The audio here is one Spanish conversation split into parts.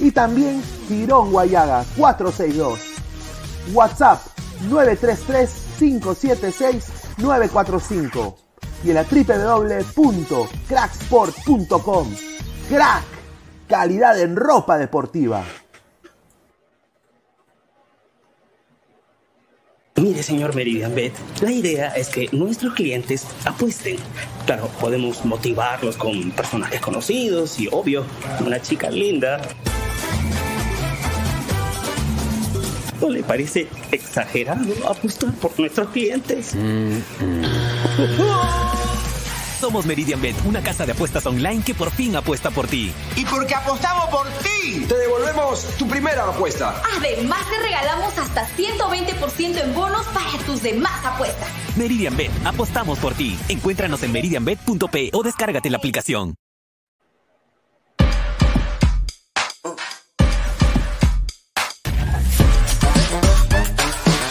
y también Girón Guayaga 462. WhatsApp 933-576-945 y en la www.cracksport.com. Crack, calidad en ropa deportiva. Mire, señor Meridian Bet, la idea es que nuestros clientes apuesten. Claro, podemos motivarlos con personajes conocidos y, obvio, una chica linda. ¿No le parece exagerado apostar por nuestros clientes? Somos Meridian Bet, una casa de apuestas online que por fin apuesta por ti. Y porque apostamos por ti, te devolvemos tu primera apuesta. Además, te regalamos hasta 120% en bonos para tus demás apuestas. Meridian Bet, apostamos por ti. Encuéntranos en meridianbet.p o descárgate la aplicación.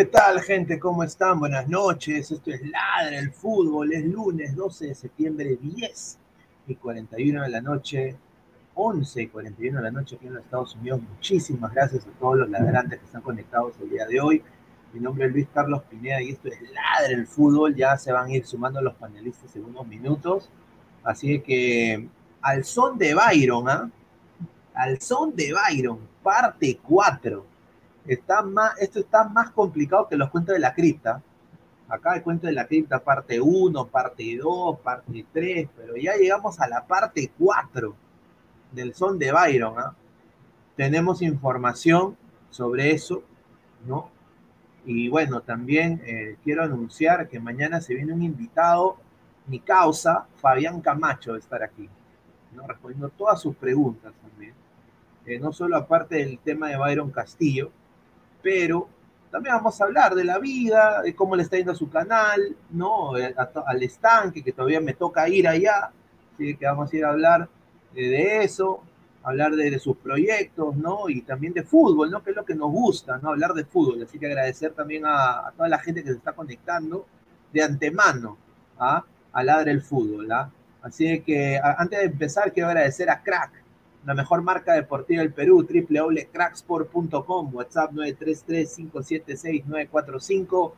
¿Qué tal, gente? ¿Cómo están? Buenas noches. Esto es Ladra el Fútbol. Es lunes 12 de septiembre, 10 y 41 de la noche, 11 y 41 de la noche aquí en los Estados Unidos. Muchísimas gracias a todos los ladrantes que están conectados el día de hoy. Mi nombre es Luis Carlos Pineda y esto es Ladra el Fútbol. Ya se van a ir sumando los panelistas en unos minutos. Así que al son de Byron, ¿ah? Al son de Byron, parte 4 está más, esto está más complicado que los cuentos de la cripta. Acá el cuento de la cripta parte 1, parte 2, parte 3, pero ya llegamos a la parte 4 del son de Byron. ¿ah? Tenemos información sobre eso, ¿no? Y bueno, también eh, quiero anunciar que mañana se viene un invitado, mi causa, Fabián Camacho, de estar aquí, respondiendo todas sus preguntas también. Eh, no solo aparte del tema de Byron Castillo, pero también vamos a hablar de la vida, de cómo le está yendo a su canal, ¿no? Eh, al estanque, que todavía me toca ir allá, así que vamos a ir a hablar eh, de eso, hablar de, sus proyectos, ¿no? Y también de fútbol, ¿no? Que es lo que nos gusta, ¿no? Hablar de fútbol. Así que agradecer también a, toda la gente que se está conectando de antemano ¿ah? a Ladre el Fútbol, ¿ah? Así que antes de empezar, quiero agradecer a Crack, la mejor marca deportiva del Perú, www.cracksport.com, WhatsApp 933-576-945,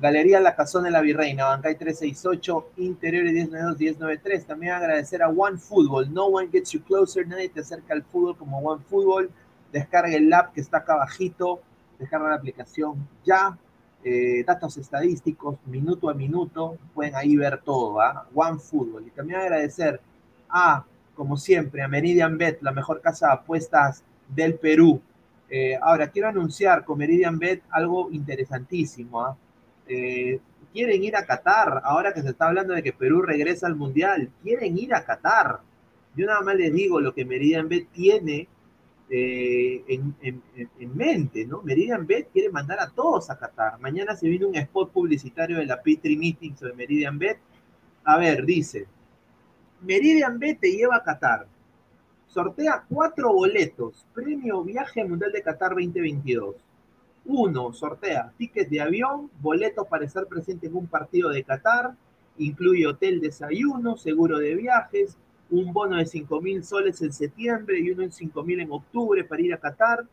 Galería La Cazón de la Virreina, Bancay 368, Interiores 1092-1093. También agradecer a One Football, no one gets you closer, nadie te acerca al fútbol como One Football. Descarga el app que está acá abajito, descarga la aplicación ya. Eh, datos estadísticos, minuto a minuto, pueden ahí ver todo, ¿ah? One Football. Y también agradecer a como siempre, a Meridian Bet, la mejor casa de apuestas del Perú. Eh, ahora, quiero anunciar con Meridian Bet algo interesantísimo. ¿ah? Eh, quieren ir a Qatar, ahora que se está hablando de que Perú regresa al Mundial, quieren ir a Qatar. Yo nada más les digo lo que Meridian Bet tiene eh, en, en, en, mente, ¿no? Meridian Bet quiere mandar a todos a Qatar. Mañana se viene un spot publicitario de la P3 Meeting sobre Meridian Bet. A ver, dice, Meridian Bet te lleva a Qatar. Sortea cuatro boletos, premio viaje mundial de Qatar 2022. Uno, sortea tickets de avión, boletos para estar presente en un partido de Qatar, incluye hotel, desayuno, seguro de viajes, un bono de 5 mil soles en septiembre y uno en 5 mil en octubre para ir a Qatar.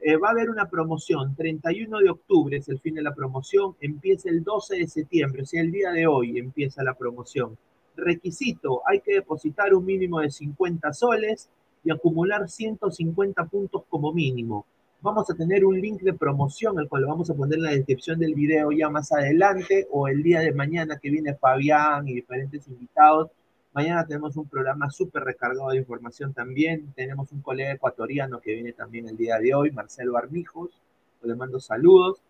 Eh, va a haber una promoción, 31 de octubre es el fin de la promoción, empieza el 12 de septiembre, o sea, el día de hoy empieza la promoción. Requisito, hay que depositar un mínimo de 50 soles y acumular 150 puntos como mínimo. Vamos a tener un link de promoción, el cual lo vamos a poner en la descripción del video ya más adelante o el día de mañana que viene Fabián y diferentes invitados Mañana tenemos un programa súper recargado de información también. Tenemos un colega ecuatoriano que viene también el día de hoy, Marcelo Armijos. Le mando saludos.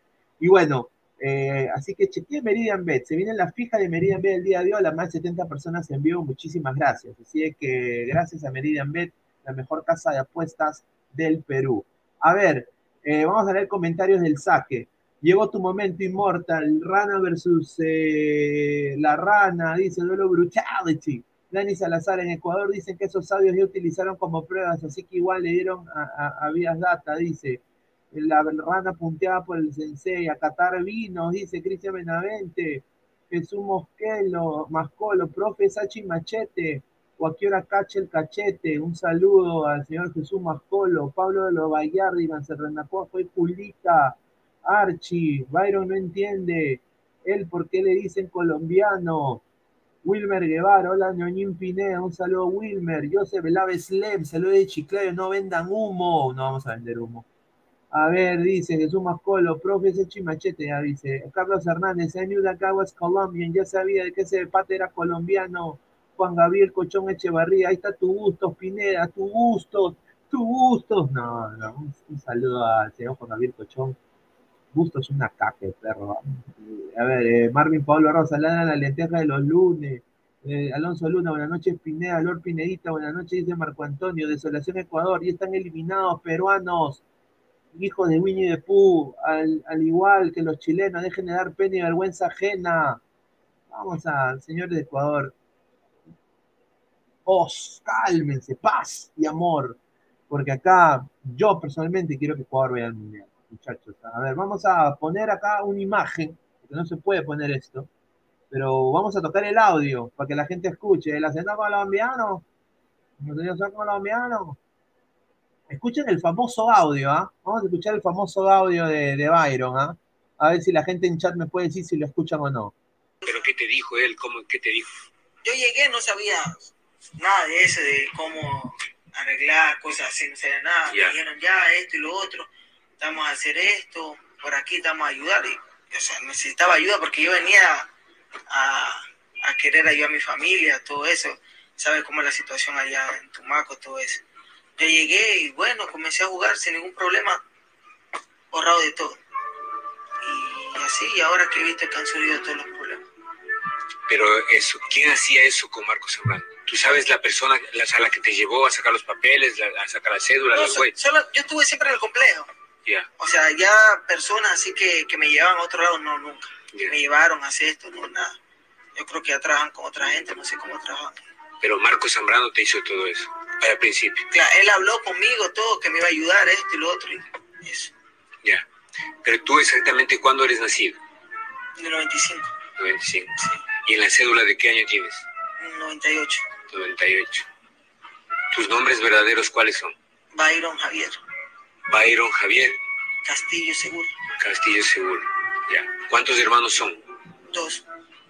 Y bueno, eh, así que chequeé Meridian Bet. Se viene la fija de Meridian Bet el día de hoy. A más de 70 personas en vivo. Muchísimas gracias. Así que gracias a Meridian Bet, la mejor casa de apuestas del Perú. A ver, eh, vamos a leer comentarios del saque. Llegó tu momento inmortal, Rana versus eh, la Rana, dice duelo brutality. Dani Salazar en Ecuador dicen que esos audios ya utilizaron como pruebas, así que igual le dieron a, a, Vías Data, dice. La rana punteada por el sensei, a Qatar Vinos, dice Cristian Benavente, Jesús Mosquelo, Mascolo, profe Sachi Machete, o a el cachete, un saludo al señor Jesús Mascolo, Pablo de los Vallardi, Iván fue Julita, Archie, Byron no entiende, él por qué le dicen colombiano, Wilmer Guevara, hola Ñoñín Pineda, un saludo Wilmer, Joseph Laves Lem, saludo de Chiclayo, no vendan humo, no vamos a vender humo. A ver, dice Jesús Mascolo, profe ese chimachete, ya dice. Carlos Hernández, I knew that was Colombian, ya sabía de que ese pate era colombiano. Juan Gabriel Cochón Echevarría, ahí está tu gusto, Pineda, tu gusto, tu gusto. No, no, un, saludo al señor Juan Gabriel Cochón. Gusto es una caca, perro. A ver, eh, Marvin Pablo Rosa, la, la lenteja de los lunes. Eh, Alonso Luna, buenas noches, Pineda, Lord Pinedita, buenas noches, dice Marco Antonio, Desolación Ecuador, y están eliminados peruanos, hijos de Winnie de Pooh, al, al, igual que los chilenos, dejen de dar pena y vergüenza ajena. Vamos al señor de Ecuador. Os, cálmense, paz y amor, porque acá yo personalmente quiero que Ecuador vaya al Mundial muchachos. A ver, vamos a poner acá una imagen, porque no se puede poner esto, pero vamos a tocar el audio para que la gente escuche. El acento colombiano, el colombiano. Escuchen el famoso audio, ¿ah? Vamos a escuchar el famoso audio de, de Byron, ¿ah? A ver si la gente en chat me puede decir si lo escuchan o no. ¿Pero qué te dijo él? ¿Cómo, ¿Qué te dijo? Yo llegué, no sabía nada de eso, de cómo arreglar cosas así, no sabía nada. Me dijeron ya esto y lo otro estamos a hacer esto, por aquí estamos a ayudar. Y, o sea, necesitaba ayuda porque yo venía a, a querer ayudar a mi familia, todo eso. Sabes cómo es la situación allá en Tumaco, todo eso. Yo llegué y bueno, comencé a jugar sin ningún problema, borrado de todo. Y así, y ahora que he visto que han subido todos los problemas. Pero eso, ¿quién hacía eso con Marcos Serrano? ¿Tú sabes la persona a la que te llevó a sacar los papeles, a sacar la cédula? No, solo, yo estuve siempre en el complejo. O sea, ya personas así que, que, me llevaban a otro lado, no, nunca. Me llevaron a hacer esto, no, nada. Yo creo que ya trabajan con otra gente, no sé cómo trabajan. Pero Marco Zambrano te hizo todo eso, al principio. Claro, él habló conmigo todo, que me iba a ayudar, esto y lo otro, y eso. Ya. Pero tú exactamente cuándo eres nacido? En el 95. 95. Sí. ¿Y en la cédula de qué año tienes? 98. 98. ¿Tus nombres verdaderos cuáles son? Byron Javier. Byron Javier. Castillo Seguro. Castillo Seguro, ya. ¿Cuántos hermanos son? Dos.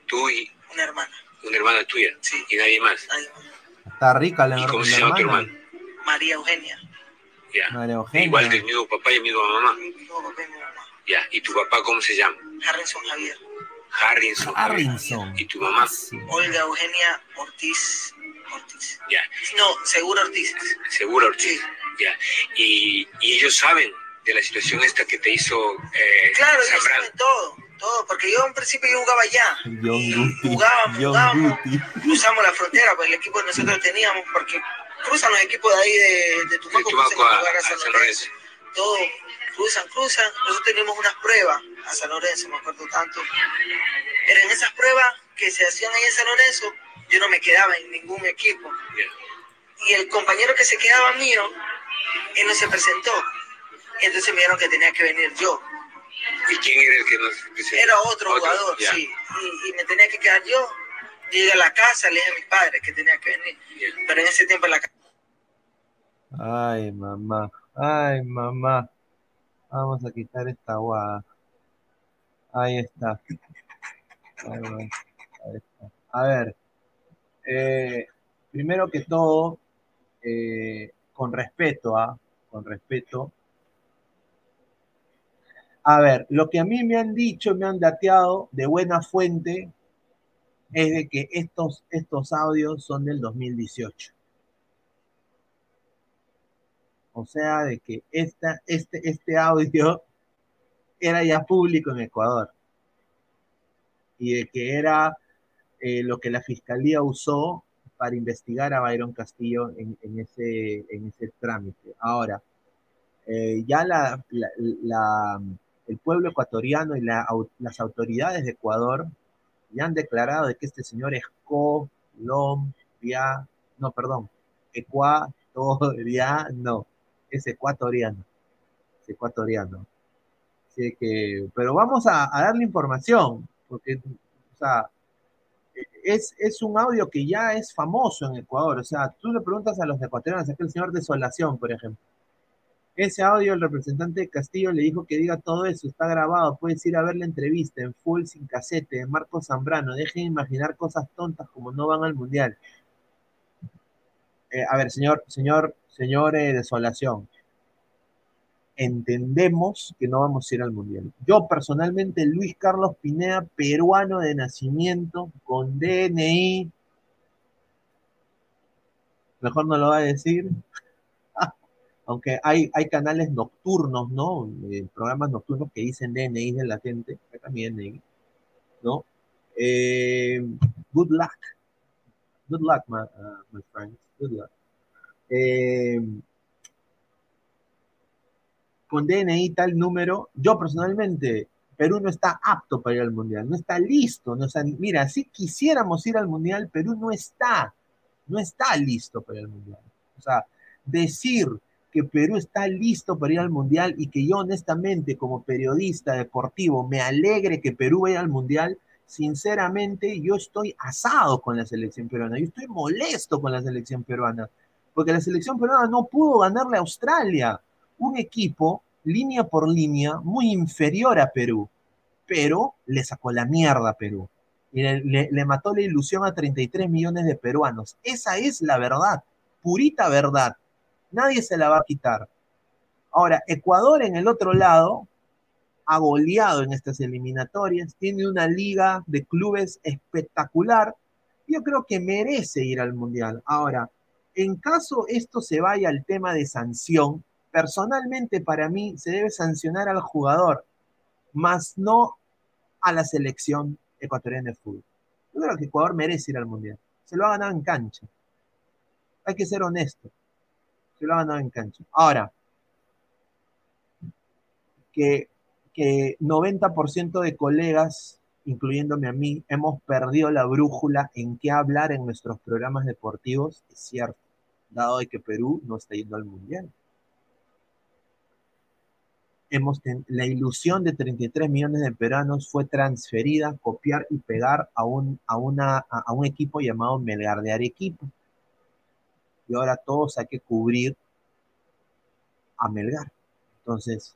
¿Tú y? Una hermana. ¿Una hermana tuya? Sí. ¿Y nadie más? Nadie más. Está rica la ¿Y cómo se llama tu hermana? María Eugenia. Ya. María Eugenia. Igual del mismo papá y misma mamá. Mismo papá y mi mamá. Ya. ¿Y tu papá cómo se llama? Harrison Javier. Harrison. Harrison. ¿Y tu mamá? Olga Eugenia Ortiz. Ortiz. Ya. No, Segura Ortiz. Segura Ortiz. Sí. Ya. Y, y ellos saben de la situación esta que te hizo eh, Claro, ellos todo, todo. porque yo en principio yo jugaba allá. jugábamos, jugábamos, cruzamos la frontera, pues el equipo que nosotros teníamos, porque cruzan los equipos de ahí de, de Tumaco, cruzan a, a, San Lorenzo. Todo, cruzan, cruzan. Nosotros teníamos unas pruebas a San Lorenzo, me acuerdo tanto. Pero en esas pruebas que se hacían ahí en San Lorenzo, yo no me quedaba en ningún equipo. Y el compañero que se quedaba mío, él no se presentó. Entonces me dijeron que tenía que venir yo. ¿Y quién era el que nos Era otro, jugador, sí. Y, me tenía que quedar yo. Llegué a la casa, le dije a mis padres que tenía que venir. Pero en ese tiempo en la casa. Ay, mamá. Ay, mamá. Vamos a quitar esta guada. Ahí está. Ahí está. A ver. Eh, primero que todo, eh, con respeto, ¿ah? Con respeto, a ver, lo que a mí me han dicho, me han dateado de buena fuente, es de que estos, estos audios son del 2018. O sea, de que esta, este, este audio era ya público en Ecuador. Y de que era eh, lo que la fiscalía usó para investigar a Byron Castillo en, ese, en ese trámite. Ahora, eh, ya la, la el pueblo ecuatoriano y las autoridades de Ecuador ya han declarado de que este señor es Colombia, no, perdón, ecuatoriano, es ecuatoriano, es ecuatoriano. Así que, pero vamos a, darle información, porque, o sea, es, es, un audio que ya es famoso en Ecuador. O sea, tú le preguntas a los ecuatorianos, el señor Desolación, por ejemplo, ese audio, el representante de Castillo le dijo que diga todo eso, está grabado, puedes ir a ver la entrevista en full sin casete de Marco Zambrano, dejen de imaginar cosas tontas como no van al mundial. Eh, a ver, señor, señor, señor eh, Desolación, entendemos que no vamos a ir al mundial. Yo personalmente, Luis Carlos Pineda, peruano de nacimiento, con DNI, mejor no lo va a decir, aunque hay, hay canales nocturnos, ¿no? Eh, programas nocturnos que dicen DNI de la gente, también DNI, ¿no? Eh, good luck. Good luck, my, uh, my friends. Good luck. Eh, con DNI tal número, yo personalmente, Perú no está apto para ir al Mundial, no está listo. No mira, si quisiéramos ir al Mundial, Perú no está, no está listo para ir al Mundial. O sea, decir que Perú está listo para ir al Mundial y que yo honestamente como periodista deportivo me alegre que Perú vaya al Mundial, sinceramente yo estoy asado con la selección peruana, yo estoy molesto con la selección peruana, porque la selección peruana no pudo ganarle a Australia, un equipo línea por línea muy inferior a Perú, pero le sacó la mierda a Perú. Y le, le mató la ilusión a 33 millones de peruanos. Esa es la verdad, purita verdad Nadie se la va a quitar. Ahora, Ecuador en el otro lado ha goleado en estas eliminatorias, tiene una liga de clubes espectacular. Yo creo que merece ir al Mundial. Ahora, en caso esto se vaya al tema de sanción, personalmente para mí se debe sancionar al jugador, más no a la selección ecuatoriana de fútbol. Yo creo que Ecuador merece ir al Mundial. Se lo ha ganado en cancha. Hay que ser honesto se lo ha ganado en cancha. Ahora, que, que 90% de colegas, incluyéndome a mí, hemos perdido la brújula en qué hablar en nuestros programas deportivos, es cierto, dado de que Perú no está yendo al Mundial. Hemos la ilusión de 33 millones de peruanos fue transferida, copiar y pegar a un, a una, a un equipo llamado Melgar de Arequipa y ahora todos hay que cubrir a Melgar. Entonces,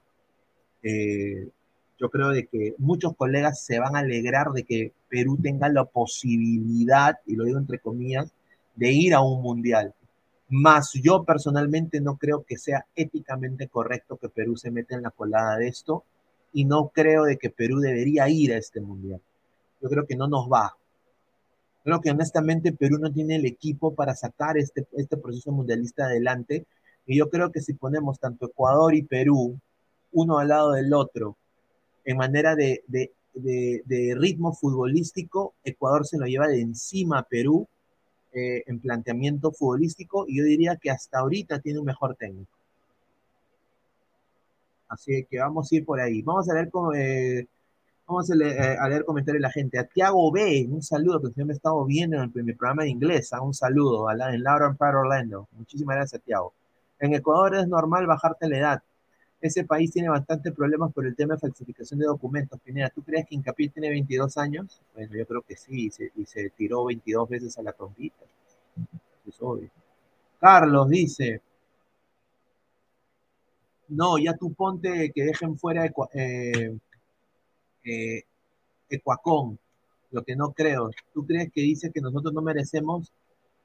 eh, yo creo de que muchos colegas se van a alegrar de que Perú tenga la posibilidad, y lo digo entre comillas, de ir a un mundial. Más yo personalmente no creo que sea éticamente correcto que Perú se meta en la colada de esto y no creo de que Perú debería ir a este mundial. Yo creo que no nos va. Creo que honestamente Perú no tiene el equipo para sacar este, este proceso mundialista adelante. Y yo creo que si ponemos tanto Ecuador y Perú, uno al lado del otro, en manera de, de, ritmo futbolístico, Ecuador se lo lleva de encima a Perú eh, en planteamiento futbolístico y yo diría que hasta ahorita tiene un mejor técnico. Así que vamos a ir por ahí. Vamos a ver cómo, eh, Vamos a leer, comentarios de la gente. A Tiago B, un saludo, que se me ha estado viendo en, mi programa de inglés. Un saludo a la, en Laura Empire Orlando. Muchísimas gracias, Tiago. En Ecuador es normal bajarte la edad. Ese país tiene bastantes problemas por el tema de falsificación de documentos. Pineda, ¿tú crees que Incapié tiene 22 años? Bueno, yo creo que sí, y se, tiró 22 veces a la trompita. Es obvio. Carlos dice, no, ya tú ponte que dejen fuera eh, eh, Ecuacón, lo que no creo. ¿Tú crees que dice que nosotros no merecemos?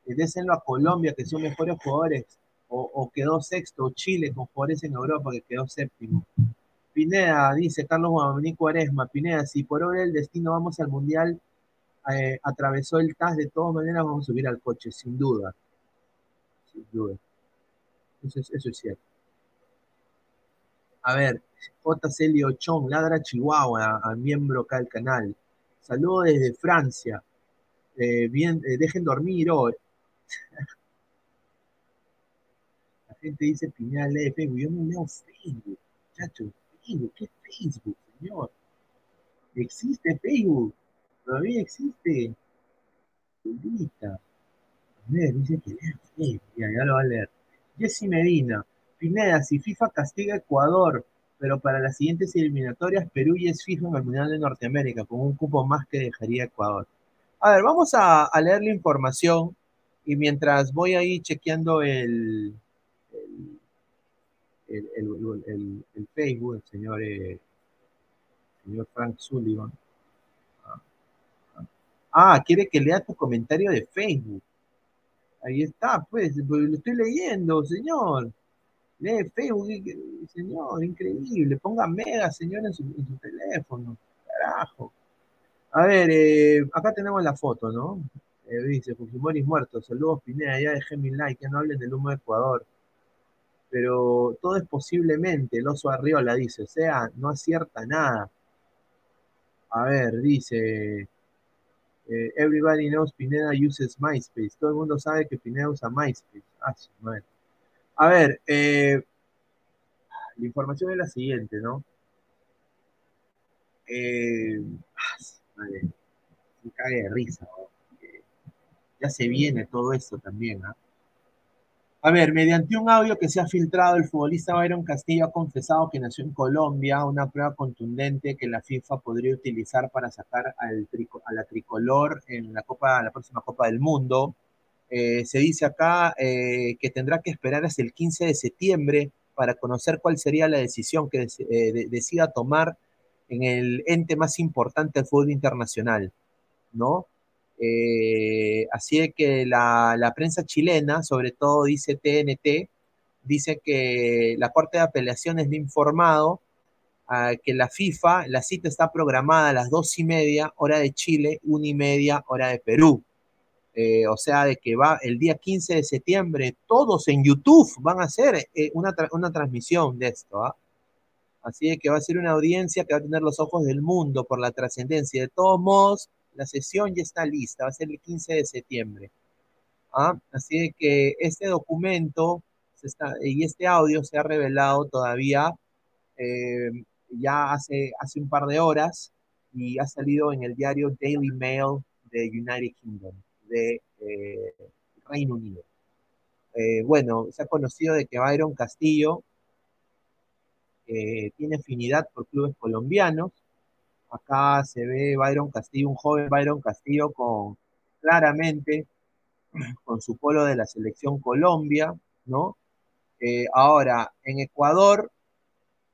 Eh, a Colombia, que son mejores jugadores, o, quedó sexto, Chile con jugadores en Europa, que quedó séptimo. Pineda, dice Carlos Guamaní Cuaresma, Pineda, si por obra del destino vamos al Mundial, eh, atravesó el TAS, de todas maneras vamos a subir al coche, sin duda. Sin duda. Eso eso es cierto. A ver, JC Liochón, Ladra Chihuahua, al miembro acá del canal. Saludos desde Francia. Eh, bien, eh, dejen dormir hoy. La gente dice Piñal lee Facebook. Yo no leo Facebook, muchachos. Facebook, ¿qué Facebook, señor? Existe Facebook. Todavía existe. A ver, dice que lea Facebook. Ya, lo va a leer. Jessy Medina. Pineda, si FIFA castiga a Ecuador, pero para las siguientes eliminatorias Perú ya es fijo en el Mundial de Norteamérica, con un cupo más que dejaría Ecuador. A ver, vamos a, leer la información y mientras voy ahí chequeando el, el, Facebook, el señor, eh, señor Frank Sullivan. Ah, ah. quiere que lea tu comentario de Facebook. Ahí está, pues lo estoy leyendo, señor. Lee Facebook, señor, increíble. Ponga mega, señor, en su, teléfono. Carajo. A ver, eh, acá tenemos la foto, ¿no? Eh, dice, Fujimori muerto. Saludos, Pineda, ya dejé mi like, que no hablen del humo de Ecuador. Pero todo es posiblemente, el oso Arriola dice, o sea, no acierta nada. A ver, dice, eh, everybody knows Pineda uses MySpace. Todo el mundo sabe que Pineda usa MySpace. Ah, su madre. A ver, eh, la información es la siguiente, ¿no? Eh, madre, me cague de risa. Ya se viene todo esto también, ¿ah? A ver, mediante un audio que se ha filtrado, el futbolista Byron Castillo ha confesado que nació en Colombia, una prueba contundente que la FIFA podría utilizar para sacar al a la tricolor en la, Copa, la próxima Copa del Mundo. Eh, se dice acá eh, que tendrá que esperar hasta el 15 de septiembre para conocer cuál sería la decisión que eh, decida tomar en el ente más importante del fútbol internacional, ¿no? así que la, prensa chilena, sobre todo dice TNT, dice que la Corte de Apelaciones le ha informado ah, que la FIFA, la cita está programada a las dos y media, hora de Chile, una y media, hora de Perú. Eh, o sea, de que va el día 15 de septiembre, todos en YouTube van a hacer eh, una, transmisión de esto. ¿ah? Así de que va a ser una audiencia que va a tener los ojos del mundo por la trascendencia. De todos modos, la sesión ya está lista, va a ser el 15 de septiembre. ¿ah? Así de que este documento y este audio se ha revelado todavía eh, ya hace, hace un par de horas y ha salido en el diario Daily Mail de United Kingdom de eh, Reino Unido. Eh, bueno, se ha conocido de que Byron Castillo eh, tiene afinidad por clubes colombianos. Acá se ve Byron Castillo, un joven Byron Castillo con claramente con su polo de la selección Colombia, ¿no? ahora, en Ecuador,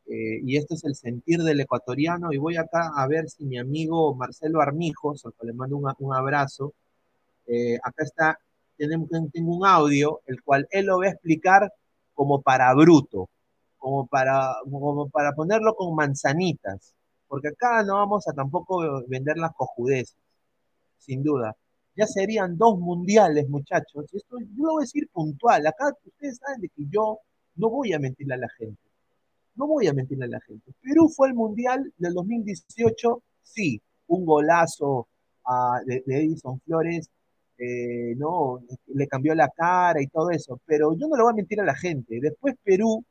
y esto es el sentir del ecuatoriano, y voy acá a ver si mi amigo Marcelo Armijos, al cual le mando un abrazo, eh, acá está, tenemos, tengo un audio, el cual él lo va a explicar como para bruto, como para, como para ponerlo con manzanitas, porque acá no vamos a tampoco vender las cojudeces, sin duda. Ya serían dos mundiales, muchachos. Esto yo lo voy a decir puntual. Acá ustedes saben de que yo no voy a mentirle a la gente. No voy a mentirle a la gente. Perú fue el mundial del 2018 sí, un golazo de, Edison Flores, eh, no, le cambió la cara y todo eso, pero yo no le voy a mentir a la gente. Después Perú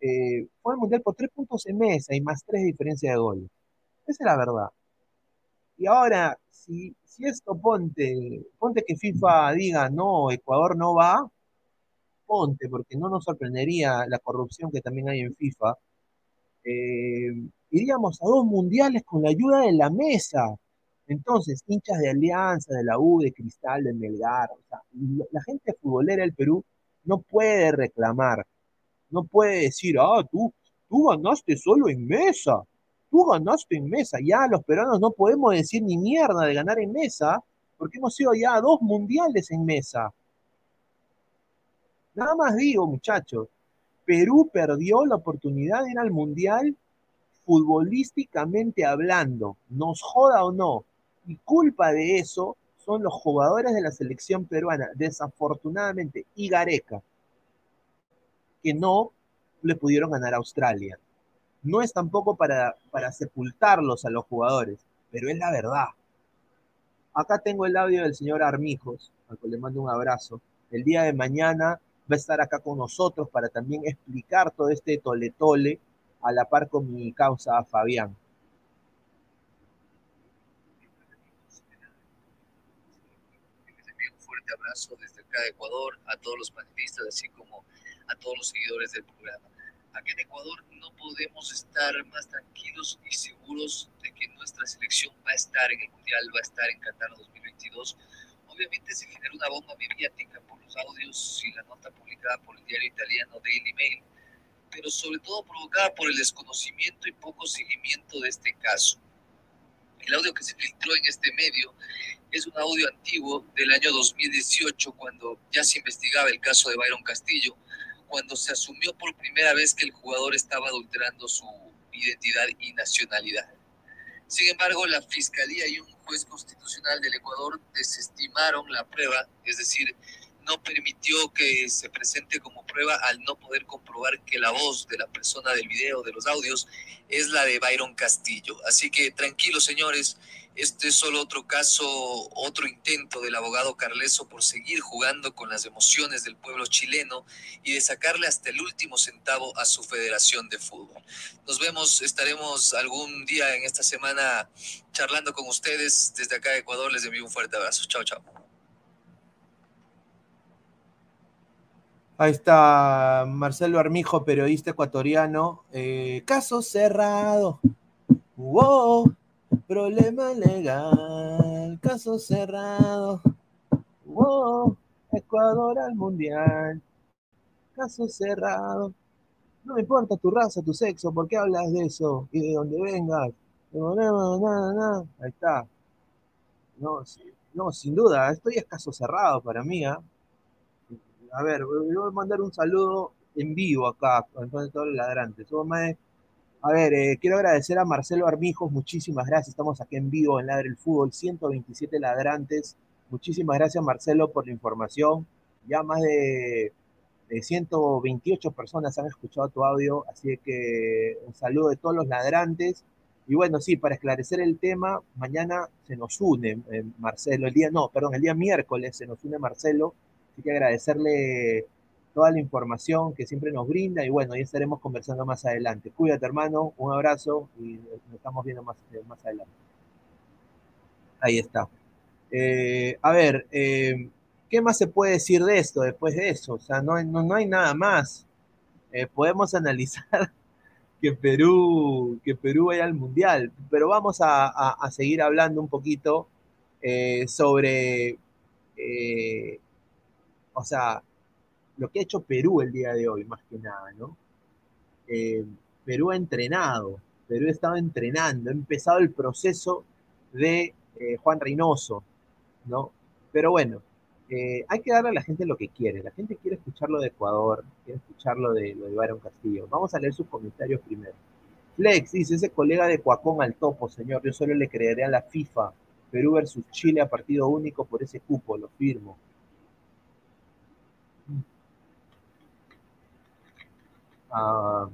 eh, fue al Mundial por tres puntos en mesa y más tres de diferencia de goles. Esa es la verdad. Y ahora, si, si esto ponte, ponte que FIFA diga, no, Ecuador no va, ponte, porque no nos sorprendería la corrupción que también hay en FIFA, eh, iríamos a dos mundiales con la ayuda de la mesa. Entonces, hinchas de Alianza, de la U, de Cristal, de Melgar, o sea, la gente futbolera del Perú no puede reclamar, no puede decir, ah, tú, tú ganaste solo en mesa, tú ganaste en mesa. Ya los peruanos no podemos decir ni mierda de ganar en mesa, porque hemos ido ya dos mundiales en mesa. Nada más digo, muchachos, Perú perdió la oportunidad de ir al mundial futbolísticamente hablando, nos joda o no. Y culpa de eso son los jugadores de la selección peruana, desafortunadamente, y Gareca, que no le pudieron ganar a Australia. No es tampoco para, para sepultarlos a los jugadores, pero es la verdad. Acá tengo el audio del señor Armijos, al cual le mando un abrazo. El día de mañana va a estar acá con nosotros para también explicar todo este tole-tole a la par con mi causa Fabián. Un fuerte abrazo desde acá de Ecuador a todos los panelistas, así como a todos los seguidores del programa. Aquí en Ecuador no podemos estar más tranquilos y seguros de que nuestra selección va a estar en el Mundial, va a estar en Qatar 2022. Obviamente se genera una bomba mediática por los audios y la nota publicada por el diario italiano Daily Mail, pero sobre todo provocada por el desconocimiento y poco seguimiento de este caso. El audio que se filtró en este medio es un audio antiguo del año 2018, cuando ya se investigaba el caso de Byron Castillo, cuando se asumió por primera vez que el jugador estaba adulterando su identidad y nacionalidad. Sin embargo, la Fiscalía y un juez constitucional del Ecuador desestimaron la prueba, es decir, no permitió que se presente como prueba al no poder comprobar que la voz de la persona del video, de los audios, es la de Byron Castillo. Así que tranquilos, señores, este es solo otro caso, otro intento del abogado Carleso por seguir jugando con las emociones del pueblo chileno y de sacarle hasta el último centavo a su federación de fútbol. Nos vemos, estaremos algún día en esta semana charlando con ustedes. Desde acá de Ecuador les envío un fuerte abrazo. Chao, chao. Ahí está Marcelo Armijo, periodista ecuatoriano. Eh, caso cerrado. Wow, problema legal. Caso cerrado. Wow, Ecuador al mundial. Caso cerrado. No me importa tu raza, tu sexo, ¿por qué hablas de eso? Y de dónde vengas. Ahí está. No, no, sin duda, esto ya es caso cerrado para mí. ¿ah? A ver, voy a mandar un saludo en vivo acá, con todos los ladrantes. A ver, eh, quiero agradecer a Marcelo Armijos, muchísimas gracias. Estamos aquí en vivo en Ladre el Fútbol, 127 ladrantes. Muchísimas gracias, Marcelo, por la información. Ya más de, 128 personas han escuchado tu audio, así que un saludo de todos los ladrantes. Y bueno, sí, para esclarecer el tema, mañana se nos une eh, Marcelo, el día, no, perdón, el día miércoles se nos une Marcelo Así que agradecerle toda la información que siempre nos brinda y bueno, ya estaremos conversando más adelante. Cuídate hermano, un abrazo y nos estamos viendo más, eh, más adelante. Ahí está. Eh, a ver, eh, ¿qué más se puede decir de esto después de eso? O sea, no, no, hay nada más. podemos analizar que Perú, que Perú vaya al Mundial, pero vamos a, a seguir hablando un poquito sobre o sea, lo que ha hecho Perú el día de hoy, más que nada, ¿no? Eh, Perú ha entrenado, Perú ha estado entrenando, ha empezado el proceso de eh, Juan Reynoso, ¿no? Pero bueno, eh, hay que darle a la gente lo que quiere. La gente quiere escuchar lo de Ecuador, quiere escuchar lo de, lo de Byron Castillo. Vamos a leer sus comentarios primero. Flex dice, ese colega de Cuacón al topo, señor, yo solo le creeré a la FIFA. Perú versus Chile a partido único por ese cupo, lo firmo.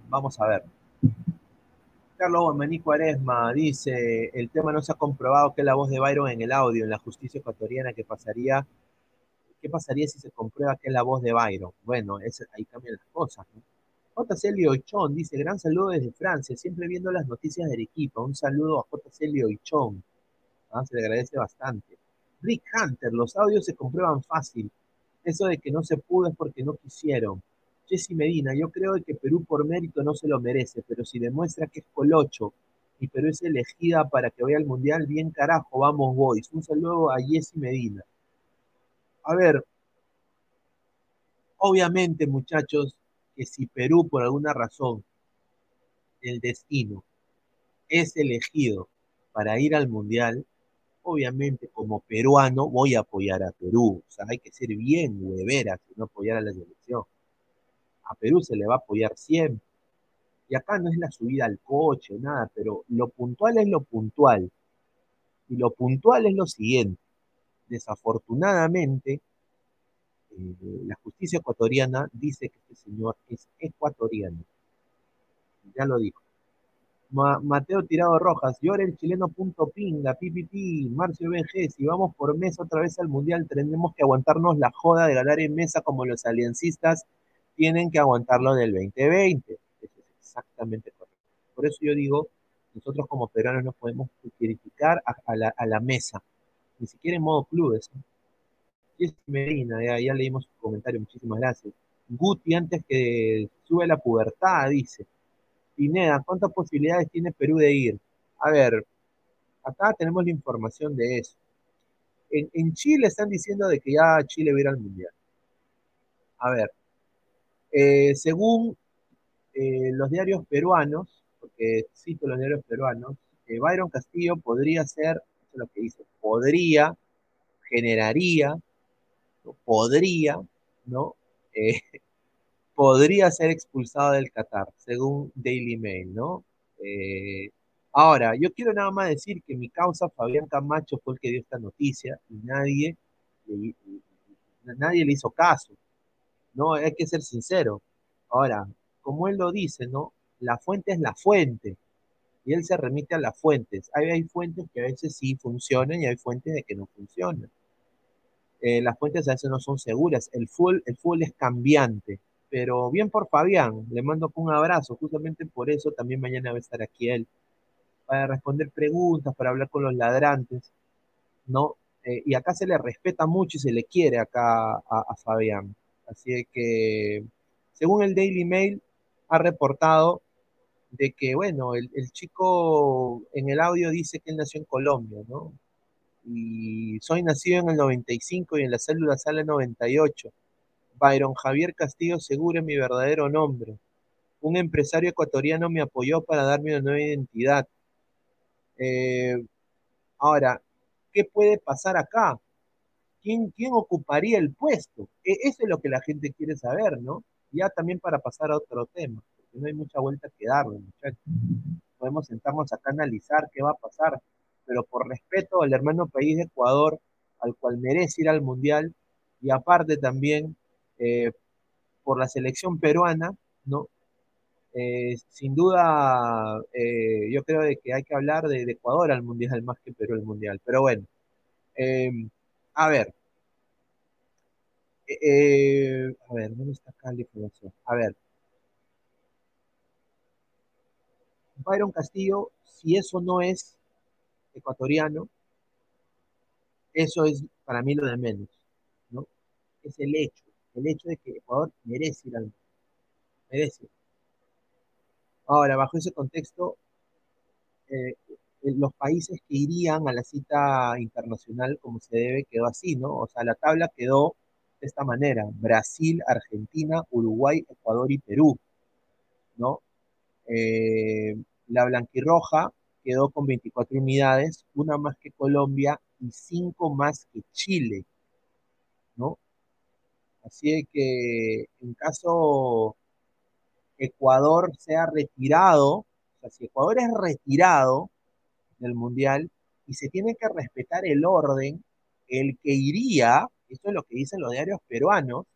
Vamos a ver. Carlos Guamaní Cuaresma dice, el tema no se ha comprobado que la voz de Byron en el audio, en la justicia ecuatoriana, que pasaría, ¿qué pasaría si se comprueba que es la voz de Byron? Bueno, ahí cambian las cosas. ¿no? JC Liochón dice, gran saludo desde Francia, siempre viendo las noticias del equipo. Un saludo a JC Liochón. ¿ah? Se le agradece bastante. Rick Hunter, los audios se comprueban fácil. Eso de que no se pudo es porque no quisieron. Jesse Medina, yo creo que Perú por mérito no se lo merece, pero si demuestra que es colocho y Perú es elegida para que vaya al Mundial, bien carajo, vamos boys. Un saludo a Jesse Medina. A ver, obviamente muchachos, que si Perú por alguna razón, el destino, es elegido para ir al Mundial, obviamente como peruano voy a apoyar a Perú. O sea, hay que ser bien huevera si no apoyar a la selección a Perú se le va a apoyar siempre. Y acá no es la subida al coche, nada, pero lo puntual es lo puntual. Y lo puntual es lo siguiente. Desafortunadamente, eh, la justicia ecuatoriana dice que este señor es ecuatoriano. Ya lo dijo. Mateo Tirado Rojas, llora el chileno punto pinga, pipipi, Marcio BG, si vamos por mesa otra vez al mundial, tenemos que aguantarnos la joda de ganar en mesa como los aliancistas tienen que aguantarlo del 2020. Eso es exactamente correcto. Por eso yo digo, nosotros como peruanos no podemos criticar a, la, mesa, ni siquiera en modo clubes. Jessy Medina, ya, leímos su comentario, muchísimas gracias. Guti, antes que sube la pubertad, dice. Pineda, ¿cuántas posibilidades tiene Perú de ir? A ver, acá tenemos la información de eso. En, Chile están diciendo de que ya Chile va a ir al Mundial. A ver, eh, según eh, los diarios peruanos, porque cito los diarios peruanos, eh, Byron Castillo podría ser, eso es lo que dice, podría, generaría, podría, ¿no? podría ser expulsado del Qatar, según Daily Mail, ¿no? ahora, yo quiero nada más decir que mi causa, Fabián Camacho, fue el que dio esta noticia y nadie, nadie le hizo caso. ¿No? Hay que ser sincero. Ahora, como él lo dice, ¿no? La fuente es la fuente. Y él se remite a las fuentes. Hay, hay fuentes que a veces sí funcionan y hay fuentes de que no funcionan. Eh, las fuentes a veces no son seguras. El full, el full es cambiante. Pero bien por Fabián, le mando un abrazo. Justamente por eso también mañana va a estar aquí él. Para responder preguntas, para hablar con los ladrantes. ¿no? Eh, y acá se le respeta mucho y se le quiere acá a Fabián. Así que, según el Daily Mail, ha reportado de que, bueno, el, chico en el audio dice que él nació en Colombia, ¿no? Y soy nacido en el 95 y en la célula sale 98. Byron Javier Castillo Segura es mi verdadero nombre. Un empresario ecuatoriano me apoyó para darme una nueva identidad. Eh, ahora, ¿qué puede pasar acá? ¿Quién, ocuparía el puesto? E, eso es lo que la gente quiere saber, ¿no? Ya también para pasar a otro tema, porque no hay mucha vuelta que darle, muchachos. Podemos sentarnos acá a analizar qué va a pasar, pero por respeto al hermano país de Ecuador, al cual merece ir al Mundial, y aparte también eh, por la selección peruana, ¿no? Eh, sin duda, eh, yo creo de que hay que hablar de, Ecuador al Mundial más que Perú al Mundial. Pero bueno, a ver. Eh, a ver, ¿dónde está acá la información? A ver. Byron Castillo, si eso no es ecuatoriano, eso es para mí lo de menos, ¿no? Es el hecho, el hecho de que Ecuador merece ir al merece. Ahora, bajo ese contexto, eh, los países que irían a la cita internacional como se debe quedó así, ¿no? O sea, la tabla quedó de esta manera, Brasil, Argentina, Uruguay, Ecuador y Perú, ¿no? Eh, la blanquirroja quedó con 24 unidades, una más que Colombia y cinco más que Chile, ¿no? Así que en caso Ecuador sea retirado, o sea, si Ecuador es retirado, del Mundial y se tiene que respetar el orden, el que iría, esto es lo que dicen los diarios peruanos,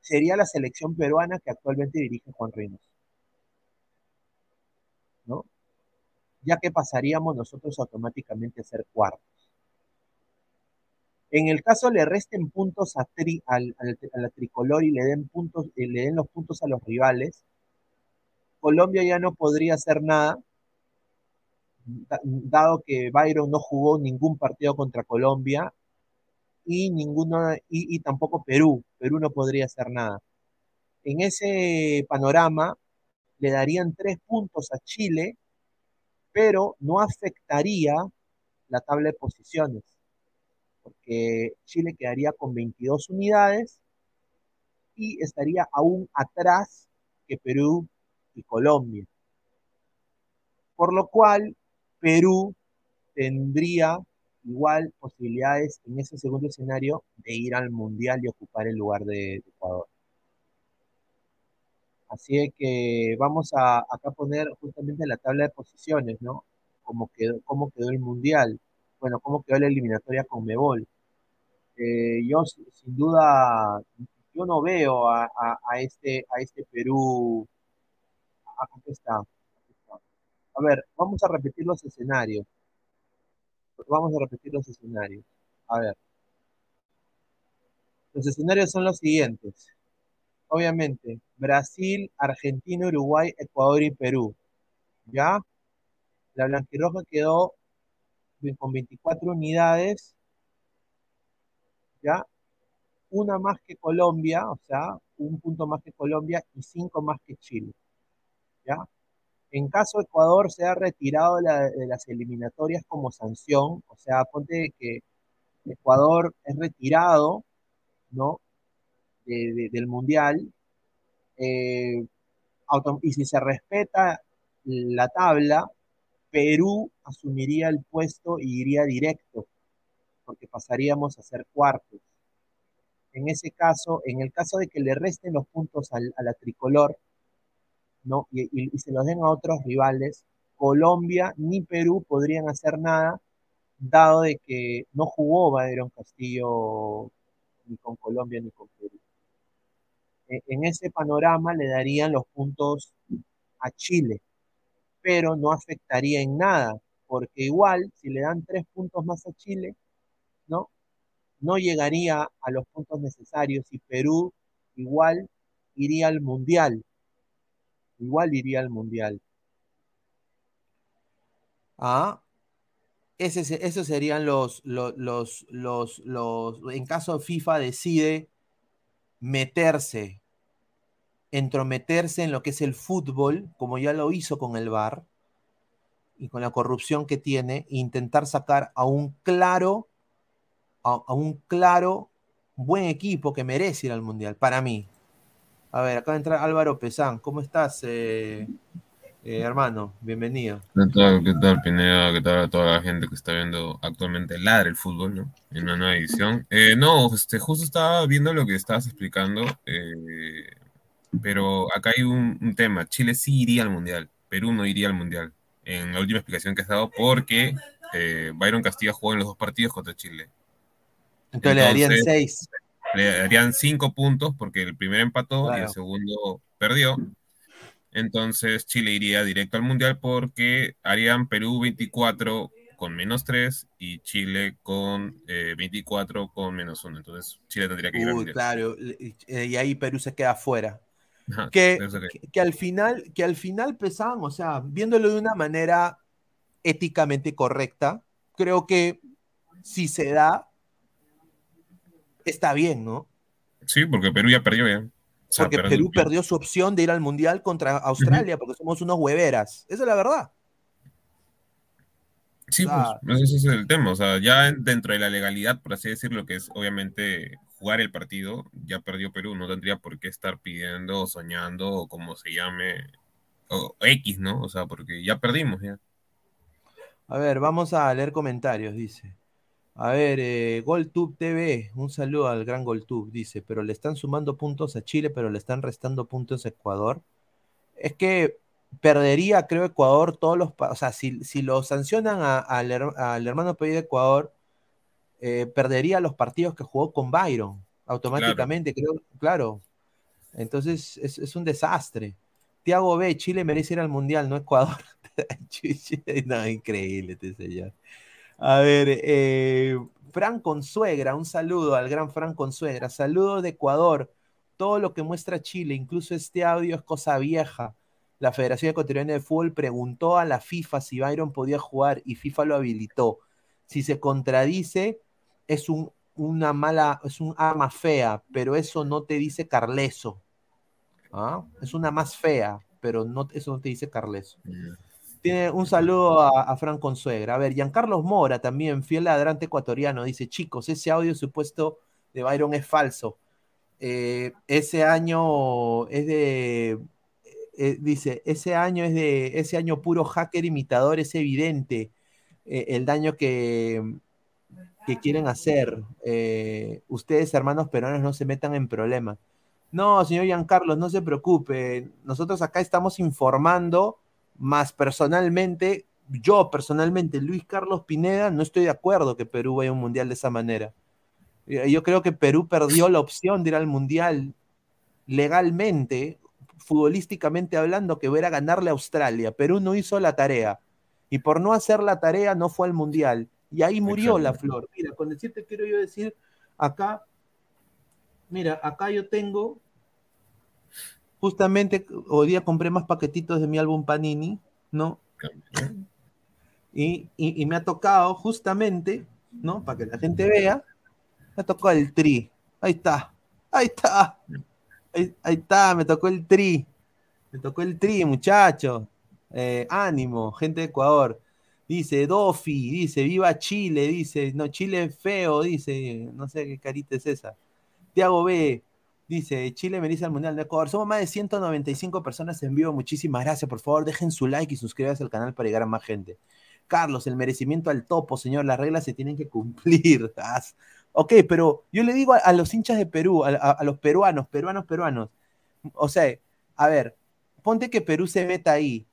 sería la selección peruana que actualmente dirige Juan Reynoso. ¿no? Ya que pasaríamos nosotros automáticamente a ser cuartos. En el caso le resten puntos a la tricolor y le den, puntos, eh, le den los puntos a los rivales, Colombia ya no podría hacer nada, dado que Byron no jugó ningún partido contra Colombia y, ninguno, y, tampoco Perú. Perú no podría hacer nada. En ese panorama le darían tres puntos a Chile, pero no afectaría la tabla de posiciones, porque Chile quedaría con 22 unidades y estaría aún atrás que Perú y Colombia. Por lo cual, Perú tendría igual posibilidades en ese segundo escenario de ir al Mundial y ocupar el lugar de, Ecuador. Así que vamos a acá poner justamente la tabla de posiciones, ¿no? Cómo quedó, cómo quedó el Mundial, bueno, cómo quedó la eliminatoria con Mebol. Eh, yo sin duda, yo no veo a, este, a este Perú aquí está. A ver, vamos a repetir los escenarios. Vamos a repetir los escenarios. A ver. Los escenarios son los siguientes. Obviamente, Brasil, Argentina, Uruguay, Ecuador y Perú. ¿Ya? La blanquirroja quedó con 24 unidades. ¿Ya? Una más que Colombia, o sea, un punto más que Colombia y cinco más que Chile. ¿ya? En caso Ecuador se ha retirado de las eliminatorias como sanción, o sea, ponte que Ecuador es retirado, ¿no? del Mundial, eh, y si se respeta la tabla, Perú asumiría el puesto y iría directo, porque pasaríamos a ser cuartos. En ese caso, en el caso de que le resten los puntos a la tricolor, Y, se los den a otros rivales, Colombia ni Perú podrían hacer nada, dado de que no jugó Bayron Castillo ni con Colombia ni con Perú. E, en ese panorama le darían los puntos a Chile, pero no afectaría en nada, porque igual, si le dan tres puntos más a Chile, ¿no? No llegaría a los puntos necesarios y Perú igual iría al Mundial, igual iría al Mundial. Ah, esos serían los, los, los, los, en caso FIFA decide meterse, entrometerse en lo que es el fútbol, como ya lo hizo con el VAR y con la corrupción que tiene, e intentar sacar a un claro, a un claro buen equipo que merece ir al Mundial, para mí. A ver, acaba de entrar Álvaro Pesán. ¿Cómo estás, eh, eh, hermano? Bienvenido. ¿Qué tal, qué tal, Pineda? ¿Qué tal a toda la gente que está viendo actualmente Ladre el Fútbol, ¿no? En una nueva edición. Eh, no, este, justo estaba viendo lo que estabas explicando, pero acá hay un, tema. Chile sí iría al Mundial, Perú no iría al Mundial. En la última explicación que has dado, porque Byron Castilla jugó en los dos partidos contra Chile. Entonces, le darían seis le darían cinco puntos porque el primero empató y el segundo perdió. Entonces Chile iría directo al Mundial porque harían Perú 24 con menos 3 y Chile con 24 eh, con menos 1. Entonces Chile tendría que ir al Mundial. Claro, y ahí Perú se queda fuera. que, que, al final, que al final pesaban, o sea, viéndolo de una manera éticamente correcta, creo que si se da, está bien, ¿no? Sí, porque Perú ya perdió ya. porque Perú perdió su opción de ir al Mundial contra Australia, porque somos unos hueveras. Esa es la verdad. Sí, pues ese es el tema. O sea, ya dentro de la legalidad, por así decirlo, que es obviamente jugar el partido, ya perdió Perú. No tendría por qué estar pidiendo o soñando o como se llame, o X, ¿no? O sea, porque ya perdimos ya. A ver, vamos a leer comentarios, dice. A ver, eh, GolTube TV, un saludo al gran GolTube, dice, pero le están sumando puntos a Chile, pero le están restando puntos a Ecuador. Es que perdería, creo, Ecuador todos los... O sea, si, lo sancionan al hermano país de Ecuador, eh, perdería los partidos que jugó con Byron, automáticamente, creo, claro. Entonces, es, un desastre. Tiago B, Chile merece ir al Mundial, no Ecuador. no, increíble este señor. A ver, eh, Fran Consuegra, un saludo al gran Fran Consuegra. Saludos de Ecuador. Todo lo que muestra Chile, incluso este audio, es cosa vieja. La Federación Ecuatoriana de Fútbol preguntó a la FIFA si Byron podía jugar y FIFA lo habilitó. Si se contradice, es un, una mala, es un arma fea, pero eso no te dice Carleso. ¿Ah? Es una más fea, pero no, eso no te dice Carleso. Tiene un saludo a, a Fran Consuegra. A ver, Giancarlos Mora también, fiel ladrante ecuatoriano, dice, chicos, ese audio supuesto de Byron es falso. Eh, ese año es de, eh, dice, ese año es de, ese año puro hacker imitador, es evidente eh, el daño que, que quieren hacer. Eh, ustedes, hermanos peruanos, no se metan en problemas. No, señor Giancarlos, no se preocupe. Nosotros acá estamos informando, más personalmente, yo personalmente, Luis Carlos Pineda, no estoy de acuerdo que Perú vaya a un mundial de esa manera. Yo creo que Perú perdió la opción de ir al mundial legalmente, futbolísticamente hablando, que era ganarle a Australia. Perú no hizo la tarea. Y por no hacer la tarea no fue al mundial. Y ahí murió la flor. Mira, con decirte quiero yo decir, acá, mira, acá yo tengo, justamente hoy día compré más paquetitos de mi álbum Panini, ¿no? Y, y, y me ha tocado justamente, ¿no? Para que la gente vea, me tocó el tri. Ahí está, ahí está. Ahí, ahí, está, me tocó el tri. Me tocó el tri, muchachos. Eh, ánimo, gente de Ecuador. Dice Dofi, dice Viva Chile, dice No, Chile es feo, dice No sé qué carita es esa. Tiago B, dice Chile merece al Mundial de Ecuador. Somos más de 195 personas en vivo. Muchísimas gracias. Por favor, dejen su like y suscríbanse al canal para llegar a más gente. Carlos, el merecimiento al topo, señor. Las reglas se tienen que cumplir. ok, pero yo le digo a, los hinchas de Perú, a, a, a, los peruanos, peruanos, peruanos. O sea, a ver, ponte que Perú se meta ahí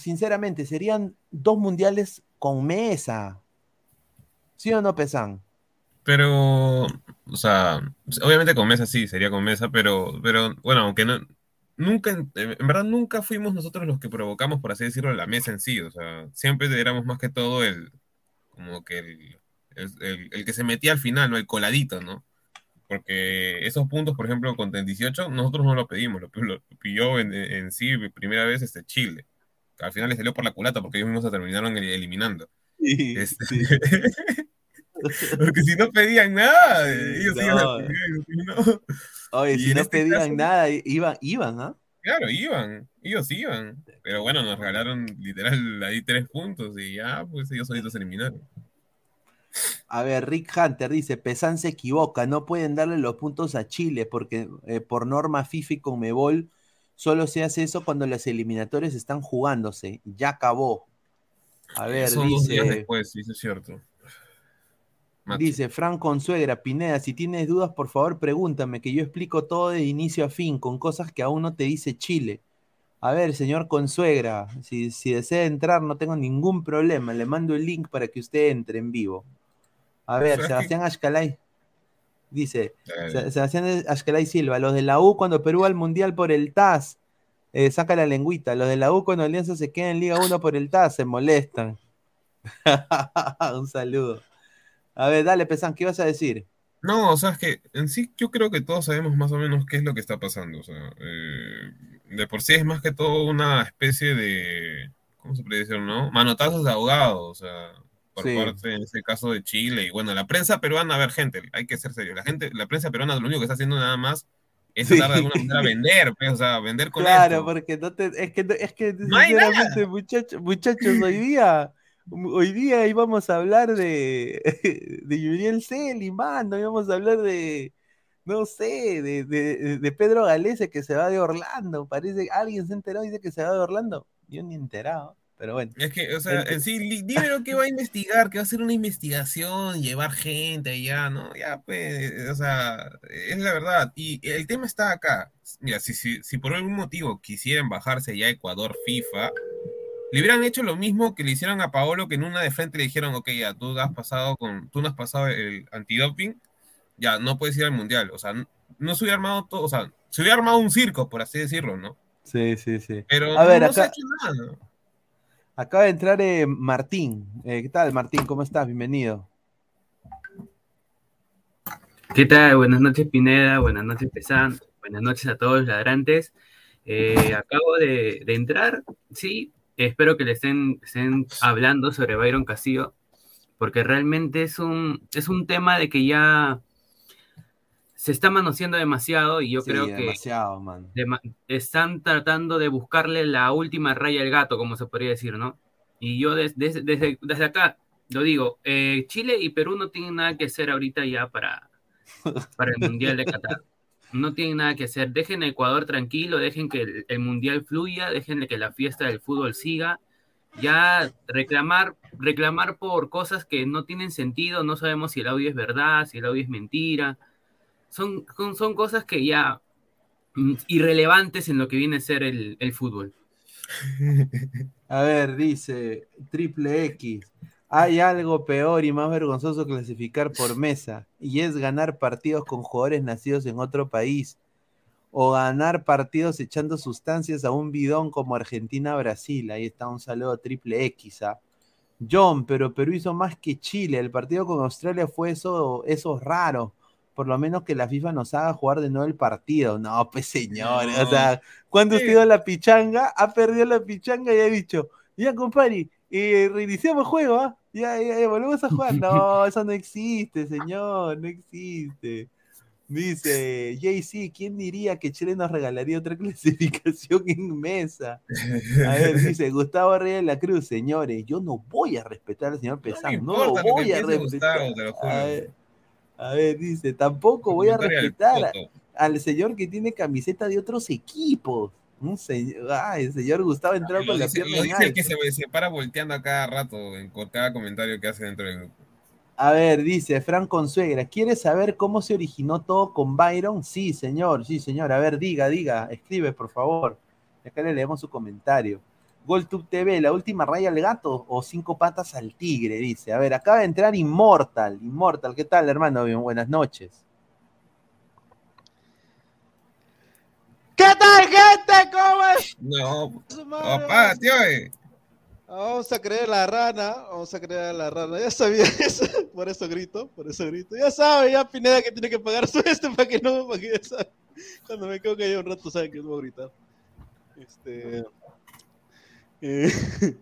sinceramente, serían dos mundiales con mesa. ¿Sí o no, Pesan? Pero, o sea, obviamente con mesa sí, sería con mesa, pero, pero bueno, aunque no, nunca, en verdad nunca fuimos nosotros los que provocamos, por así decirlo, la mesa en sí, o sea, siempre éramos más que todo el, como que el, el, el que se metía al final, ¿no? El coladito, ¿no? Porque esos puntos, por ejemplo, con 18, nosotros no lo pedimos, lo, lo pidió en, en sí primera vez este Chile al final le salió por la culata porque ellos mismos se terminaron eliminando. Sí, este... sí. porque si no pedían nada, ellos no. iban a no. Oye, si no este pedían caso- nada, iban, iban, ¿ah? Claro, iban, ellos iban. Pero bueno, nos regalaron literal ahí tres puntos y ya, pues ellos solitos eliminaron. A ver, Rick Hunter dice, Pesan se equivoca, no pueden darle los puntos a Chile porque eh, por norma FIFA y Conmebol solo se hace eso cuando las eliminatorias están jugándose. Ya acabó. A ver, Son dos días dice, después, sí, es cierto. Macho. dice Fran Consuegra, Pineda, si tienes dudas, por favor pregúntame, que yo explico todo de inicio a fin, con cosas que aún no te dice Chile. A ver, señor Consuegra, si, si desea entrar, no tengo ningún problema. Le mando el link para que usted entre en vivo. A ver. Sebastián Ashkalay dice: Dale. Sebastián Ashkalay Silva, los de la U cuando Perú va al Mundial por el TAS, eh, saca la lengüita. Los de la U cuando Alianza se queda en Liga 1 por el TAS, se molestan. Un saludo. A ver, dale, Pesan, ¿qué ibas a decir? No, o sea, es que en sí yo creo que todos sabemos más o menos qué es lo que está pasando. O sea, eh, de por sí es más que todo una especie de, ¿cómo se puede decir, no? Manotazos de ahogado, o sea, por Sí. parte en este caso de Chile. Y bueno, la prensa peruana, a ver, gente, hay que ser serio. La gente, la prensa peruana lo único que está haciendo nada más es Sí. tratar de alguna manera vender, pues, o sea, vender con Claro, esto. porque no te, es que, es que No hay muchachos, muchachos, hoy día, hoy día íbamos a hablar de, de Yuriel Celi, mano, íbamos a hablar de, no sé, de, de, de Pedro Galese que se va de Orlando, parece, alguien se enteró, dice que se va de Orlando, yo ni enterado, pero bueno. Es que, o sea, en sí, li- dime lo que va a investigar, que va a hacer una investigación, llevar gente allá, ¿no? Ya, pues, o sea, es la verdad. Y el tema está acá. Mira, si, si, si por algún motivo quisieran bajarse ya a Ecuador FIFA, le hubieran hecho lo mismo que le hicieron a Paolo, que en una de frente le dijeron, ok, ya, tú has pasado con, tú no has pasado el antidoping, ya, no puedes ir al mundial. O sea, no, no se hubiera armado todo, o sea, se hubiera armado un circo, por así decirlo, ¿no? Sí, sí, sí. Pero a ver, no acá, se ha hecho nada. acaba de entrar eh, Martín. Eh, ¿Qué tal, Martín? ¿Cómo estás? Bienvenido. ¿Qué tal? Buenas noches, Pineda. Buenas noches, Pesan. Buenas noches a todos los ladrantes. Eh, acabo de, de entrar, sí. Espero que le estén, estén hablando sobre Byron Castillo, porque realmente es un, es un tema de que ya se está manoseando demasiado y yo Sí, creo que dema- están tratando de buscarle la última raya al gato, como se podría decir, ¿no? Y yo des- des- desde, desde acá lo digo, eh, Chile y Perú no tienen nada que hacer ahorita ya para, para el Mundial de Qatar. No tienen nada que hacer. Dejen a Ecuador tranquilo, dejen que el, Mundial fluya, dejen que la fiesta del fútbol siga. Ya reclamar, reclamar por cosas que no tienen sentido, no sabemos si el audio es verdad, si el audio es mentira. Son, son, son cosas que ya mm, irrelevantes en lo que viene a ser el, el fútbol. A ver, dice Triple X. Hay algo peor y más vergonzoso que clasificar por mesa, y es ganar partidos con jugadores nacidos en otro país, o ganar partidos echando sustancias a un bidón como Argentina-Brasil. Ahí está un saludo Triple X. ¿ah? John, pero Perú hizo más que Chile. El partido con Australia fue eso, eso raro. Por lo menos que la FIFA nos haga jugar de nuevo el partido. No, pues señores. O sea, cuando usted dio la pichanga, ha perdido la pichanga y ha dicho, ya compadre, eh, reiniciamos el juego, ¿ah? Ya, ya, ya, volvemos a jugar. No, eso no existe, señor, no existe. Dice JC, ¿quién diría que Chile nos regalaría otra clasificación en mesa? A ver, dice Gustavo Reyes de la Cruz, señores, yo no voy a respetar al señor Pesán, no, lo voy a respetar. Gustavo, a, ver, a ver, dice, tampoco voy a respetar al señor que tiene camiseta de otros equipos. Un señor, ay, el señor Gustavo entró Lo con la dice, pierna lo en dice el que se, se para volteando a cada rato en cada comentario que hace dentro del grupo. A ver, dice Fran Consuegra, ¿quieres saber cómo se originó todo con Byron? Sí, señor, sí, señor. A ver, diga, diga, escribe, por favor. Acá le leemos su comentario. GolTube TV, la última raya al gato o cinco patas al tigre, dice. A ver, acaba de entrar Immortal. Immortal, ¿qué tal, hermano? Bien, buenas noches. ¿Qué tal, gente? ¿Cómo es? No, papá, tío. eh. Vamos a creer la rana, vamos a creer la rana. Ya sabía eso, por eso grito, por eso grito. Ya sabe, ya Pineda que tiene que pagar su este para que no, para que ya sabe. Cuando me quedo callado un rato saben que no voy a gritar. Este. eh,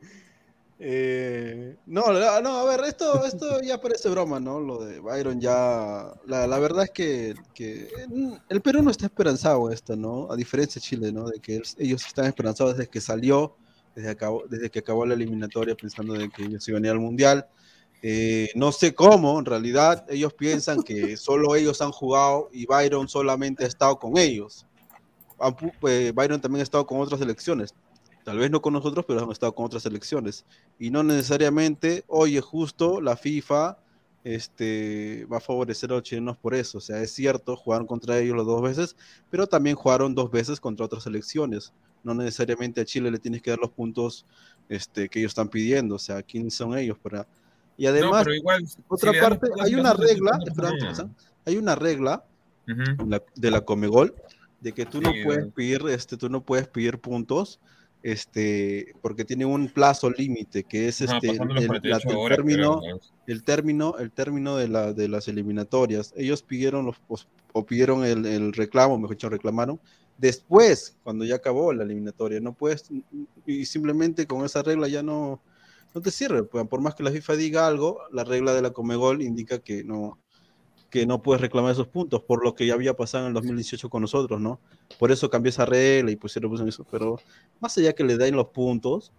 eh, no, no, a ver, esto, esto ya parece broma, ¿no? Lo de Byron ya. La, la verdad es que, que mm, el Perú no está esperanzado esto, ¿no? A diferencia de Chile, ¿no? De que el- ellos están esperanzados desde que salió, desde, acabó, desde que acabó la eliminatoria, pensando de que ellos iban a ir al Mundial. Eh, no sé cómo, en realidad, ellos piensan que solo ellos han jugado y Byron solamente ha estado con ellos. Eh, Byron también ha estado con otras selecciones. Tal vez no con nosotros, pero han estado con otras selecciones. Y no necesariamente, oye, justo la FIFA este, va a favorecer a los chilenos por eso. O sea, es cierto, jugaron contra ellos las dos veces, pero también jugaron dos veces contra otras selecciones. No necesariamente a Chile le tienes que dar los puntos este, que ellos están pidiendo. O sea, ¿quiénes son ellos para...? Y además, igual, otra si parte, hay una regla, hay una regla de la Comegol de que tú no puedes pedir, este, tú no puedes pedir puntos, este, porque tiene un plazo límite que es este, el, 48 la- el horas, término, el término, el término de la, de las eliminatorias. Ellos pidieron los, pos- o pidieron el, el reclamo, mejor dicho, reclamaron después, cuando ya acabó la eliminatoria. No puedes, y simplemente con esa regla ya no, no te sirve. pues, Por más que la FIFA diga algo, la regla de la Comegol indica que no, que no puedes reclamar esos puntos, por lo que ya había pasado en el 2018 con nosotros, ¿no? Por eso cambió esa regla y pusieron pusieron eso. Pero más allá que le den los puntos,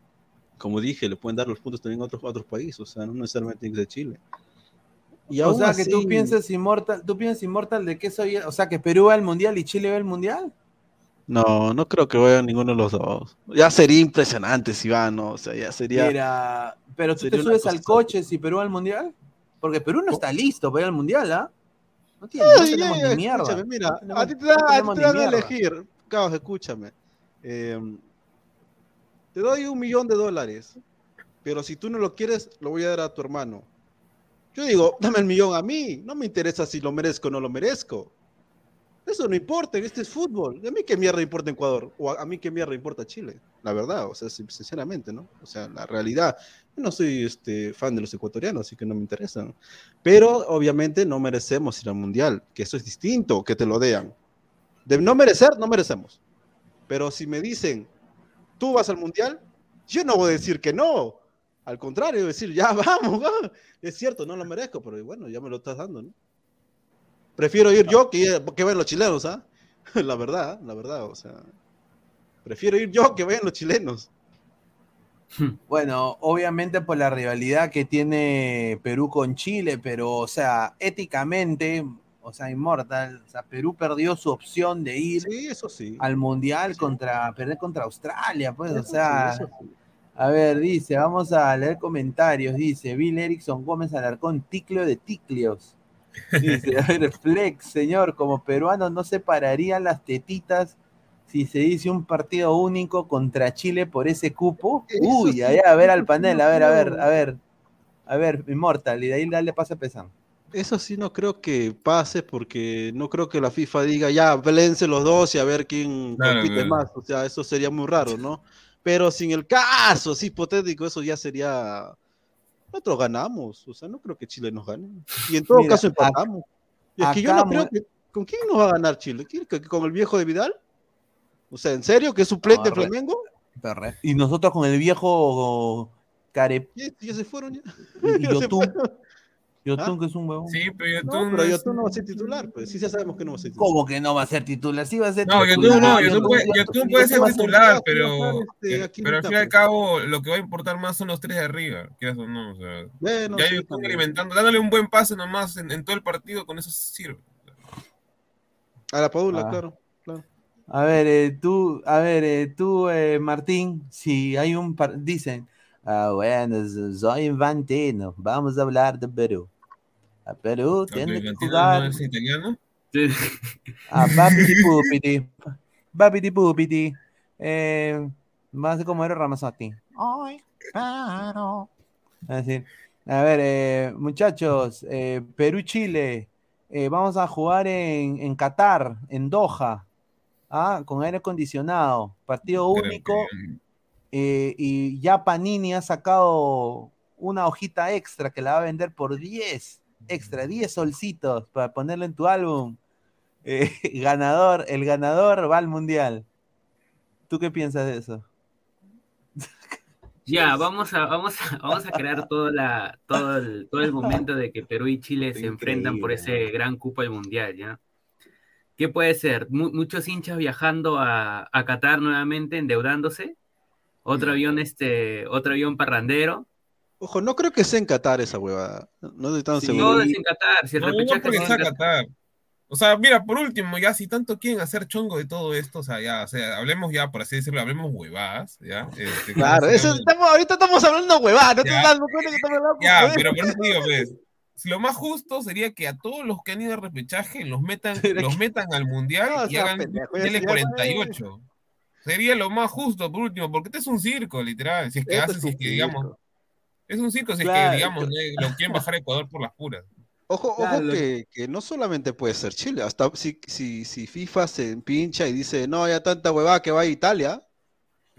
como dije, le pueden dar los puntos también a otros, a otros países, o sea, no necesariamente tiene que ser Chile. Y o sea, que tú piensas Immortal, tú piensas Immortal de que soy, o sea, que Perú va al Mundial y Chile va al Mundial. No, no creo que vayan ninguno de los dos. Ya sería impresionante si van, ¿no? O sea, ya sería. Mira, pero tú te subes al coche si Perú va al Mundial, porque Perú no está listo para ir al Mundial, ¿ah? No, tiene, no ay, tenemos ay, ni mierda. escúchame, mira, No a ti te, no a dan a mierda. elegir. Cabos, escúchame. Eh, te doy un millón de dólares, pero si tú no lo quieres, lo voy a dar a tu hermano. Yo digo, dame el millón a mí, no me interesa si lo merezco o no lo merezco. Eso no importa, este es fútbol. ¿A mí qué mierda importa Ecuador? O a, mí qué mierda importa Chile? La verdad, o sea, sinceramente, ¿no? O sea, la realidad. No soy este, fan de los ecuatorianos, así que no me interesan. Pero obviamente no merecemos ir al mundial, que eso es distinto, que te lo dean. De no merecer, no merecemos. Pero si me dicen, tú vas al mundial, yo no voy a decir que no. Al contrario, decir, ya vamos, es cierto, no lo merezco, pero bueno, ya me lo estás dando, ¿no? Prefiero ir yo que, que ver los chilenos, ¿ah? La verdad, la verdad, o sea. Prefiero ir yo que vean los chilenos. Bueno, obviamente por la rivalidad que tiene Perú con Chile, pero, o sea, éticamente, o sea, inmortal, o sea, Perú perdió su opción de ir eso sí. al Mundial contra, perder contra Australia, pues, o sea, a ver, dice, vamos a leer comentarios, dice, Bill Erickson Gómez Alarcón, ticlio de ticlios. Dice, a ver, Flex, señor, como peruano no se pararían las tetitas si se dice un partido único contra Chile por ese cupo. Uy, allá, a ver al panel, a ver, a ver, a ver. A ver, Immortal, y de ahí dale pase pesando. Eso sí no creo que pase porque no creo que la FIFA diga ya, pelense los dos y a ver quién compite más. O sea, eso sería muy raro, ¿no? Pero sin el caso, sí, hipotético, eso ya sería nosotros ganamos, o sea, no creo que Chile nos gane. Y en todo caso empatamos. Y es que yo no creo que. ¿Con quién nos va a ganar Chile? ¿Con el viejo de Vidal? O sea, ¿en serio? ¿Que es suplente Flamengo? Y nosotros con el viejo Care. Ya, se fueron ya. Y, Yotun, ¿Ah? que es un huevón. Sí, pero Yotun. No, pero Yotun no va a ser titular, pues sí, ya sabemos que no va a ser titular. ¿Cómo que no va a ser titular? Sí va a ser no, titular. Yotun no, Yotun puede, Yotun puede ser titular, pero, este, pero al fin y al cabo lo que va a importar más son los tres de arriba. O no, o sea, bueno, ya Yotun alimentando, dándole un buen pase nomás en, en, todo el partido, con eso sirve. A la Padula, ah. claro. A ver, eh, tú, a ver, eh, tú, eh, Martín, si hay un par dicen, ah, bueno, soy infantino, vamos a hablar de Perú. A Perú tiene que jugar. ¿No es italiano? Sí. A Babidi Pupiti. Babidi Pupiti. Eh, más como era Ramazotti. Ay, pero. Así. A ver, eh, muchachos, eh, Perú-Chile. Eh, vamos a jugar en, en Qatar, en Doha. ¿Ah? Con aire acondicionado. Partido único. Eh, y ya Panini ha sacado una hojita extra que la va a vender por 10 extra, 10 solcitos para ponerlo en tu álbum. Eh, ganador, el ganador va al mundial. ¿Tú qué piensas de eso? Ya, vamos a, vamos vamos a crear todo, la, todo, el, todo el momento de que Perú y Chile se enfrentan por ese gran cupo del mundial, ¿ya? ¿Qué puede ser? muchos hinchas viajando a, a Qatar nuevamente, endeudándose. Otro avión, este, otro avión parrandero Ojo, no creo que sea en Qatar esa huevada. No estoy tan seguro. No, es en Qatar. Si el no, no porque sea Qatar. O sea, mira, por último, ya si tanto quieren hacer chongo de todo esto, o sea, ya, o sea, hablemos ya, por así decirlo, hablemos huevadas, ¿ya? Este, claro, eso estamos, ahorita estamos hablando huevadas, no te das cuenta que estamos hablando Ya, pero por eso digo, pues, lo más justo sería que a todos los que han ido a repechaje los metan, los metan al mundial no, y hagan el 48. Sería lo más justo, por último, porque este es un circo, literal. Si es que haces, si es que, digamos, es un circo, si es que, digamos, lo quieren bajar a Ecuador por las puras. Ojo, ojo que, que, no solamente puede ser Chile, hasta si, si, si FIFA se pincha y dice, no, ya tanta huevada que va a Italia.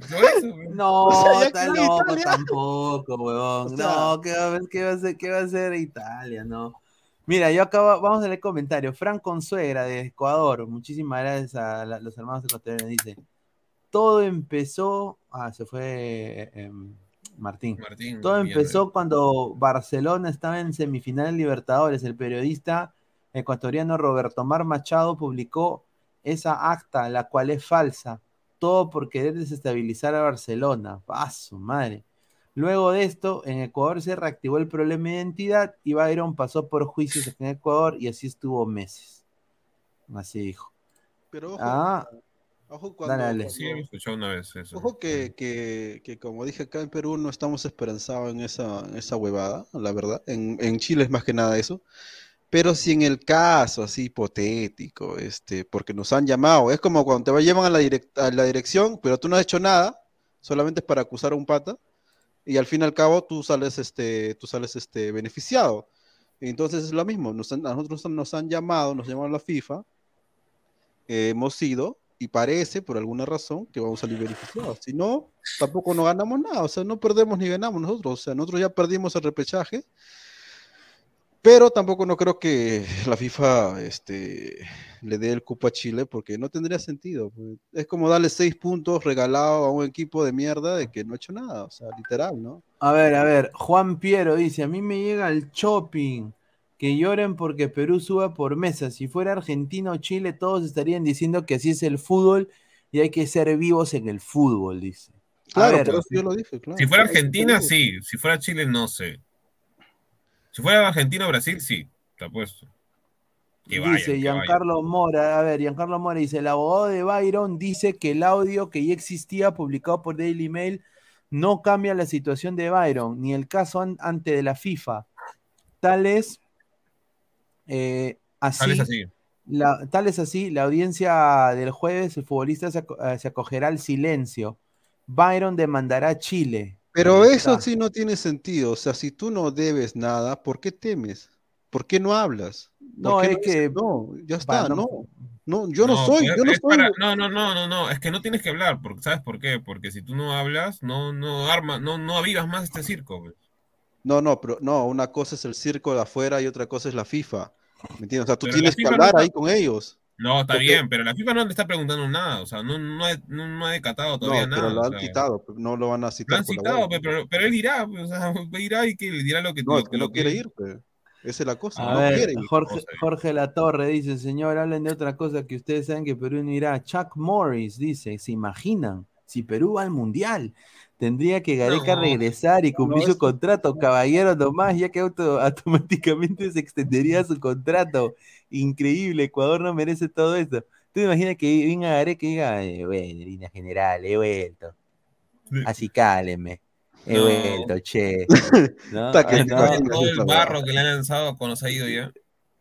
No, o está loco tampoco, huevón. no, ¿qué va, qué, va a ser, ¿qué va a hacer Italia? No. Mira, yo acabo, vamos a leer comentarios. Fran Consuegra de Ecuador, muchísimas gracias a los hermanos ecuatorianos. Dice: Todo empezó. Ah, se fue. Eh, Martín. Todo empezó cuando Barcelona estaba en semifinal Libertadores. El periodista ecuatoriano Roberto Mar Machado publicó esa acta, la cual es falsa. Todo por querer desestabilizar a Barcelona. Paso, madre. Luego de esto, en Ecuador se reactivó el problema de identidad y Byron pasó por juicios en Ecuador y así estuvo meses. Así dijo. Pero ah, Ojo cuando, Sí, he escuchado una vez eso. Ojo que, que, que, como dije acá en Perú no estamos esperanzados en esa, en esa huevada, la verdad. En, en, Chile es más que nada eso. Pero si en el caso así hipotético, este, porque nos han llamado, es como cuando te llevan a la, a la dirección, pero tú no has hecho nada, solamente es para acusar a un pata, y al fin y al cabo tú sales, este, tú sales este, beneficiado. Entonces es lo mismo, nos a nosotros nos han llamado, nos llamaron la FIFA, eh, hemos ido y parece, por alguna razón, que vamos a salir beneficiados. Si no, tampoco no ganamos nada, o sea, no perdemos ni ganamos nosotros, o sea, nosotros ya perdimos el repechaje, pero tampoco no creo que la FIFA este, le dé el cupo a Chile porque no tendría sentido. pues. Es como darle seis puntos regalados a un equipo de mierda de que no ha hecho nada, o sea, literal, ¿no? A ver, a ver, Juan Piero dice, a mí me llega el shopping, que lloren porque Perú suba por mesa. Si fuera Argentina o Chile, todos estarían diciendo que así es el fútbol y hay que ser vivos en el fútbol, dice. Claro, ver, eso yo lo dije, claro. Si fuera Argentina, sí. Si fuera Chile, no sé. Si fuera Argentina o Brasil, sí. Te apuesto. Que dice que. Giancarlo Mora, a ver, Giancarlo Mora dice, el abogado de Byron dice que el audio que ya existía publicado por Daily Mail no cambia la situación de Byron, ni el caso an- ante de la FIFA. Tal es eh, así, Tal es así. La, tal es así, la audiencia del jueves, el futbolista se, aco- eh, se acogerá al silencio. Byron demandará a Chile. Pero eso sí no tiene sentido. O sea, si tú no debes nada, ¿por qué temes? ¿Por qué no hablas? ¿Por No, es que- no, ya está, no. No, yo no, soy, yo no soy. para- no, no, no, no, no, es que no tienes que hablar, porque ¿sabes por qué? Porque si tú no hablas, no, no arma, no, no avivas más este circo. pues. No, no, pero no, una cosa es el circo de afuera y otra cosa es la FIFA. ¿Me entiendes? O sea, tú Pero tienes que hablar ahí con ellos. No, está Porque- bien, pero la FIFA no le está preguntando nada, o sea, no, no, ha, no, no ha decatado No, todavía pero nada. lo o han sea, citado, pero no lo van a Lo citar han por la citado, pe, pero, pero él irá, pues, o sea, irá y que le dirá lo que No, lo, es que no lo quiere ir, pues. Esa es la cosa, A no ver, quiere ir. Jorge, Jorge Latorre dice, señor, hablen de otra cosa que ustedes saben que Perú no irá. Chuck Morris dice, ¿se imaginan? Si Perú va al Mundial, tendría que Gareca No. regresar y cumplir No, su contrato, caballero nomás, ya que auto- automáticamente se extendería su contrato. Increíble, Ecuador no merece todo esto. ¿Tú te imaginas que venga Gareca y diga, eh, bueno, línea general, he vuelto. Así cáleme. He No. vuelto, che. ¿No? Ah, no. todo el barro que le han lanzado cuando se ha ido ya.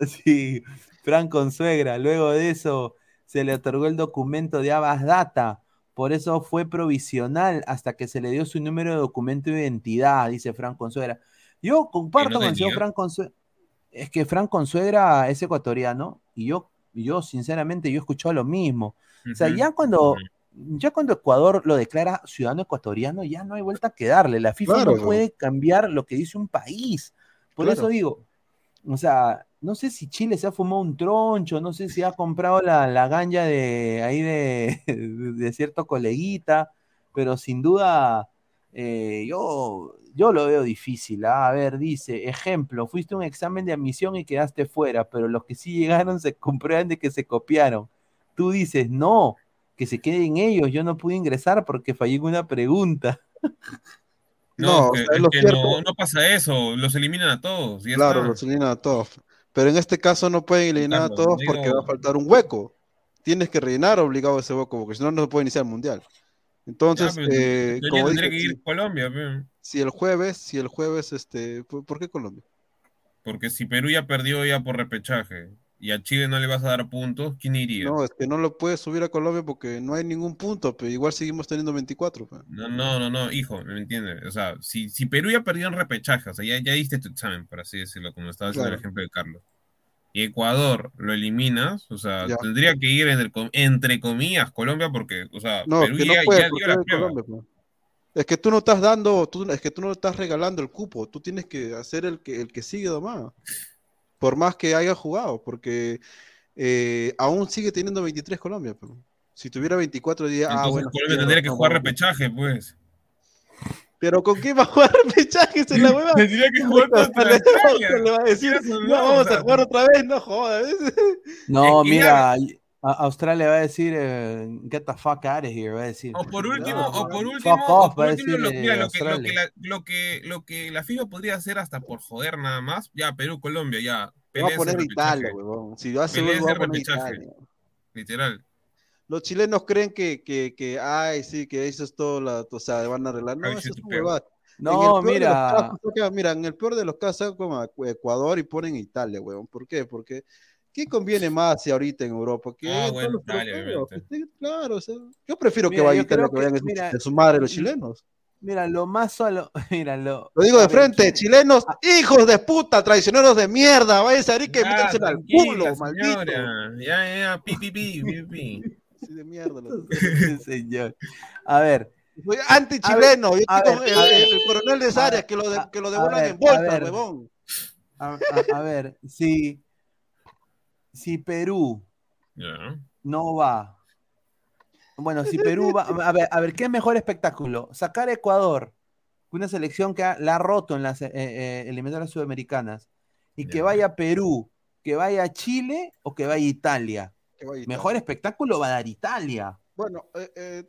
Sí, Fran Consuegra. Luego de eso se le otorgó el documento de Abas Data. Por eso fue provisional hasta que se le dio su número de documento de identidad, dice Fran Consuegra. Yo comparto no con el señor. Fran Consuegra. Es que Fran Consuegra es ecuatoriano y yo, yo sinceramente, yo he escuchado lo mismo. O sea, ya cuando, ya cuando Ecuador lo declara ciudadano ecuatoriano, ya no hay vuelta que darle. La FIFA Claro. no puede cambiar lo que dice un país. Por Claro. eso digo, o sea, no sé si Chile se ha fumado un troncho, no sé si ha comprado la, la ganja de ahí de, de cierto coleguita, pero sin duda eh, yo, yo lo veo difícil. ¿ah? A ver, dice, ejemplo, fuiste a un examen de admisión y quedaste fuera, pero los que sí llegaron se comprueban de que se copiaron. Tú dices, no, que se queden ellos, yo no pude ingresar porque fallé en una pregunta. No, No, o que- sea, es es lo que cierto. no, no pasa eso, los eliminan a todos. y Claro, está. los eliminan a todos. Pero en este caso no pueden eliminar a todos digo- porque va a faltar un hueco. Tienes que rellenar obligado ese hueco, porque si no, no se puede iniciar el mundial. Entonces, Ya, pero eh, tendría- como tendría dije, que ir si, Colombia, si el jueves, si el jueves, este, ¿por qué Colombia? porque si Perú ya perdió ya por repechaje y a Chile no le vas a dar puntos, ¿quién iría? No, es que no lo puedes subir a Colombia porque no hay ningún punto, pero igual seguimos teniendo 24. pe. No, no, no, no, hijo, ¿me entiendes? O sea, si, si Perú ya perdió en repechaje, o sea, ya, ya diste tu examen, por así decirlo, como estaba haciendo el ejemplo de Carlos, y Ecuador lo eliminas, o sea, Ya. tendría que ir entre, com- entre comillas Colombia, porque, o sea, No, Perú que no ya, dio la. Colombia, pe. Es que tú no estás dando, tú, es que tú no estás regalando el cupo, tú tienes que hacer el que, el que sigue nomás. Por más que haya jugado, porque eh, aún sigue teniendo 23 Colombia. pe. Si tuviera 24 días, ah, Entonces bueno. Colombia tendría que jugar vamos. repechaje, pues. Pero ¿con qué va a jugar repechajes en la hueva? Tendría que jugar contra Australia. le va a decir, no, vamos a jugar otra vez, no jodas. No, mira, Australia va a decir, eh, get the fuck out of here, va a decir. O por último, o por último, off, o lo, eh, lo, que, lo, que la, lo, que, lo que la FIFA podría hacer hasta por joder nada más, ya Perú, Colombia, ya, Va a poner Italia, huevón. Si yo hace a poner Italia. literal. Los chilenos creen que, que, que, ay, sí, que eso es todo, la, o sea, van a arreglar. No, Ay, eso es. En No, mira. casos, mira, en el peor de los casos, como a Ecuador y ponen Italia, huevón. ¿Por qué? Porque, ¿qué conviene más si ahorita en Europa? Que Ah, bueno, Italia, que Claro, o sea, yo prefiero que Mira, vaya yo Italia que vayan que- de su- mira, de su madre los y- chilenos. Mira, lo más solo. Mira, lo. Lo digo de frente, chilenos, hijos de puta, traicioneros de mierda, váyanse a ir que métanse al culo, maldito. Ya, ya, pi, pi, pi, pi, pi. Sí, de mierda. Lo... señor. A ver. Soy anti-chileno. Yo con el, el, el, coronel de Arias, que lo, de, que lo devuelvan en bolsa, huevón. A, a, a, ver, si, si Perú yeah. no va. Bueno, si Perú va. A ver, a ver, ¿qué es mejor espectáculo? Sacar a Ecuador, una selección que ha, la ha roto en las eh, eh, eliminatorias sudamericanas, y yeah. que vaya Perú, que vaya Chile o que vaya Italia. Que vaya Italia. Mejor espectáculo va a dar Italia. Bueno, eh, eh,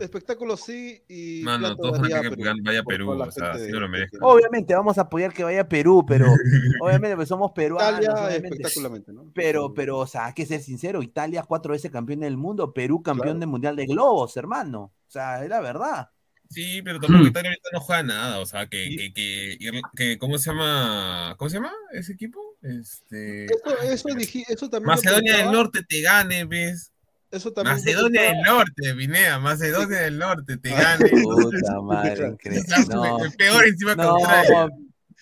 espectáculo sí y. No, no, todos van a que Perú, vaya Perú, o sea, si no lo merezco. Obviamente vamos a apoyar que vaya Perú, pero obviamente pues somos peruanos. Italia espectacularmente, ¿no? Pero, pero, o sea, hay que ser sincero, Italia cuatro veces campeón del mundo, Perú campeón claro. del mundial de globos, hermano. O sea, es la verdad. Sí, pero tampoco Italia ahorita no juega nada, o sea, que, que, que, que, ¿cómo se llama? ¿Cómo se llama ese equipo? Este... Eso, eso, dije, eso también Macedonia del Norte te gane, ¿ves? Eso también Macedonia del Norte, Vinea, Macedonia del Norte, te gane. Puta madre, increíble. No. El peor encima no, contrario.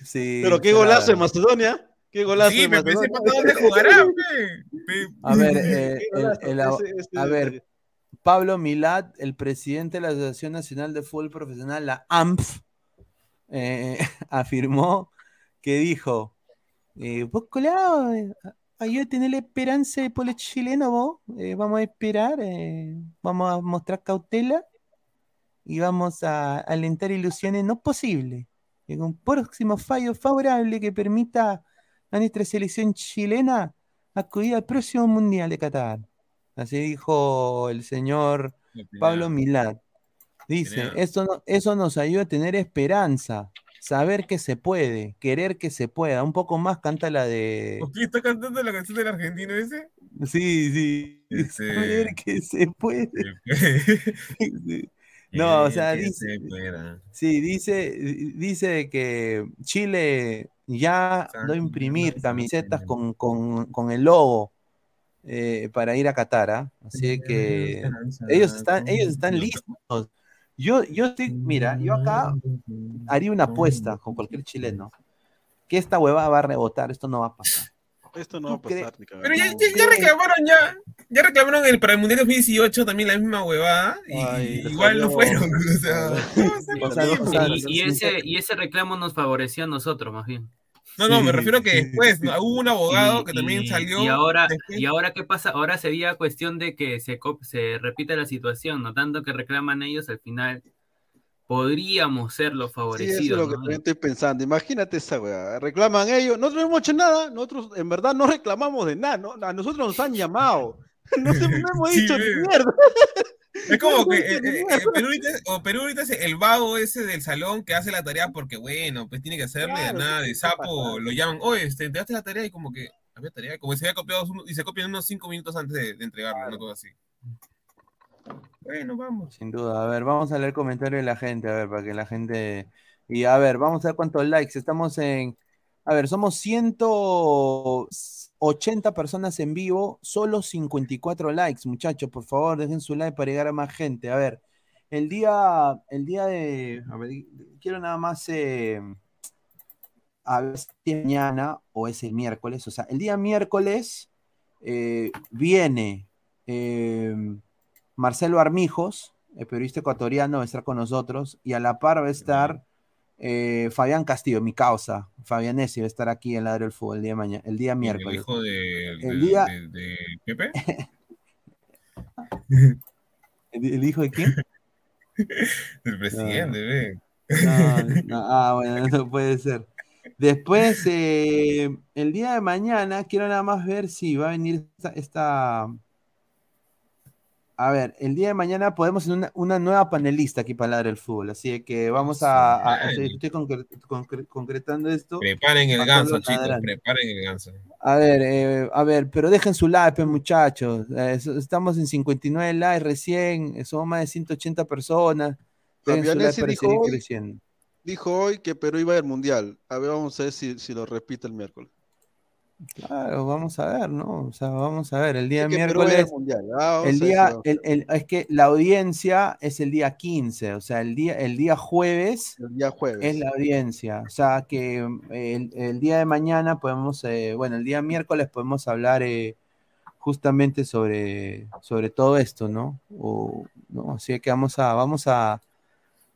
Sí, Pero qué golazo claro. de Macedonia. Qué golazo sí, de me pensé para dónde jugará. A ver, eh, el, el, a ver, Pablo Milad, el presidente de la Asociación Nacional de Fútbol Profesional, la AMF, eh, afirmó que dijo, eh, vos colado, ayuda a tener la esperanza de pueblo chileno, vos. Eh, vamos a esperar, eh, vamos a mostrar cautela y vamos a alentar ilusiones no posibles. En un próximo fallo favorable que permita a nuestra selección chilena acudir al próximo Mundial de Qatar. Así dijo el señor Pablo Milad. Dice, eso, no, eso nos ayuda a tener esperanza saber que se puede, querer que se pueda. Un poco más canta la de. ¿Por qué está cantando la canción del argentino ese? Sí, sí. Ese... Saber que se puede. sí. No, o sea, dice. Sí, dice, dice que Chile ya no imprimir camisetas con, con, con el logo. Eh, para ir a Qatar, ¿eh? así que ellos están, ellos están listos. Yo, yo estoy, mira, yo acá haría una apuesta con cualquier chileno que esta hueva va a rebotar, esto no va a pasar. Esto no va a pasar, ni Pero ya, ya, ya, reclamaron ya, ya reclamaron el, para el Mundial 2018 también la misma huevada y Ay, igual no fueron. O sea, y, y, ese, y ese reclamo nos favoreció a nosotros más bien. No, no, me refiero a que después ¿no? hubo un abogado y, que también y, salió. Y ahora, después... y ahora qué pasa? Ahora sería cuestión de que se, se repita la situación, no tanto que reclaman ellos, al final podríamos ser los favorecidos. Sí, eso es lo que estoy pensando. Imagínate esa weá. Reclaman ellos. Nosotros no hemos hecho nada. Nosotros en verdad no reclamamos de nada. ¿no? A nosotros nos han llamado. No, hemos dicho sí, ni mierda. Es como que eh, eh, Perú, ahorita, o Perú ahorita es el vago ese del salón que hace la tarea porque, bueno, pues tiene que hacerle claro, nada de sapo, lo llaman, oye, este, te daste la tarea y como que había tarea, como si se había copiado y se copian unos cinco minutos antes de, de entregarlo, claro. una cosa así. Bueno, vamos. Sin duda, a ver, vamos a leer comentarios de la gente, a ver, para que la gente... Y a ver, vamos a ver cuántos likes. Estamos en... A ver, somos 180 personas en vivo, solo 54 likes, muchachos. Por favor, dejen su like para llegar a más gente. A ver, el día, el día de... A ver, quiero nada más... Eh, a ver si es mañana o es el miércoles. O sea, el día miércoles eh, viene... Eh, Marcelo Armijos, el periodista ecuatoriano, va a estar con nosotros, y a la par va a estar eh, Fabián Castillo, mi causa, Fabianesi, va a estar aquí en la del fútbol el día mañana, el día miércoles. ¿El hijo de, el de, día... de, Pepe? ¿El, ¿El, hijo de quién? Del presidente, ve. No, no, ah, bueno, no puede ser. Después, eh, el día de mañana, quiero nada más ver si va a venir esta, esta a ver, el día de mañana podemos tener una, una, nueva panelista aquí para hablar del fútbol, así que vamos a, a, a estoy concre, concre, concretando esto. Preparen el ganso, chicos, adelante. preparen el ganso. A ver, eh, a ver, pero dejen su like, muchachos. Eh, estamos en 59 likes recién, somos más de 180 personas. Dejen su like para seguir hoy, creciendo. Dijo hoy que Perú iba al mundial. A ver, vamos a ver si, si lo repite el miércoles. Claro, vamos a ver, ¿no? O sea, vamos a ver, el día Es que Perú miércoles. mundial, ah, el día, el- el- es que la audiencia es el día 15, o sea, el día, el día jueves El día jueves. es la audiencia. O sea, que mm, el, el día de mañana podemos, eh, bueno, el día miércoles podemos hablar eh, justamente sobre, sobre todo esto, ¿no? O- ¿no? Así que vamos a, vamos a,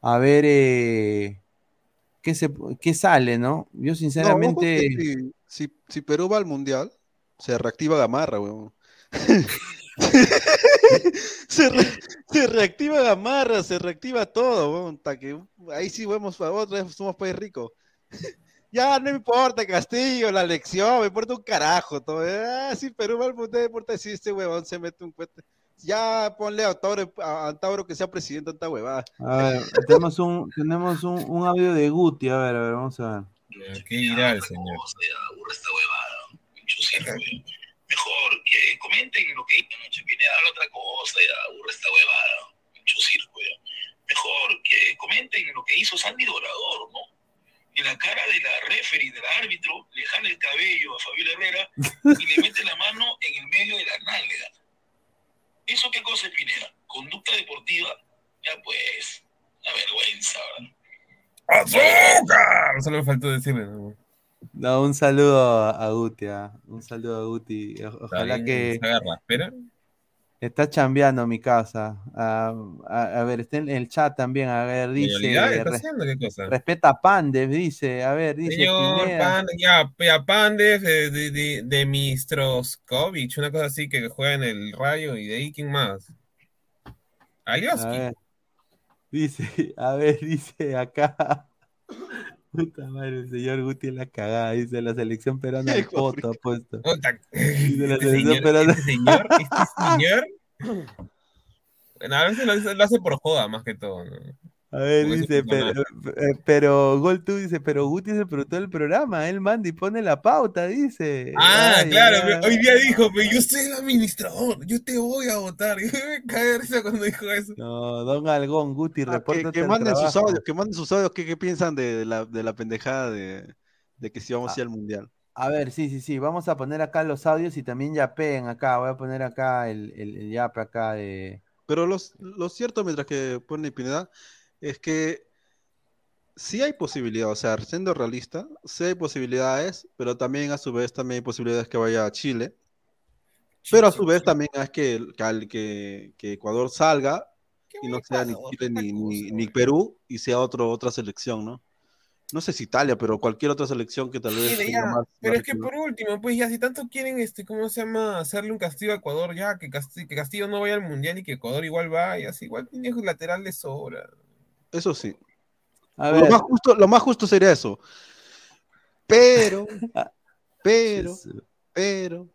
a ver eh, qué, se, qué sale, ¿no? Yo sinceramente... si, si, Perú va al mundial, se reactiva Gamarra, weón. se, re- se reactiva Gamarra, se reactiva todo, weón. que ahí sí vemos, otra vez somos país rico. Ya no me importa Castillo, la elección, me importa un carajo. Todo. Ah, si Perú va al mundial, me importa si este huevón se mete un cuete. Ya ponle a Tauro, a Antauro que sea presidente de esta huevada. A ver, tenemos un, tenemos un, un audio de Guti, a ver, a ver, vamos a ver. ¿Qué dirá el señor? Mejor que comenten lo que hizo Noche Pineda, habla otra cosa, ya aburre esta huevada, mucho circo ya. Mejor que comenten lo que hizo Sandy Dorador, ¿no? En la cara de la referee, del árbitro, le jala el cabello a Fabiola Herrera y le mete la mano en el medio de la nalga. ¿Eso qué cosa es Pineda? Conducta deportiva. Ya pues, una vergüenza, ¿verdad? ¡Azúcar! Solo me faltó decirle. ¿no? No, un saludo a, Guti, ah, un saludo a Guti. Ojalá bien, que se agarra, espera. está chambeando mi casa. A, a ver, está en el chat también. A ver, dice. ¿está haciendo qué cosa? respeta a Pandev, dice. A ver, dice. Señor Pineda. Pan, ya, ya Pandev de, de, de, de Mistroskovich, una cosa así que juega en el Rayo y de ahí, ¿quién más? Alioski. Dice, a ver, dice acá. Puta madre, el señor Guti la cagada. Dice la selección peruana al poto ha puesto. Puta, Dice la este selección señor, peruana. este señor, este señor. Bueno, a veces lo, hace- lo hace por joda más que todo. ¿no? A ver, dice, pero, eh, pero Gol tú dice, pero Guti es el productor del programa, él manda y pone la pauta, dice. Ah, Ay, claro, hoy día dijo, pero yo soy el administrador, yo te voy a votar. Y me cae de risa cuando dijo eso. No, don Algón, Guti, Ah, que, manden sus audios, que manden sus audios, ¿qué, qué piensan de, de la, de la pendejada de, de que si vamos a ir al mundial? A ver, sí, sí, sí, vamos a poner acá los audios y también yapeen acá, voy a poner acá el, el, el yape acá de... Pero los, lo cierto, mientras que pone Pineda, es que sí hay posibilidad, o sea, siendo realista, sí hay posibilidades, pero también a su vez también hay posibilidades que vaya a Chile. Pero a su vez también es que, que, que- Ecuador salga y no sea ni Chile ni, ni- ni Perú y sea otro, otra selección, ¿no? No sé si Italia, pero cualquier otra selección que tal vez tenga ya, más- pero más es que por último, pues ya, si tanto quieren, este, ¿cómo se llama? Hacerle un castigo a Ecuador, ya, que Castillo, que Castillo no vaya al Mundial y que Ecuador igual vaya, así, igual tiene lateral de sobra. Eso sí. A lo, más justo, lo más justo sería eso. Pero, pero, pero,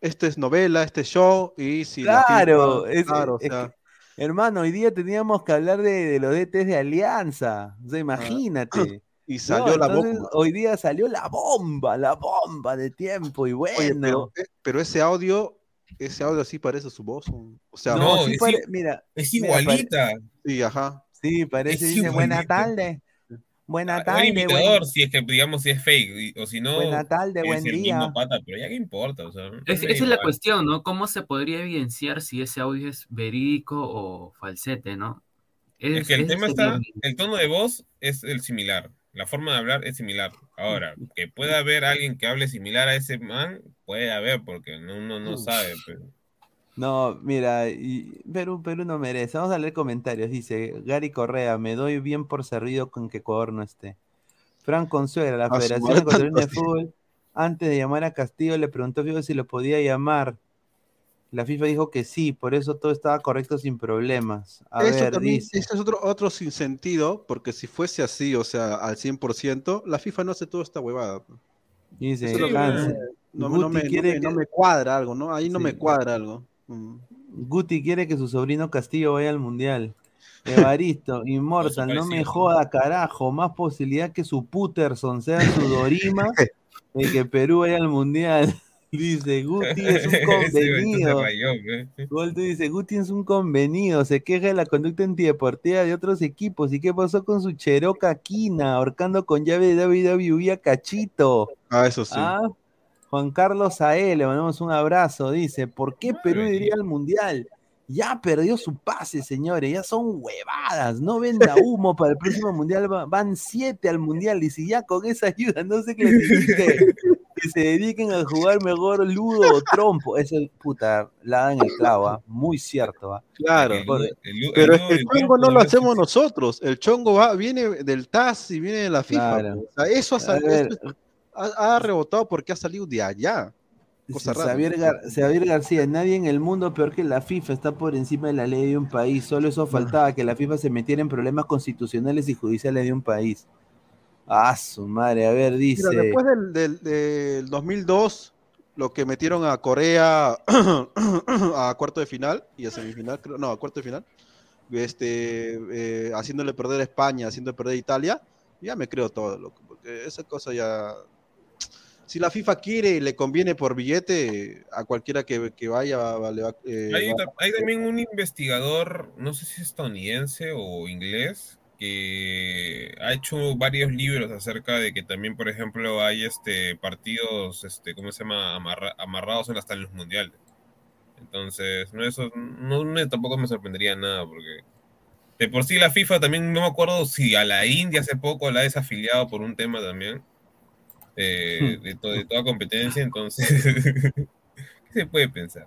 esto es novela, este es show, y si la Claro, es- claro, o es sea, que- hermano, hoy día teníamos que hablar de, de los DTs de Alianza, o sea, imagínate. y salió la entonces, bomba. Hoy día salió la bomba, la bomba de tiempo, y bueno. Oye, pero, eh, pero ese audio, ese audio sí parece su voz. o- sea, No, No, sí es pare- mira, Es mira, pare- igualita. sí, ajá. Sí, parece, dice, buena igualita. tarde. Buena Buen tarde, imitador, buen- si es que, digamos, si es fake, o si no, Buena tarde, es buen el día. mismo pata, pero ya que importa, o sea. Es- esa es la cuestión, ¿no? ¿Cómo se podría evidenciar si ese audio es verídico o falsete, ¿no? Es que el tema está, el tono de voz es el similar, la forma de hablar es similar. Ahora, que pueda haber alguien que hable similar a ese man, puede haber, porque no- uno no Uf. sabe. Pero... No, mira, y Perú, Perú no merece. Vamos a leer comentarios. Dice Gary Correa, me doy bien por servido con que Ecuador no esté. Fran Consuela, la A su Federación Ecuatoriana de. Fútbol, antes de llamar a Castillo, le preguntó a FIFA si lo podía llamar. La FIFA dijo que sí, por eso todo estaba correcto sin problemas. A Eso ver, también, dice. ese es otro, otro sin sentido, porque si fuese así, o sea, al 100%, la FIFA no hace toda esta huevada. Dice, Eso no, me, no no me cuadra algo, ¿no? Ahí no Sí. me cuadra algo. Mm. Guti quiere que su sobrino Castillo vaya al mundial. Evaristo, Immortal, no me joda, carajo. Más posibilidad que su Puterson sea su Dorima de que Perú vaya al mundial. Dice, Guti es un convenido. rayó, ¿eh? Goldo dice, Guti es un convenido, se queja de la conducta antideportiva de otros equipos. ¿Y qué pasó con su Cheroca Quina, ahorcando con llave de WWE a Cachito? Ah, eso sí. ¿Ah? Juan Carlos Ae, le mandamos un abrazo. Dice: ¿Por qué Perú iría al mundial? Ya perdió su pase, señores. Ya son huevadas. No venda humo para el próximo mundial. va- Van siete al mundial. Y si ya con esa ayuda no se clasifique, que se dediquen a jugar mejor ludo o trompo. Es puta, la dan el clavo, ¿ah? muy cierto. ¿ah? Claro, pero es que el chongo no lo hacemos nosotros. El chongo va, viene del TAS y viene de la FIFA. Claro. O sea, eso ha, sal- A ver. eso ha- ha rebotado porque ha salido de allá. Cosa rara. Xavier, Gar- Xavier García, nadie en el mundo peor que la FIFA está por encima de la ley de un país. Solo eso faltaba, que la FIFA se metiera en problemas constitucionales y judiciales de un país. Ah, su madre, a ver, dice. Mira, después del, del- del 2002, lo que metieron a Corea a cuarto de final y a semifinal, creo, no, a cuarto de final, este, eh, haciéndole perder a España, haciéndole perder a Italia, ya me creo todo, loco, porque esa cosa ya... Si la FIFA quiere y le conviene por billete, a cualquiera que, que vaya, va- le va- eh, Hay, va- hay también un investigador, no sé si es estadounidense o inglés, que ha hecho varios libros acerca de que también, por ejemplo, hay este partidos, este, ¿cómo se llama? Amarra- amarrados en en los mundiales. Entonces, no, eso no, me- tampoco me sorprendería nada, porque de por sí la FIFA también, no me acuerdo si a la India hace poco la ha desafiliado por un tema también eh, de, to- de toda competencia, entonces, ¿qué se puede pensar?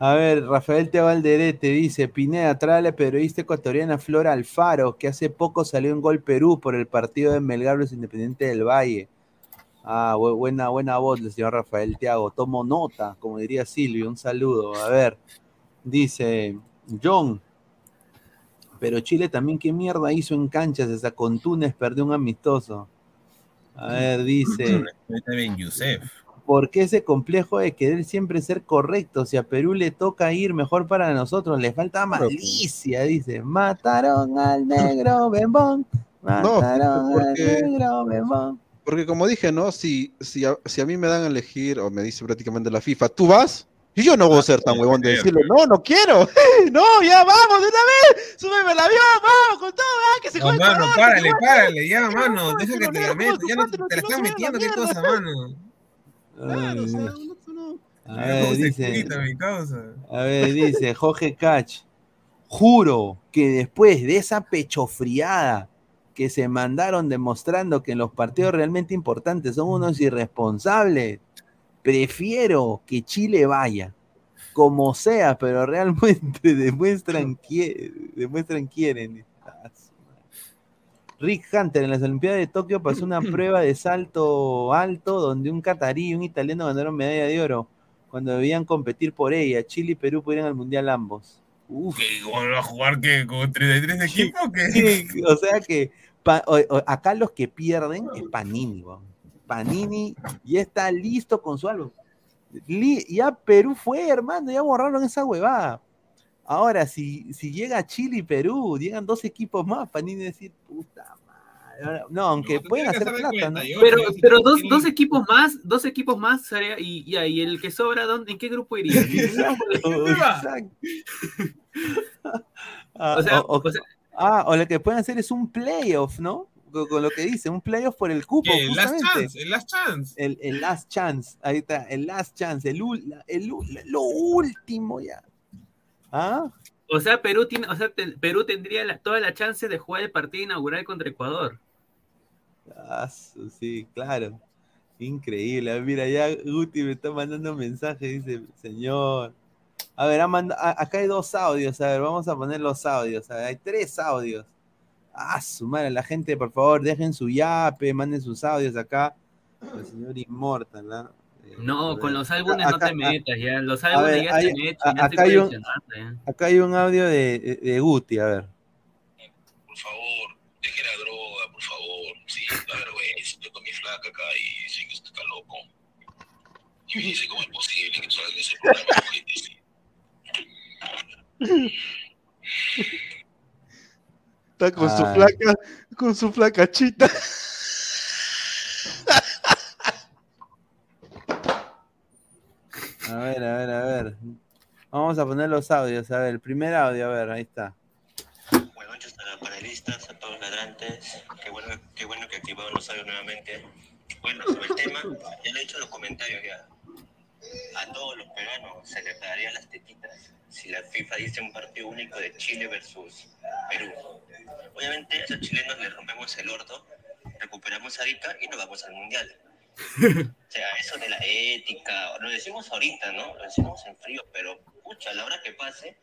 A ver, Rafael Tevalderete dice, Pineda, trae a la periodista ecuatoriana Flora Alfaro, que hace poco salió en Gol Perú por el partido de Melgar versus Independiente del Valle. Ah, bu- buena, buena voz del señor Rafael Tiago. Tomo nota, como diría Silvio, un saludo. A ver, dice John, pero Chile también, ¿qué mierda hizo en canchas? Esa con Túnez perdió un amistoso. A ver, dice... ¿Por qué ese complejo de querer siempre ser correcto? Si a Perú le toca ir mejor para nosotros, le falta malicia, dice. Mataron al negro Bembón. Mataron porque- al negro Bembón. Porque como dije, ¿no? Si, si, a, si a mí me dan a elegir, o me dice prácticamente la FIFA, ¿tú vas? Y yo no voy a ser tan huevón de decirle, no, no quiero. No, ya vamos, de una vez. Súbeme el avión, vamos, con todo, ah, que se No, mano, párale, párale, ya, mano, deja que te la metas, ya no te, te la están metiendo, qué cosa, mano. Ay, a Ya, ver, ¿cómo se dice, explica, mi causa? a ver, dice Jorge Cach. Juro que después de esa pechofriada que se mandaron demostrando que en los partidos realmente importantes son unos irresponsables, prefiero que Chile vaya, como sea, pero realmente demuestran, que, demuestran quieren. Rick Hunter en las Olimpiadas de Tokio pasó una prueba de salto alto donde un catarí y un italiano ganaron medalla de oro cuando debían competir por ella. Chile y Perú pudieron al mundial ambos. Uf. ¿Qué, ¿Van a jugar qué? ¿Con 33 equipos? o sea que pa- o- o- acá los que pierden es Panini, weón. Panini ya está listo con su álbum. Li- ya Perú fue, hermano, ya borraron esa huevada. Ahora, si, si llega Chile y Perú, llegan dos equipos más, Panini decir, puta madre. No, aunque pueden hacer plata, ¿no? Pero, pero dos, dos equipos más, dos equipos más y, y, y el que sobra, ¿dónde, ¿en qué grupo iría? Exacto. Ah, O sea, o- o- ah, o lo que pueden hacer es un playoff, ¿no? Con, con lo que dice, un playoff por el cupo. El last justamente. chance, el last chance. El, el last chance, ahí está, el last chance, el, el ul- lo último ya. ¿Ah? O sea, Perú tiene, o sea, te- Perú tendría la- toda la chance de jugar el partido inaugural contra Ecuador. Ah, sí, claro. Increíble. Mira, ya Guti me está mandando un mensaje, dice, señor. A ver, ha manda- a- acá hay dos audios, a ver, vamos a poner los audios. a ver, hay tres audios. Ah, su madre, la gente, por favor, dejen su yape, manden sus audios acá. El señor Immortal, ¿ah? Eh, No, con los álbumes no te metas, ya. Los álbumes ver, ya hay- hechos, a- ya acá hay un-. Acá hay un audio de, de- Guti, a ver. Por favor, deje la droga, por favor. Sí, da vergüenza. Estoy con mi flaca acá y dice que usted está loco. Y me dice cómo es posible que salga ese programa. Está con su Ay. flaca, con su flaca chita. A ver, a ver, a ver. Vamos a poner los audios, a ver, el primer audio, a ver, ahí está. Buenas noches a los panelistas, a todos los ladrantes. Qué bueno, qué bueno que activaron los audios nuevamente. Bueno, sobre el tema, ya lo he dicho en los comentarios ya. A todos los peruanos se les darían las tetitas si la FIFA dice un partido único de Chile versus Perú. Obviamente a esos chilenos les rompemos el orto, recuperamos ahorita y nos vamos al Mundial. O sea, eso de la ética, lo decimos ahorita, ¿no? Lo decimos en frío, pero pucha, a la hora que pase,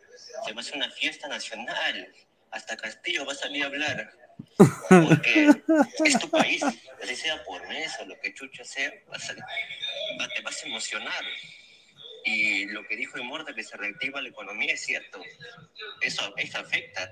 se va a hacer una fiesta nacional. Hasta Castillo va a salir a hablar. Porque es tu país, así sea por mes o lo que chucha sea, vas a, te vas a emocionar. Y lo que dijo Immorta, que se reactiva la economía, es cierto. Eso, eso afecta.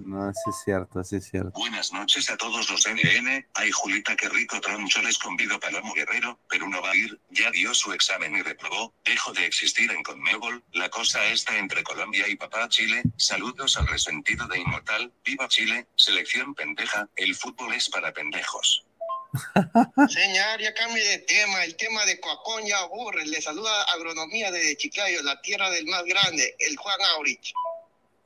No, sí es cierto, sí es cierto. Buenas noches a todos los NN. Ay, Julita, qué rico troncho les convido Palomo Guerrero, pero no va a ir, ya dio su examen y reprobó, dejo de existir en Conmebol, la cosa está entre Colombia y papá Chile, saludos al resentido de Inmortal, viva Chile, selección pendeja, el fútbol es para pendejos. Señor, ya cambie de tema. El tema de Coacón ya aburre. Le saluda Agronomía de Chiclayo, la tierra del más grande, el Juan Aurich.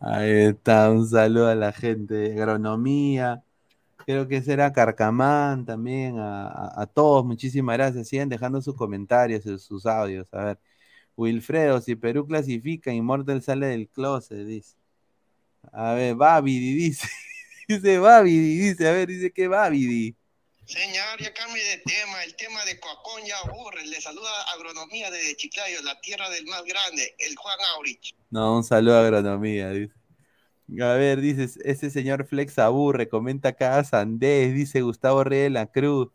Ahí está, un saludo a la gente de agronomía. Creo que será Carcamán también, a, todos, muchísimas gracias. Sigan dejando sus comentarios, sus, sus audios. A ver, Wilfredo, si Perú clasifica, Immortal sale del closet, dice. A ver, Babidi dice, dice Babidi, dice, a ver, dice que Babidi. Señor, ya cambie de tema. El tema de Coacón ya aburre. Le saluda Agronomía de Chiclayo, la tierra del más grande, el Juan Aurich. No, un saludo a agronomía, dice. A ver, dices, ese señor Flex aburre, comenta acá Sandés, dice Gustavo Rey de la Cruz.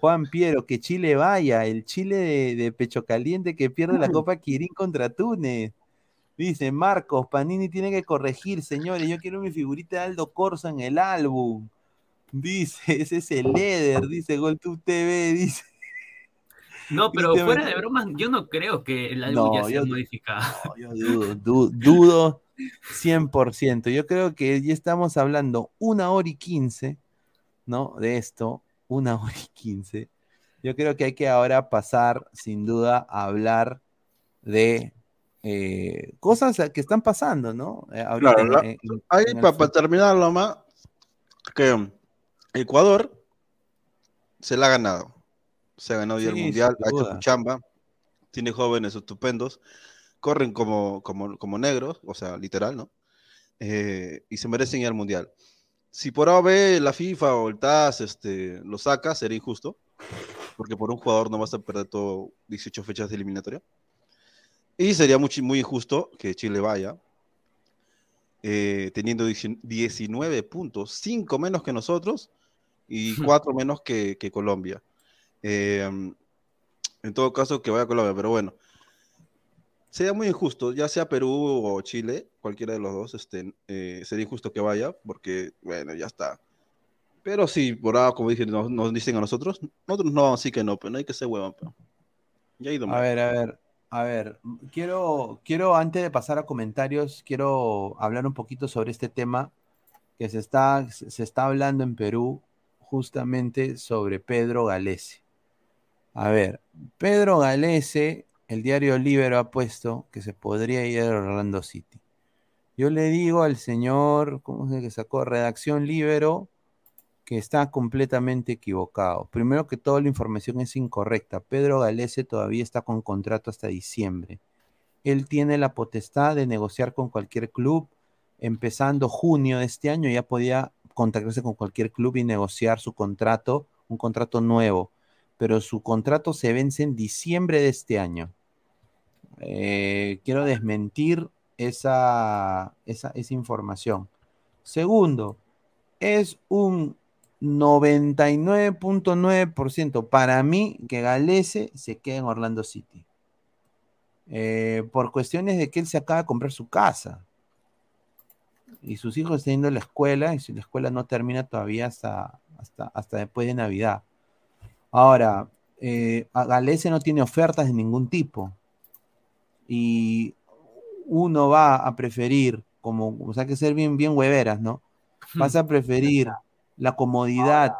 Juan Piero, que Chile vaya, el Chile de, de pecho caliente que pierde la Copa Quirín contra Túnez. Dice Marcos, Panini tiene que corregir, señores, yo quiero mi figurita de Aldo Corso en el álbum. Dice, ese es el Eder, dice GolTube TV, dice. No, pero fuera de bromas, yo no creo que el álbum No, ya sea yo- modificado. Yo dudo, du- dudo 100%. Yo creo que ya estamos hablando una hora y quince, ¿no? De esto, una hora y quince. Yo creo que hay que ahora pasar, sin duda, a hablar de eh, cosas que están pasando, ¿no? Eh, ahorita Claro, en- en- ahí en el para terminar más, que Ecuador se la ha ganado. Se ha ganado ya el mundial, ha hecho su chamba, tiene jóvenes estupendos, corren como, como, como negros, o sea, literal, ¿no? Eh, y se merecen ir al mundial. Si por A o B la FIFA o el TAS este, lo saca, sería injusto, porque por un jugador no vas a perder todo 18 fechas de eliminatoria. Y sería muy, muy injusto que Chile vaya, eh, teniendo 19 puntos, 5 menos que nosotros y 4 menos que, que Colombia. Eh, en todo caso, que vaya a Colombia, pero bueno, sería muy injusto, ya sea Perú o Chile, cualquiera de los dos, este, eh, sería injusto que vaya, porque, bueno, ya está. Pero sí, por ahora, como dije, nos, nos dicen a nosotros, nosotros no, así que no, pero no hay que ser huevón, pero. Ya ido A ver, a ver, a ver. Quiero, quiero, antes de pasar a comentarios, quiero hablar un poquito sobre este tema que se está, se está hablando en Perú, justamente sobre Pedro Galese. A ver, Pedro Galese, el diario Libero ha puesto que se podría ir a Orlando City. Yo le digo al señor, ¿cómo se que sacó? Redacción Libero, que está completamente equivocado. Primero que todo, la información es incorrecta. Pedro Galese todavía está con contrato hasta diciembre. Él tiene la potestad de negociar con cualquier club. Empezando junio de este año ya podía contactarse con cualquier club y negociar su contrato, un contrato nuevo. Pero su contrato se vence en diciembre de este año. Eh, quiero desmentir esa, esa, esa información. Segundo, es un 99.9% para mí que Galese se quede en Orlando City. Eh, por cuestiones de que él se acaba de comprar su casa. Y sus hijos están yendo a la escuela y si la escuela no termina todavía hasta, hasta, hasta después de Navidad. Ahora, eh, a Galese no tiene ofertas de ningún tipo. Y uno va a preferir, como, o sea, que ser bien, bien hueveras, ¿no? Vas a preferir la comodidad,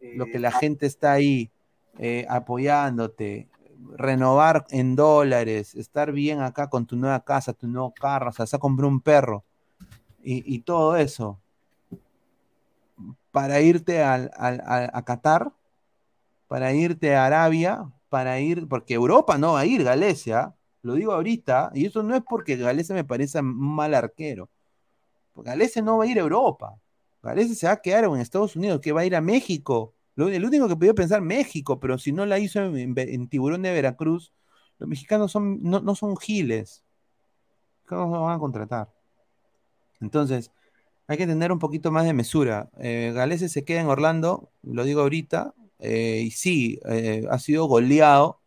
lo que la gente está ahí eh, apoyándote, renovar en dólares, estar bien acá con tu nueva casa, tu nuevo carro, o sea, se compró un perro y, todo eso para irte al, a Qatar, para irte a Arabia, para ir, porque Europa no va a ir, Galecia, lo digo ahorita, y eso no es porque Galecia me parece mal arquero. Galecia no va a ir a Europa. Galecia se va a quedar en Estados Unidos, que va a ir a México. Lo, el único que podía pensar México, pero si no la hizo en, Tiburón de Veracruz, los mexicanos son, no, no son giles. ¿Cómo van a contratar? Entonces, hay que tener un poquito más de mesura. Eh, se queda en Orlando, lo digo ahorita, eh, y sí, eh, ha sido goleado,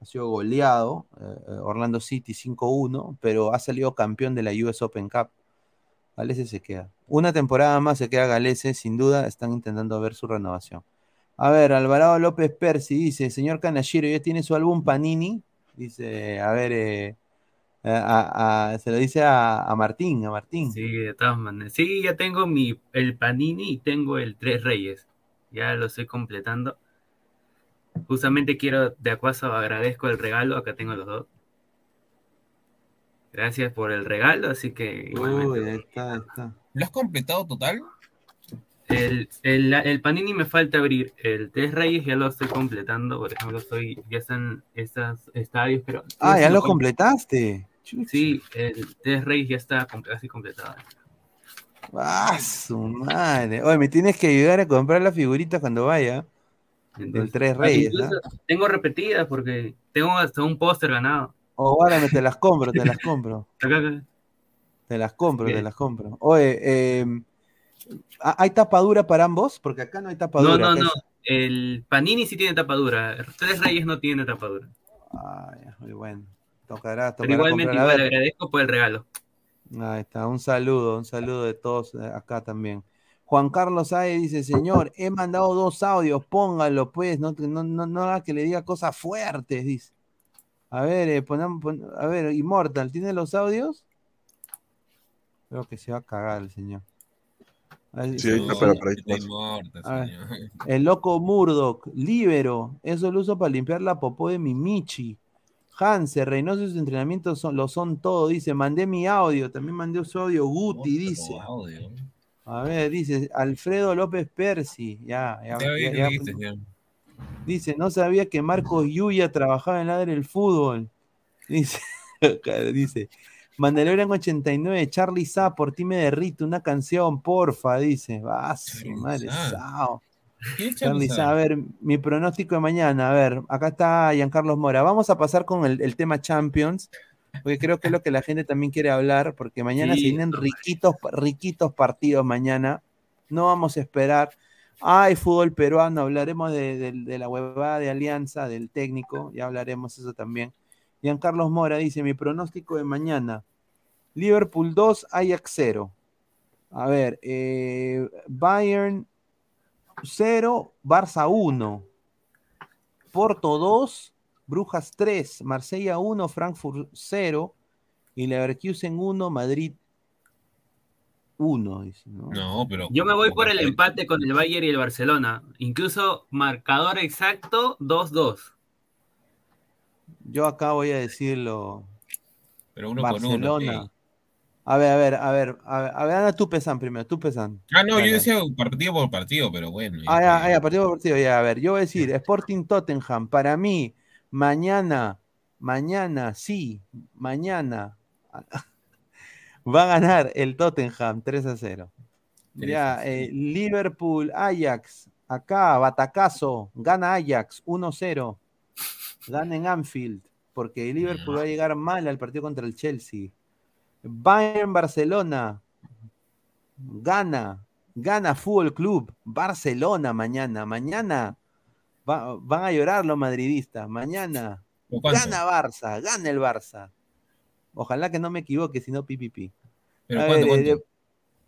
ha sido goleado eh, Orlando City 5-1, pero ha salido campeón de la US Open Cup. Galese se queda. Una temporada más se queda Galese, sin duda, están intentando ver su renovación. A ver, Alvarado López Percy dice, señor Canashiro, ¿ya tiene su álbum Panini? Dice, a ver, eh, a- a- se lo dice a, a Martín, a Martín. Sí, de todas maneras. Sí, ya tengo mi, el Panini y tengo el Tres Reyes. Ya lo estoy completando. Justamente quiero, de acuazo, agradezco el regalo. Acá tengo los dos. Gracias por el regalo, así que. Uy, ahí está, ahí está. ¿Lo has completado total? El, el, el Panini me falta abrir. El Tres Reyes ya lo estoy completando. Por ejemplo, estoy, ya están estos estadios, pero. Ah, ya lo com- completaste. Sí, el Tres Reyes ya está casi completado. Ah, su madre. Oye, me tienes que ayudar a comprar las figuritas cuando vaya. Del Tres Reyes, ¿ah? Incluso Tengo repetidas porque tengo hasta un póster ganado. O guárdame, te las compro, te las compro. Acá, acá. Te las compro, te las compro. Oye, eh, ¿hay tapadura para ambos? Porque acá no hay No, tapadura. no, no. es- El Panini sí tiene tapadura. Tres Reyes no tiene tapadura. Ah, muy bueno. Tocará, Pero tocará igualmente comprar. A igual ver, agradezco por el regalo. Ahí está, un saludo, un saludo de todos eh, acá también. Juan Carlos Aye dice, señor, he mandado dos audios, póngalo pues, no, no, no, no haga que le diga cosas fuertes, dice. A ver, eh, ponam- pon- a ver, Immortal, ¿tiene los audios? Creo que se va a cagar el señor. Sí, está, pero por ahí ver, señor. el loco Murdoch, Libero, eso lo uso para limpiar la popó de mi Michi. Hanse, Reynoso y sus entrenamientos son, lo son todo, dice, mandé mi audio, también mandé su audio, Guti, dice. Audio. A ver, dice, Alfredo López Percy, ya, ya, Ya dijiste, dice, no sabía que Marcos Yuya trabajaba en Ladre el Fútbol. Dice, dice, Mandalorian 89, Charlie Sa, por ti me derrito, una canción, porfa, dice. Va, su madre, Sa. Sao. A ver, mi pronóstico de mañana, a ver, acá está Giancarlos Mora. Vamos a pasar con el, el tema Champions, porque creo que es lo que la gente también quiere hablar, porque mañana se vienen riquitos, riquitos partidos mañana. No vamos a esperar. Ay, fútbol peruano, hablaremos de, de- de la huevada de Alianza, del técnico, ya hablaremos eso también. Giancarlos Mora dice, mi pronóstico de mañana, Liverpool 2, Ajax 0. A ver, eh, Bayern 0, Barça 1. Porto 2, Brujas 3, Marsella 1, Frankfurt 0 y Leverkusen 1, Madrid 1. Dice, ¿no? No, pero. Yo me voy por el empate con el Bayern y el Barcelona. Incluso marcador exacto 2-2. Yo acá voy a decirlo. Pero uno con uno. Barcelona. A ver, a ver, a ver, a ver, a ver, anda tú pesan primero, tú pesan. Ah, no, yo decía partido por partido, pero bueno. Ah, ya, ah, ya, partido por partido, ya, a ver, yo voy a decir, Sporting Tottenham, para mí, mañana, mañana, sí, mañana, va a ganar el Tottenham 3 a 0. 3 Ya, eh, Liverpool, Ajax, acá, Batacazo, gana Ajax 1-0, gana en Anfield, porque Liverpool va a llegar mal al partido contra el Chelsea. Bayern Barcelona, gana, gana Fútbol Club, Barcelona mañana, mañana va- van a llorar los madridistas, mañana gana Barça, gana el Barça. Ojalá que no me equivoque, si no pipipi. ¿Pero A cuánto, ver, cuánto? eh,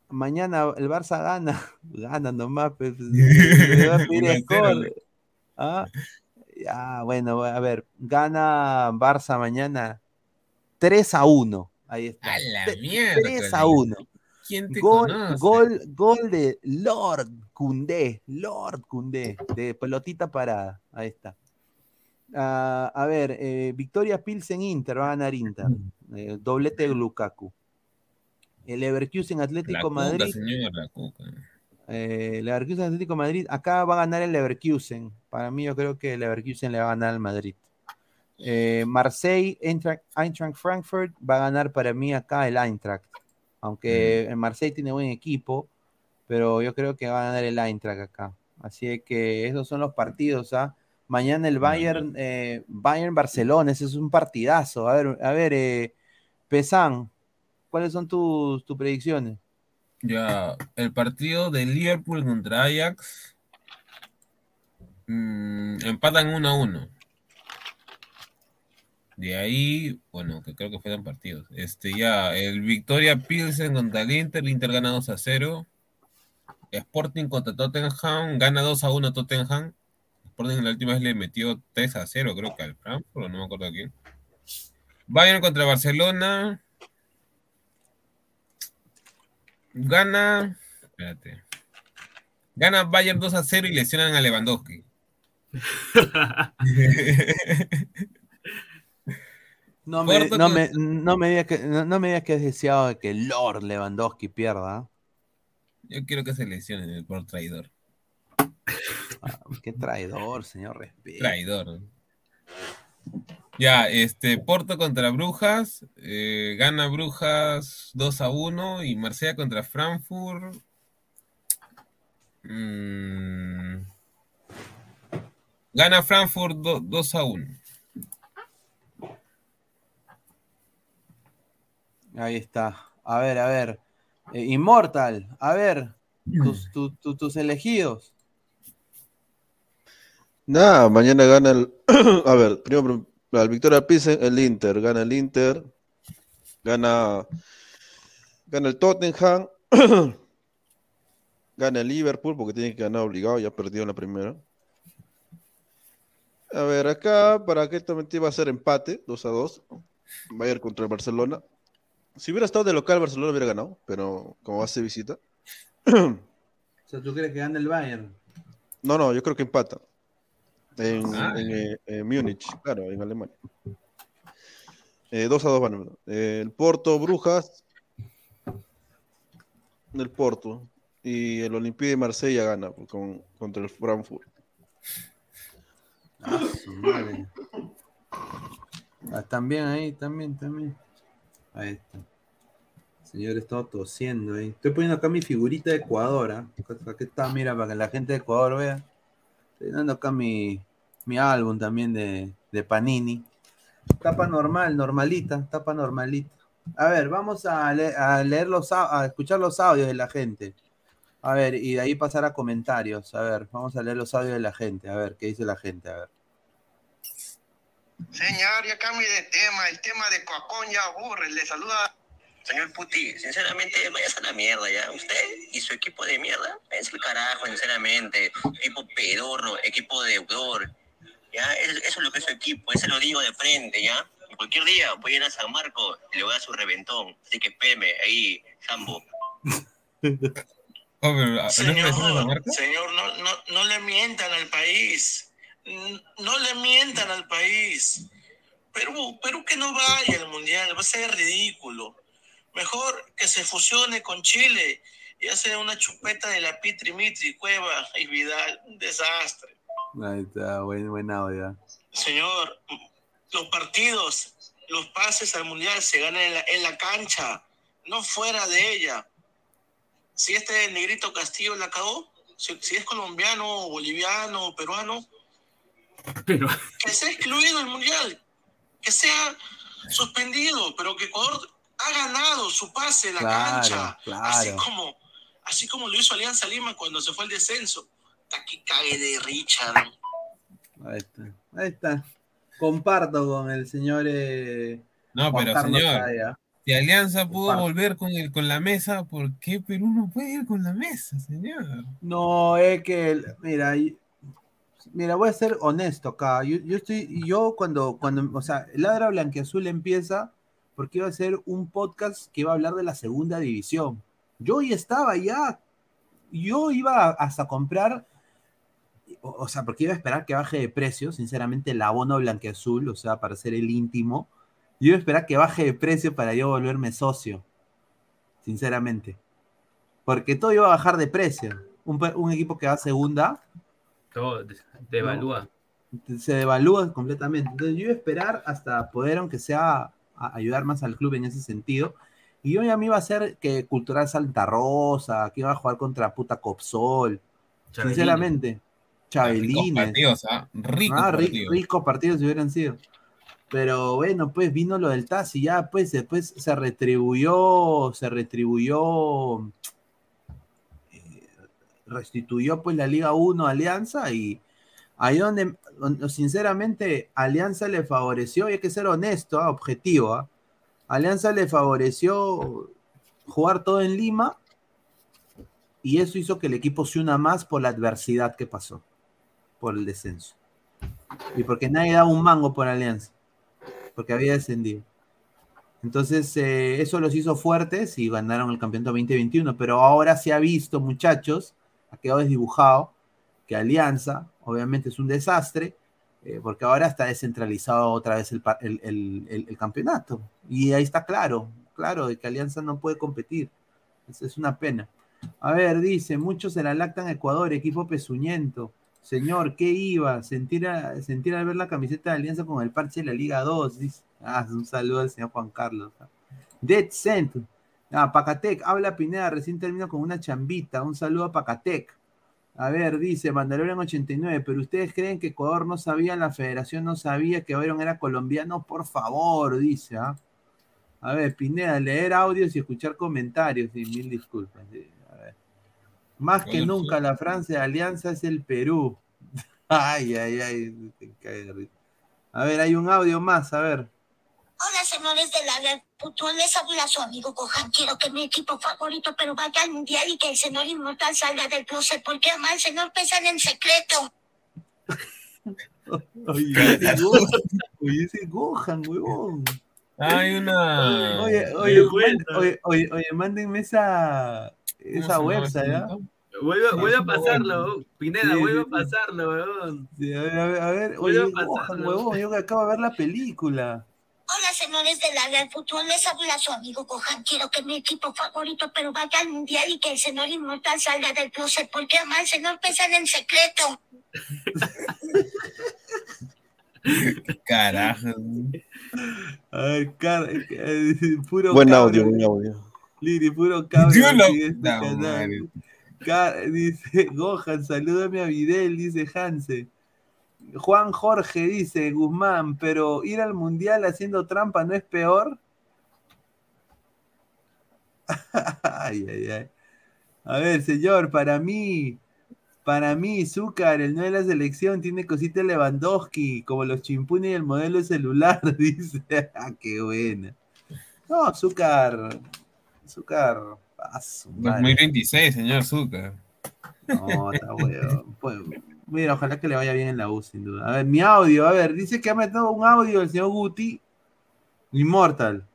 mañana el Barça gana, gana nomás, pues, me va a pedir 1 a 0, score. Ah, ya, bueno, a ver, gana Barça mañana 3 a 1. Ahí está. A la mierda, 3 a Carlitos. 1. ¿Quién te Gol, conoce? gol, gol de Lord Cundé, Lord Cundé, de pelotita parada. Ahí está. Ah, a ver, eh, Victoria Pilsen Inter, va a ganar Inter. Eh, doblete de Lukaku. El Leverkusen Atlético Madrid. señor, la cuca. Eh, Leverkusen Atlético Madrid. Acá va a ganar el Leverkusen. Para mí, yo creo que el Leverkusen le va a ganar al Madrid. Eh, Marseille, Eintracht, Eintracht Frankfurt va a ganar para mí acá el Eintracht. Aunque el Marseille tiene buen equipo, pero yo creo que va a ganar el Eintracht acá. Así que esos son los partidos. ¿ah? Mañana el Bayern, eh, Bayern Barcelona, ese es un partidazo. A ver, a ver, eh, Pesan, ¿cuáles son tus, tus predicciones? Ya, el partido de Liverpool contra Ajax mm, empatan 1 a 1. De ahí, bueno, que creo que fueron partidos. Este, ya, el Victoria Pilsen contra el Inter, el Inter gana 2 a 0. Sporting contra Tottenham, gana 2 a 1 Tottenham. Sporting la última vez le metió 3 a 0, creo que al Frankfurt, no me acuerdo a quién. Bayern contra Barcelona. Gana. Espérate. Gana Bayern 2 a 0 y lesionan a Lewandowski. No me, no, me, no, me digas que, no, me digas que es deseado que Lord Lewandowski pierda. Yo quiero que se lesione por traidor. Ah, qué traidor, señor respeto. Traidor. Ya, este, Porto contra Brujas, eh, gana Brujas 2 a 1 y Marsella contra Frankfurt. Mm, gana Frankfurt 2 a 1. Ahí está. A ver, a ver. Eh, Immortal, a ver, tus, tus elegidos. Nada, mañana gana el. a ver, primero, al Victoria Pisen, el Inter. Gana el Inter. Gana. Gana el Tottenham. gana el Liverpool porque tiene que ganar obligado, ya perdió en la primera. A ver, acá para que esto va a ser empate, 2 a 2. Bayern contra el Barcelona. Si hubiera estado de local, Barcelona hubiera ganado, pero como ser visita. o sea, ¿tú crees que gana el Bayern? No, no, yo creo que empata. En, ah. eh, Múnich, claro, en Alemania. Eh, 2 a 2 van. Eh, el Porto, Brujas. El Porto. Y el Olympique de Marsella gana con, contra el Frankfurt. Ah, su madre. Ah, también ahí, también, también. Ahí está. señor está tosiendo ahí. Estoy poniendo acá mi figurita de Ecuador. ¿eh? Aquí está, mira, para que la gente de Ecuador vea. Estoy dando acá mi, mi álbum también de, de, Panini. Tapa normal, normalita, tapa normalita. A ver, vamos a, a leer los a escuchar los audios de la gente. A ver, y de ahí pasar a comentarios. A ver, vamos a leer los audios de la gente. A ver, ¿qué dice la gente? A ver. Señor, ya cambie de tema. El tema de Coacón ya aburre. Le saluda. Señor Puti, sinceramente, vayas a la mierda, ¿ya? Usted y su equipo de mierda, es el carajo, sinceramente. Equipo pedorro, equipo deudor. ¿Ya? Eso, es lo que es su equipo, eso lo digo de frente, ¿ya? cualquier día voy a ir a San Marco y le voy a dar su reventón. Así que peme ahí, Sambo. señor, señor no, no, no le mientan al país no le mientan al país. Perú, Perú que no vaya al mundial, va a ser ridículo. Mejor que se fusione con Chile y hace una chupeta de la Pitri Mitri, Cueva y Vidal. Un desastre. Ahí está, buen, buen audio. Señor, los partidos, los pases al mundial se ganan en la, en la cancha, no fuera de ella. Si este negrito Castillo la cagó, si, si es colombiano, boliviano, peruano, pero... Que sea excluido el Mundial, que sea suspendido, pero que Ecuador ha ganado su pase en la cancha, así como así como lo hizo Alianza Lima cuando se fue al descenso. Está que cae de Richard. Ahí está, ahí está. Comparto con el señor. Eh, no, pero señor, si Alianza pudo volver con, el, con la mesa, ¿por qué Perú no puede ir con la mesa, señor? No, es que, mira, mira, voy a ser honesto acá. Yo, estoy, yo cuando, cuando, o sea, Ladra Blanquiazul empieza porque iba a ser un podcast que iba a hablar de la segunda división. Yo ya estaba ya, yo iba hasta comprar, o, sea, porque iba a esperar que baje de precio, sinceramente, el abono Blanquiazul, o sea, para ser el íntimo. Yo iba a esperar que baje de precio para yo volverme socio, sinceramente. Porque todo iba a bajar de precio. un, un equipo que va segunda. Todo devalúa. Se devalúa completamente. Entonces yo iba a esperar hasta poder, aunque sea, a ayudar más al club en ese sentido. Y yo a mí iba a ser que Cultural Santa Rosa, que iba a jugar contra puta Copsol. Sinceramente. Chabelines. Ricos partidos, ¿ah? Ricos Ah, ri- partidos. ricos partidos hubieran sido. Pero bueno, pues vino lo del TAS y ya pues después se retribuyó, se retribuyó, eh, restituyó pues la Liga 1 a Alianza y ahí donde, donde, sinceramente Alianza le favoreció, y hay que ser honesto, ah, objetivo, ah, Alianza le favoreció jugar todo en Lima y eso hizo que el equipo se una más por la adversidad que pasó, por el descenso. Y porque nadie daba un mango por Alianza, porque había descendido. Entonces, eh, eso los hizo fuertes y ganaron el campeonato 2021. Pero ahora se ha visto, muchachos, ha quedado desdibujado, que Alianza, obviamente, es un desastre, eh, porque ahora está descentralizado otra vez el, el- el- campeonato. Y ahí está claro, claro, de que Alianza no puede competir. Es una pena. A ver, dice, muchos se la lactan Ecuador, equipo pezuñento. Señor, ¿qué iba? Sentir, a- sentir al ver la camiseta de Alianza con el parche de la Liga 2. Dice. Ah, un saludo al señor Juan Carlos. Dead Cent. Ah, Pacatec, habla Pineda, recién termino con una chambita. Un saludo a Pacatec. A ver, dice Mandalorian 89, pero ustedes creen que Ecuador no sabía, la federación no sabía que Byron era colombiano, por favor, dice. ¿ah? A ver, Pineda, leer audios y escuchar comentarios, y mil disculpas. sí, a ver. Más que nunca, la Francia de Alianza es el Perú. Ay, ay, ay. A ver, hay un audio más, a ver. Hola, señores de la Red Fútbol, les habla su amigo Gohan. Quiero que mi equipo favorito pero vaya al mundial y que el señor inmortal salga del closet porque ama al señor pesan en secreto. Oye, ese Gohan, oye, ese Gohan, huevón. Hay una. Oye, oye, oye, oye, oye, mándenme esa, esa website, ¿ah? Vuelve, vuelve a pasarlo. Pineda, vuelve a pasarlo, weón. Sí, a ver, a ver, a ver, Vuelve oye, a pasarlo. Gohan, huevón, yo que acabo de ver la película. Hola, señores de la Red Fútbol, les habla su amigo Gohan. Quiero que mi equipo favorito pero vaya al mundial y que el señor inmortal salga del closet porque ama al señor pesan en secreto. Carajo. A ver, car- eh, puro Buen audio, buen audio. Liri, puro cabro. Este No, madre. Ca- dice Gohan, salúdame a Videl, dice Hanse. Juan Jorge dice, Guzmán, pero ir al mundial haciendo trampa no es peor. ay, ay, ay. A ver, señor, para mí, para mí, Zúcar, el no de la selección, tiene cositas Lewandowski, como los chimpunes y el modelo de celular, dice. ah, qué buena. No, Zúcar, Zúcar, a su madre. 2026, señor Zucker. No, está weón. Mira, ojalá que le vaya bien en la U, sin duda. A ver, mi audio, a ver, dice que ha metido un audio el señor Guti. Immortal.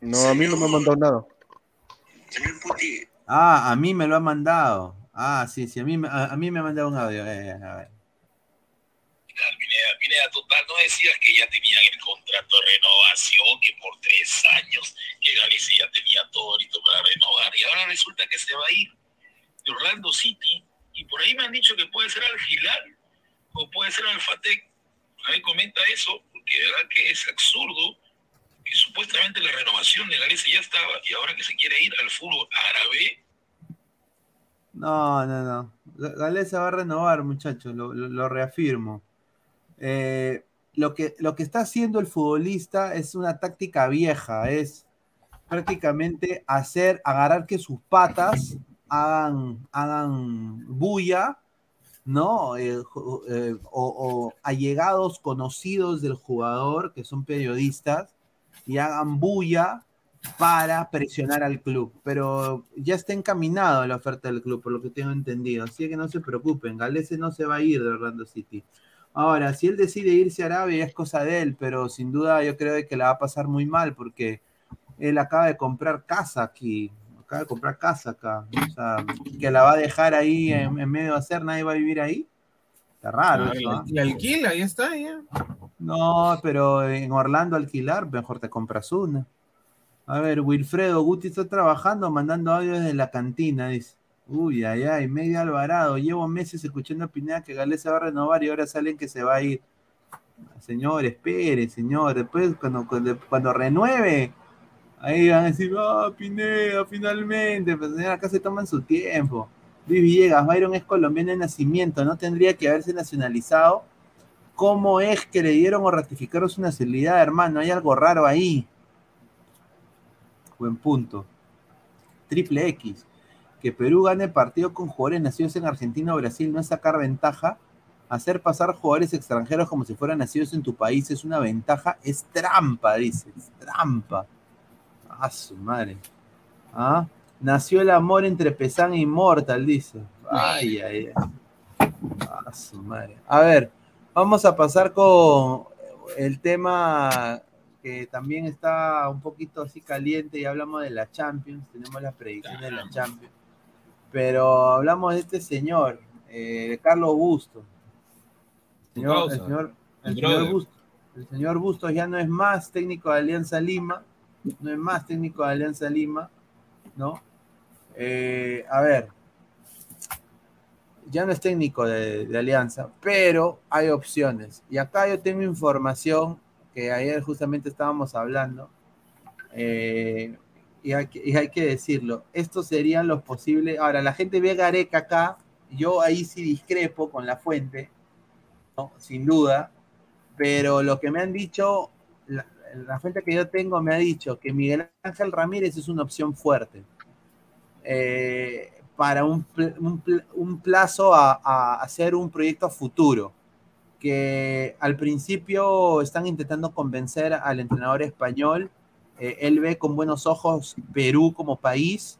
No, a mí no me ha mandado nada. Señor Puti, Ah, a mí me lo ha mandado. Ah, sí, sí, a mí, me- a, a mí me ha mandado un audio. eh, a ver. Pineda, Pineda, total, no decías que ya tenían el contrato de renovación, que por tres años, que Galicia ya tenía todo listo para renovar, y ahora resulta que se va a ir Orlando City, y por ahí me han dicho que puede ser Al Hilal, o puede ser Al Fatec. A ver, comenta eso, porque de verdad que es absurdo que supuestamente la renovación de Galicia ya estaba, y ahora que se quiere ir al fútbol árabe, No, no, no. Ga- Galeza va a renovar, muchachos, lo, lo- lo reafirmo. Eh, lo, que, lo que está haciendo el futbolista es una táctica vieja, es prácticamente hacer, agarrar que sus patas hagan, hagan bulla, ¿no? Eh, eh, o, o allegados conocidos del jugador, que son periodistas, y hagan bulla para presionar al club. Pero ya está encaminado la oferta del club, por lo que tengo entendido. Así que no se preocupen, Galese no se va a ir de Orlando City. Ahora, si él decide irse a Arabia es cosa de él, pero sin duda yo creo que la va a pasar muy mal porque él acaba de comprar casa aquí, acaba de comprar casa acá. O sea, que la va a dejar ahí en, en medio de hacer, nadie va a vivir ahí. Está raro Ah, eso, y alquila, ya está, ya. No, pero en Orlando alquilar, mejor te compras una. A ver, Wilfredo Guti está trabajando, mandando audio desde la cantina, dice. Uy, ay, ay, medio Alvarado. Llevo meses escuchando a Pineda que Galés se va a renovar y ahora salen que se va a ir. Señor, espere, señor. Después, cuando, cuando, cuando renueve, ahí van a decir, ah, Pineda, finalmente. Pero acá se toman su tiempo. Luis Villegas, Byron es colombiano de nacimiento, no tendría que haberse nacionalizado. ¿Cómo es que le dieron o ratificaron su nacionalidad, hermano? Hay algo raro ahí. Buen punto. Triple X. Que Perú gane partido con jugadores nacidos en Argentina o Brasil no es sacar ventaja. Hacer pasar jugadores extranjeros como si fueran nacidos en tu país es una ventaja. Es trampa, dice. Es trampa. A su madre. ¿Ah? Nació el amor entre Pesán e Inmortal, dice. Ay, ay, ay. A su madre. A ver, vamos a pasar con el tema que también está un poquito así caliente y hablamos de la Champions. Tenemos las predicciones de la Champions. Pero hablamos de este señor, eh, Carlos Busto. Señor, el señor, el señor Bustos, el señor Bustos ya no es más técnico de Alianza Lima, no es más técnico de Alianza Lima, ¿no? Eh, a ver, ya no es técnico de, Alianza, pero hay opciones. Y acá yo tengo información que ayer justamente estábamos hablando, eh, y, hay que, decirlo, estos serían los posibles. Ahora, la gente ve Gareca acá, yo ahí sí discrepo con la fuente, sin duda, pero lo que me han dicho, la, fuente que yo tengo me ha dicho que Miguel Ángel Ramírez es una opción fuerte. Eh, para un, plazo a, hacer un proyecto futuro, que al principio están intentando convencer al entrenador español, eh, él ve con buenos ojos Perú como país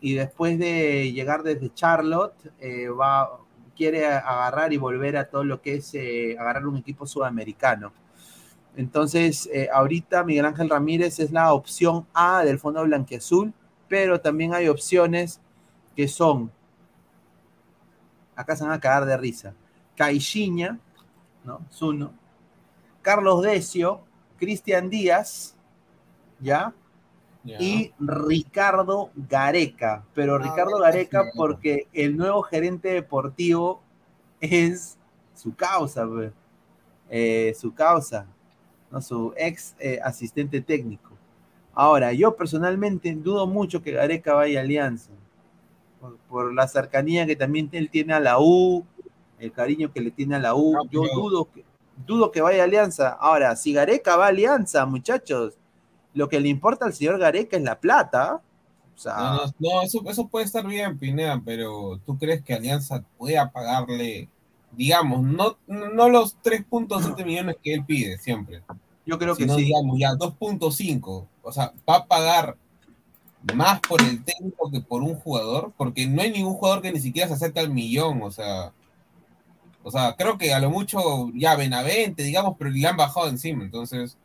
y después de llegar desde Charlotte, eh, va, quiere agarrar y volver a todo lo que es agarrar un equipo sudamericano. Entonces, eh, ahorita Miguel Ángel Ramírez es la opción A del Fondo Blanquiazul, pero también hay opciones que son, acá se van a cagar de risa, Caixinha, ¿no? Zuno, Carlos Decio, Cristian Díaz, ¿ya? Yeah. Y Ricardo Gareca, pero ah, Ricardo Gareca porque el nuevo gerente deportivo es su causa, eh, su causa, ¿no? su ex eh, asistente técnico. Ahora, yo personalmente dudo mucho que Gareca vaya a Alianza, por, por, la cercanía que también él tiene a la U, el cariño que le tiene a la U. No, yo dudo que, dudo que vaya a Alianza. Ahora, si Gareca va a Alianza, muchachos, lo que le importa al señor Gareca es la plata. O sea, no, no, no eso, eso, puede estar bien, Pineda, pero ¿tú crees que Alianza pueda pagarle, digamos, no, no los 3.7 millones que él pide siempre? Yo creo sino, que sí. digamos, ya 2.5. O sea, va a pagar más por el técnico que por un jugador, porque no hay ningún jugador que ni siquiera se acerque al millón, o sea. O sea, creo que a lo mucho ya Benavente, digamos, pero le han bajado encima, entonces.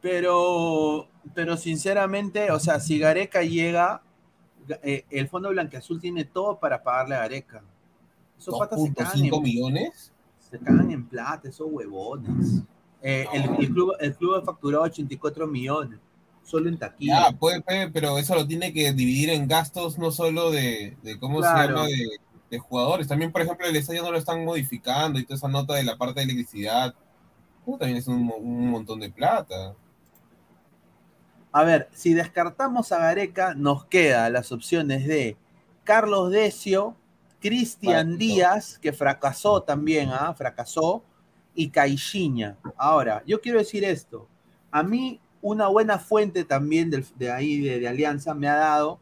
Pero, pero sinceramente, o sea, si Gareca llega, eh, el Fondo Blanqueazul tiene todo para pagarle a Gareca. Esos patas se cagan en, millones? Se cagan en plata, esos huevones. Eh, no. el, el, club, el club ha facturado 84 millones, solo en taquilla. Ya, puede, puede, pero eso lo tiene que dividir en gastos, no solo de, de ¿cómo claro. se llama? De, de, jugadores. También, por ejemplo, el estadio no lo están modificando y toda esa nota de la parte de electricidad. También es un, un montón de plata. A ver, si descartamos a Gareca, nos quedan las opciones de Carlos Decio, Cristian vale, Díaz, no. que fracasó también, ¿ah? fracasó, y Caixinha. Ahora, yo quiero decir esto. A mí, una buena fuente también de, de ahí, de, de, Alianza, me ha dado,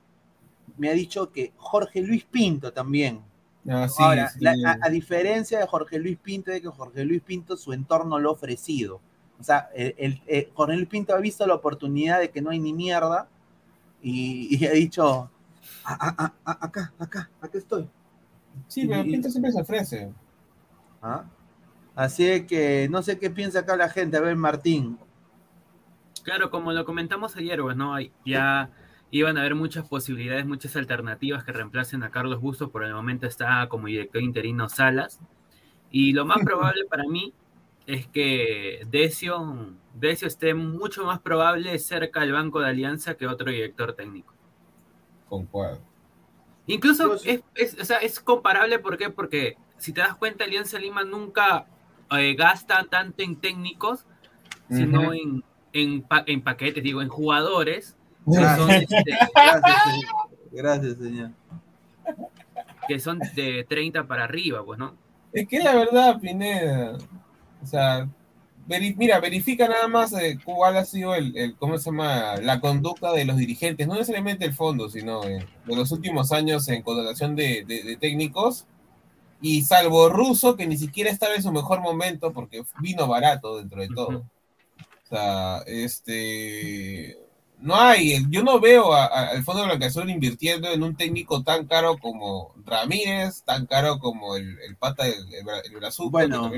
me ha dicho que Jorge Luis Pinto también. Ah, sí, Ahora, sí. La, a, a, diferencia de Jorge Luis Pinto, de que Jorge Luis Pinto su entorno lo ha ofrecido. O sea, el, el, el Jorge Luis Pinto ha visto la oportunidad de que no hay ni mierda y, y ha dicho, a, a, acá, acá, acá estoy. Sí, pero y, Pinto siempre se ofrece. ¿Ah? Así que no sé qué piensa acá la gente. A ver, Martín. Claro, como lo comentamos ayer, pues, ¿no? Ya iban a haber muchas posibilidades, muchas alternativas que reemplacen a Carlos Bustos. Por el momento está como director interino Salas. Y lo más probable para mí es que Decio Decio esté mucho más probable cerca del banco de Alianza que otro director técnico. Concuerdo. Incluso es, es, o sea, es comparable, ¿por qué? Porque si te das cuenta, Alianza Lima nunca eh, gasta tanto en técnicos, sino en, en, pa en, paquetes, digo, en jugadores. Gracias, son, este, gracias, señor. Gracias, señor. Que son de 30 para arriba, pues, ¿no? Es que la verdad, Pineda, o sea, veri mira, verifica nada más eh, cuál ha sido el, el, ¿cómo se llama? La conducta de los dirigentes, no necesariamente el fondo, sino eh, de los últimos años en contratación de, de, de, técnicos. Y salvo Russo, que ni siquiera estaba en su mejor momento porque vino barato dentro de todo. Uh -huh. O sea, este. No hay, yo no veo al Fondo de Blanqueazul invirtiendo en un técnico tan caro como Ramírez, tan caro como el, el pata del el, Bueno,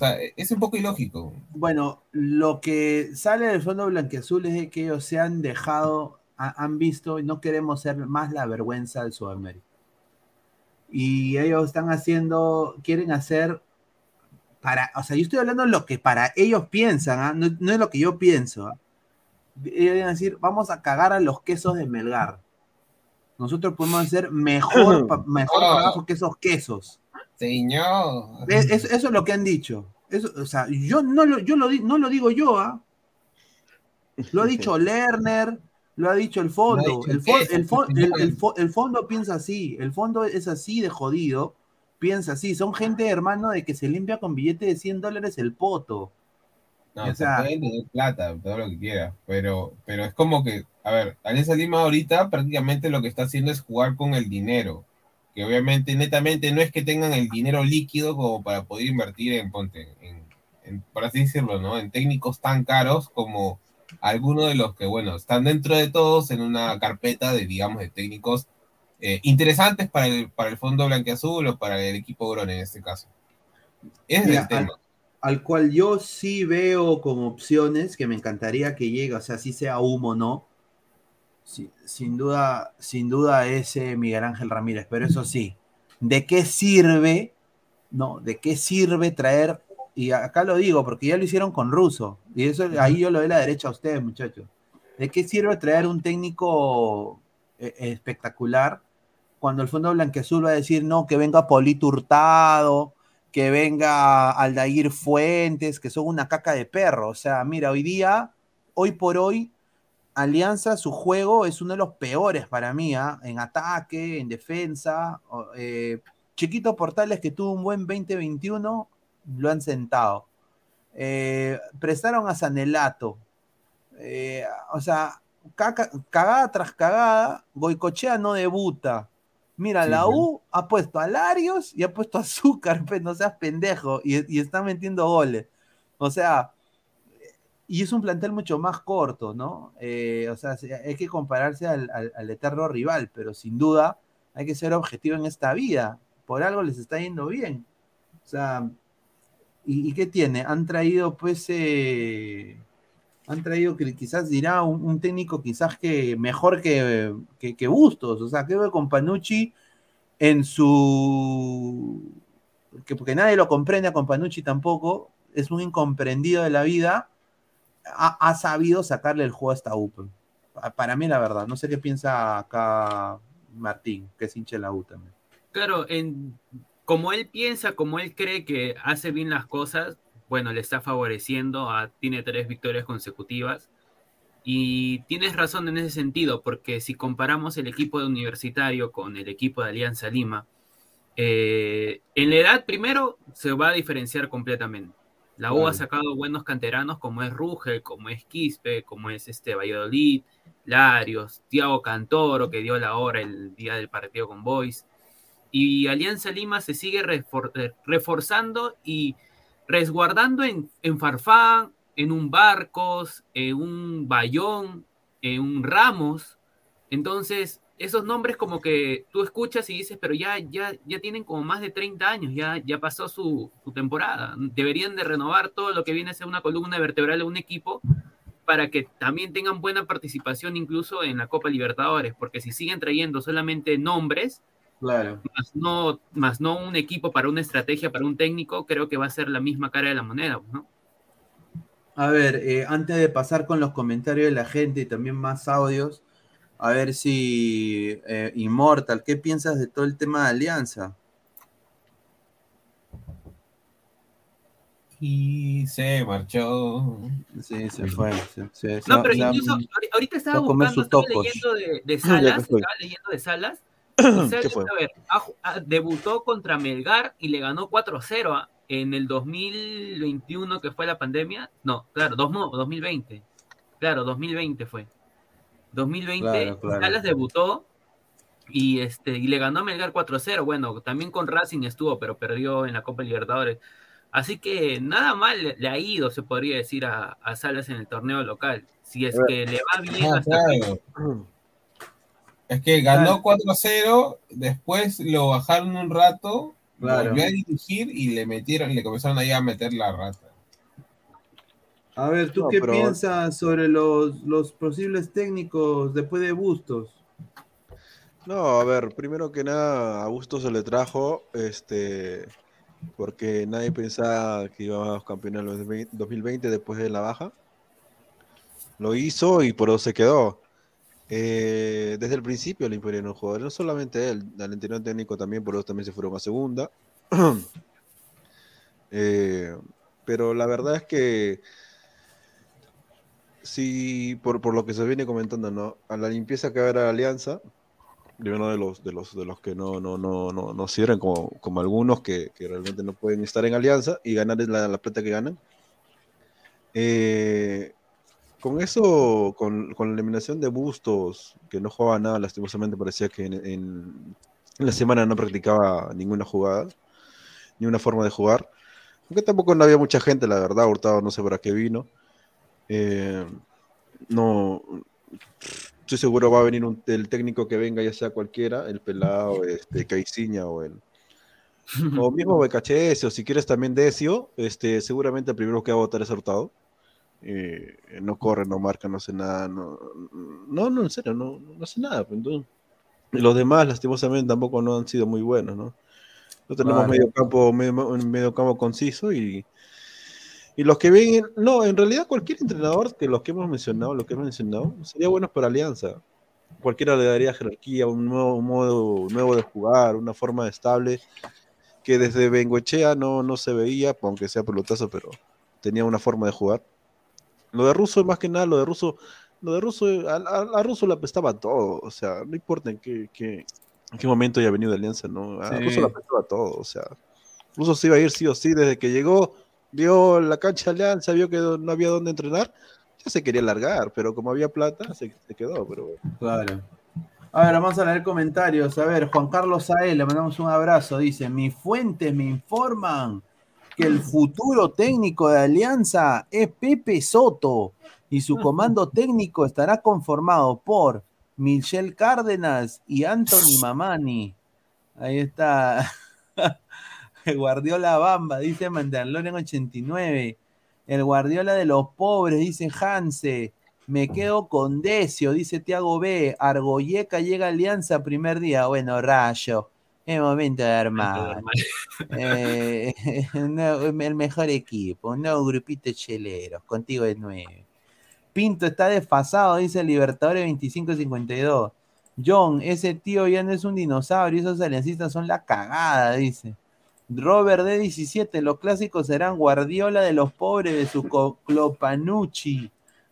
o sea, es un poco ilógico. Bueno, lo que sale del Fondo Blanqueazul es de que ellos se han dejado, ha, han visto y no queremos ser más la vergüenza de Sudamérica. Y ellos están haciendo, quieren hacer para, o sea, yo estoy hablando de lo que para ellos piensan, ¿eh? no, no, es lo que yo pienso. ¿eh? Ellos van a decir, vamos a cagar a los quesos de Melgar. Nosotros podemos hacer mejor, mejor Oh. trabajo que esos quesos. Señor. Es- es- eso es lo que han dicho. Eso, o sea, yo no lo, yo lo, di- no lo digo yo, ¿ah? Lo ha dicho Lerner, lo ha dicho el fondo. Dicho El, fo- el el fo- queso, el- el fo- el fondo piensa así. El fondo es así de jodido. Piensa así. Son gente, hermano, de que se limpia con billete de 100 dólares el poto. No, O se sea- puede tener plata, todo lo que quiera, pero, pero es como que, a ver, Alianza Lima ahorita prácticamente lo que está haciendo es jugar con el dinero, que obviamente, netamente, no es que tengan el dinero líquido como para poder invertir en, ponte, en, en- por así decirlo, ¿no? En técnicos tan caros como algunos de los que, bueno, están dentro de todos en una carpeta de, digamos, de técnicos eh, interesantes para el, para el Fondo Blanqueazul o para el equipo Grone en este caso. Ese es el tema. al, al cual yo sí veo como opciones que me encantaría que llegue, o sea, si sea humo o no. Sí, sin duda, sin duda ese Miguel Ángel Ramírez, pero eso sí, ¿de qué sirve? No, ¿de qué sirve traer? Y acá lo digo porque ya lo hicieron con Russo, y eso ahí yo lo doy la derecha a ustedes, muchachos. ¿De qué sirve traer un técnico eh, espectacular cuando el Fondo Blanqueazul va a decir no, que venga Polito Hurtado, que venga Aldair Fuentes, que son una caca de perro. O sea, mira, hoy día, hoy por hoy, Alianza, su juego es uno de los peores para mí, ¿ah? en ataque, en defensa. eh, Chiquito Portales, que tuvo un buen 2021, lo han sentado. Eh, prestaron a Sanelato. Eh, o sea, caca- cagada tras cagada, Goicochea no debuta. Mira, Sí, la. U ha puesto a Larios y ha puesto a Azúcar, pues, no seas pendejo, y, y está metiendo goles. O sea, y es un plantel mucho más corto, ¿no? Eh, o sea, se- hay que compararse al, al- eterno rival, pero sin duda hay que ser objetivo en esta vida. Por algo les está yendo bien. O sea, ¿y, qué tiene? Han traído, pues, eh, han traído, quizás dirá, un, técnico quizás que mejor que, que, Bustos. O sea, que con Panucci en su... Que, porque nadie lo comprende a Companucci tampoco, es un incomprendido de la vida, ha, sabido sacarle el juego a esta U. pues. Pa- Para mí, la verdad, no sé qué piensa acá Martín, que es hincha de la U también. Claro, en, como él piensa, como él cree que hace bien las cosas, bueno, le está favoreciendo, a- tiene tres victorias consecutivas. Y tienes razón en ese sentido, porque si comparamos el equipo de Universitario con el equipo de Alianza Lima, eh, en la edad primero se va a diferenciar completamente. La U Claro. ha sacado buenos canteranos como es Rugel, como es Quispe, como es este Valladolid, Larios, Tiago Cantoro, que dio la hora el día del partido con Boys. Y Alianza Lima se sigue refor- eh, reforzando y resguardando en, en Farfán, en un Barcos, en un Bayón, en un Ramos. Entonces, esos nombres como que tú escuchas y dices, pero ya, ya, ya tienen como más de 30 años, ya, ya pasó su, su temporada. Deberían de renovar todo lo que viene a ser una columna vertebral de un equipo para que también tengan buena participación incluso en la Copa Libertadores, porque si siguen trayendo solamente nombres, Claro. más no, más no un equipo para una estrategia, para un técnico, creo que va a ser la misma cara de la moneda, ¿no? A ver, eh, antes de pasar con los comentarios de la gente y también más audios, a ver si eh, Immortal, ¿qué piensas de todo el tema de Alianza? Y se marchó. Sí, se fue. se- se- No, se- pero se- incluso ahori- ahorita estaba a buscando, sus estaba leyendo de, de Ya, Salas, estaba leyendo de Salas. a ver, ha ju- ha- debutó contra Melgar y le ganó 4-0 a- en el 2021 que fue la pandemia. No, claro, dos, no, 2020. Claro, 2020 fue. 2020 Claro, claro. Salas debutó y este y le ganó a Melgar 4-0. Bueno, también con Racing estuvo, pero perdió en la Copa Libertadores. Así que nada mal le, ha ido, se podría decir, a, a Salas en el torneo local. Si es que le va bien Ah, hasta claro. Es que ganó 4-0, después lo bajaron un rato, Claro. volvió a dirigir y le metieron, le comenzaron ahí a meter la rata. A ver, ¿tú No, qué pero- piensas sobre los, los posibles técnicos después de Bustos? No, a ver, primero que nada, a Gusto se le trajo, este, porque nadie pensaba que íbamos a campeonar en el 2020 después de la baja. Lo hizo y por eso se quedó. Eh, desde el principio le imponieron los jugadores, no solamente él, al anterior técnico también, por eso también se fueron a segunda. Eh, pero la verdad es que sí, por, por lo que se viene comentando, ¿no? A la limpieza que la Alianza, de uno de los, de los, de los que no, no, no, no, no sirven, como, como algunos que, que realmente no pueden estar en Alianza y ganar la, la plata que ganan. Eh, con eso, con, con la eliminación de Bustos, que no jugaba nada, lastimosamente parecía que en, en- en la semana no practicaba ninguna jugada, ni una forma de jugar. Aunque tampoco no había mucha gente, la verdad, Hurtado no sé para qué vino. Eh, no, estoy seguro va a venir un- el técnico que venga, ya sea cualquiera, el pelado, este, Caiciña o el o mismo BKHS, o si quieres también Decio, este, seguramente el primero que va a votar es Hurtado. Eh, no corre, no marca, no hace nada, no, no, no, en serio, no, no hace nada. pues, entonces, los demás, lastimosamente, tampoco no han sido muy buenos, ¿no? No tenemos Claro. medio campo, medio, medio campo conciso y, y los que ven, no, en realidad cualquier entrenador que los que hemos mencionado, los que hemos mencionado, sería buenos para Alianza. Cualquiera le daría jerarquía, un nuevo un modo nuevo de jugar, una forma estable que desde Bengoechea no, no se veía, aunque sea pelotazo, pero tenía una forma de jugar. Lo de Russo, más que nada, lo de Russo, lo de Russo, a, a- a Russo le apestaba todo, o sea, no importa en qué, qué- en qué momento haya venido de Alianza, ¿no? A Sí. Russo le apestaba todo, o sea, Russo se iba a ir sí o sí desde que llegó, vio la cancha de Alianza, vio que no había dónde entrenar, ya se quería largar, pero como había plata, se, se quedó, pero bueno. Claro. A ver, vamos a leer comentarios. A ver, Juan Carlos Sael, le mandamos un abrazo. Dice: Mis fuentes me informan que el futuro técnico de Alianza es Pepe Soto y su comando técnico estará conformado por Michel Cárdenas y Anthony Mamani. Ahí está. Guardiola Bamba, dice Mandalorian 89. El Guardiola de los pobres, dice Hanse. Me quedo con Decio, dice Tiago B. Argoyeca llega a Alianza primer día. Bueno, rayo. Es momento de armar. Eh, no, el mejor equipo, un nuevo grupito cheleros, contigo de nueve. Pinto está desfasado, dice Libertadores 2552. John, ese tío ya no es un dinosaurio, esos aliancistas son la cagada, dice. Robert D17, los clásicos serán Guardiola de los pobres de su Clopanucci.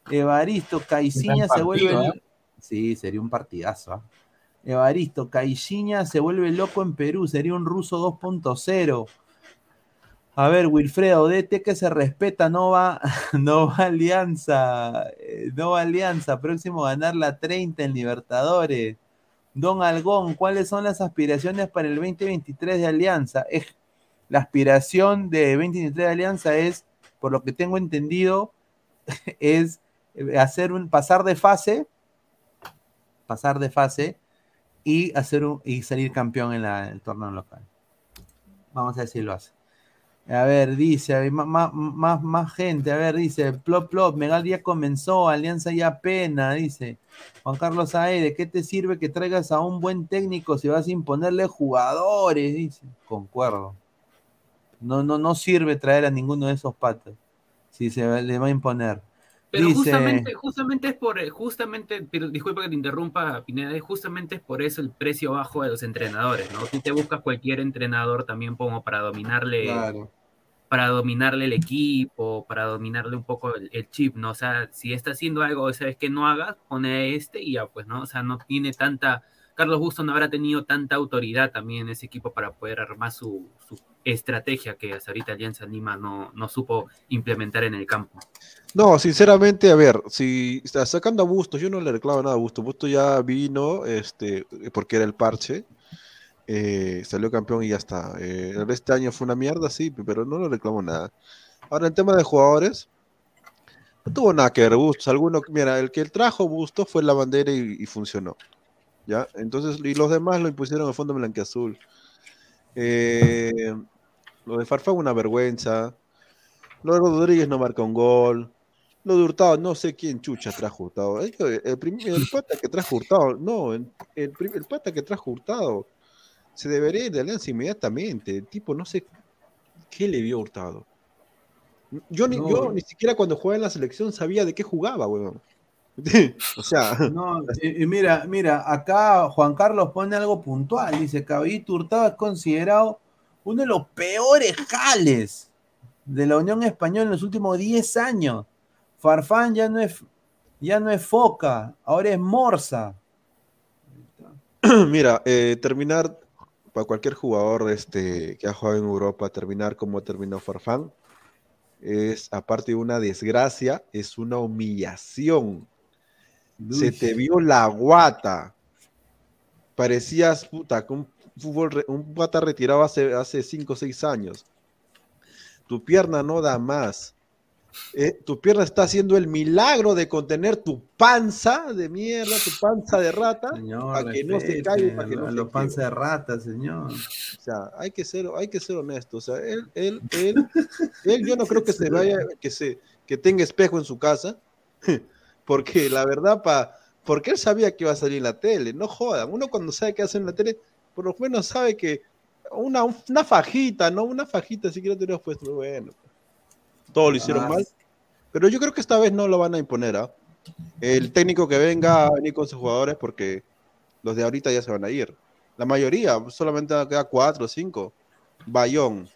Evaristo, Caiciña se vuelve. ¿eh? Sí, sería un partidazo. ¿ah? Evaristo, Caiciña se vuelve loco en Perú, sería un ruso 2.0. A ver, Wilfredo, DT que se respeta, no va, no va Alianza, eh, no va Alianza, próximo a ganar la 30 en Libertadores. Don Algón, ¿cuáles son las aspiraciones para el 2023 de Alianza? Es, la aspiración de 2023 de Alianza es, por lo que tengo entendido, es eh, hacer un pasar de fase, pasar de fase y hacer un, y salir campeón en el torneo local. Vamos a ver si lo hace. A ver, dice, ma- más, más, gente, a ver, dice, plop, plop, Megal ya comenzó, Alianza ya pena, dice. Juan Carlos Ae, ¿de qué te sirve que traigas a un buen técnico si vas a imponerle jugadores? Dice, concuerdo. No, no, no sirve traer a ninguno de esos patos. si se le va a imponer. Pero Dice- justamente, justamente es por, justamente, pero disculpa que te interrumpa, Pineda, justamente es por eso el precio bajo de los entrenadores, ¿no? Si te buscas cualquier entrenador también como para dominarle, Claro. para dominarle el equipo, para dominarle un poco el, el chip, ¿no? O sea, si está haciendo algo, sabes que no hagas, pone a este y ya, pues, ¿no? O sea, no tiene tanta, Carlos Busto no habrá tenido tanta autoridad también en ese equipo para poder armar su, su estrategia que hasta ahorita Alianza Lima no, no supo implementar en el campo. No, sinceramente, a ver, si está sacando a Bustos, yo no le reclamo nada a Bustos. Bustos ya vino, este, porque era el parche, eh, salió campeón y ya está. Eh, el este año fue una mierda, sí, pero no le reclamo nada. Ahora, en tema de jugadores, no tuvo nada que ver Bustos. Alguno, mira, el que trajo Bustos fue la bandera y, y funcionó. ¿Ya? Entonces, y los demás lo impusieron al fondo blanqueazul. Eh, lo de Farfán una vergüenza. Lo de Rodríguez no marca un gol. Lo de Hurtado, no sé quién chucha trajo Hurtado. El, el pata que trajo Hurtado, no, el, el pata que trajo Hurtado se debería ir de Alianza inmediatamente. El tipo, no sé qué le vio Hurtado. Yo ni, No. yo ni siquiera cuando jugaba en la selección sabía de qué jugaba, weón. o sea, No, mira, mira, acá Juan Carlos pone algo puntual. Dice, Caballito Hurtado es considerado uno de los peores jales de la Unión Española en los últimos 10 años. Farfán ya no es, ya no es Foca, ahora es Morsa. Mira, eh, terminar para cualquier jugador este, que ha jugado en Europa, terminar como terminó Farfán, es aparte de una desgracia, es una humillación. Se te vio la guata. Parecías puta, que un fútbol, un pata retirado hace, hace 5 o 6 años. Tu pierna no da más. Eh, tu pierna está haciendo el milagro de contener tu panza de mierda, tu panza de rata, Señor, para que no se caiga, para que no se los panza de rata, señor. O sea, hay que ser, hay que ser honesto. O sea, él, él, él, él, yo no creo que se vaya, que se, que tenga espejo en su casa, porque la verdad, pa, porque él sabía que iba a salir en la tele. No jodan. Uno cuando sabe que hace en la tele, por lo menos sabe que una, una fajita, ¿no? Una fajita, si quiero tener puesto, bueno. Todo lo hicieron Ah, mal. Pero yo creo que esta vez no lo van a imponer, ¿ah? El técnico que venga a venir con sus jugadores porque los de ahorita ya se van a ir. La mayoría, solamente queda cuatro o cinco. Bayón,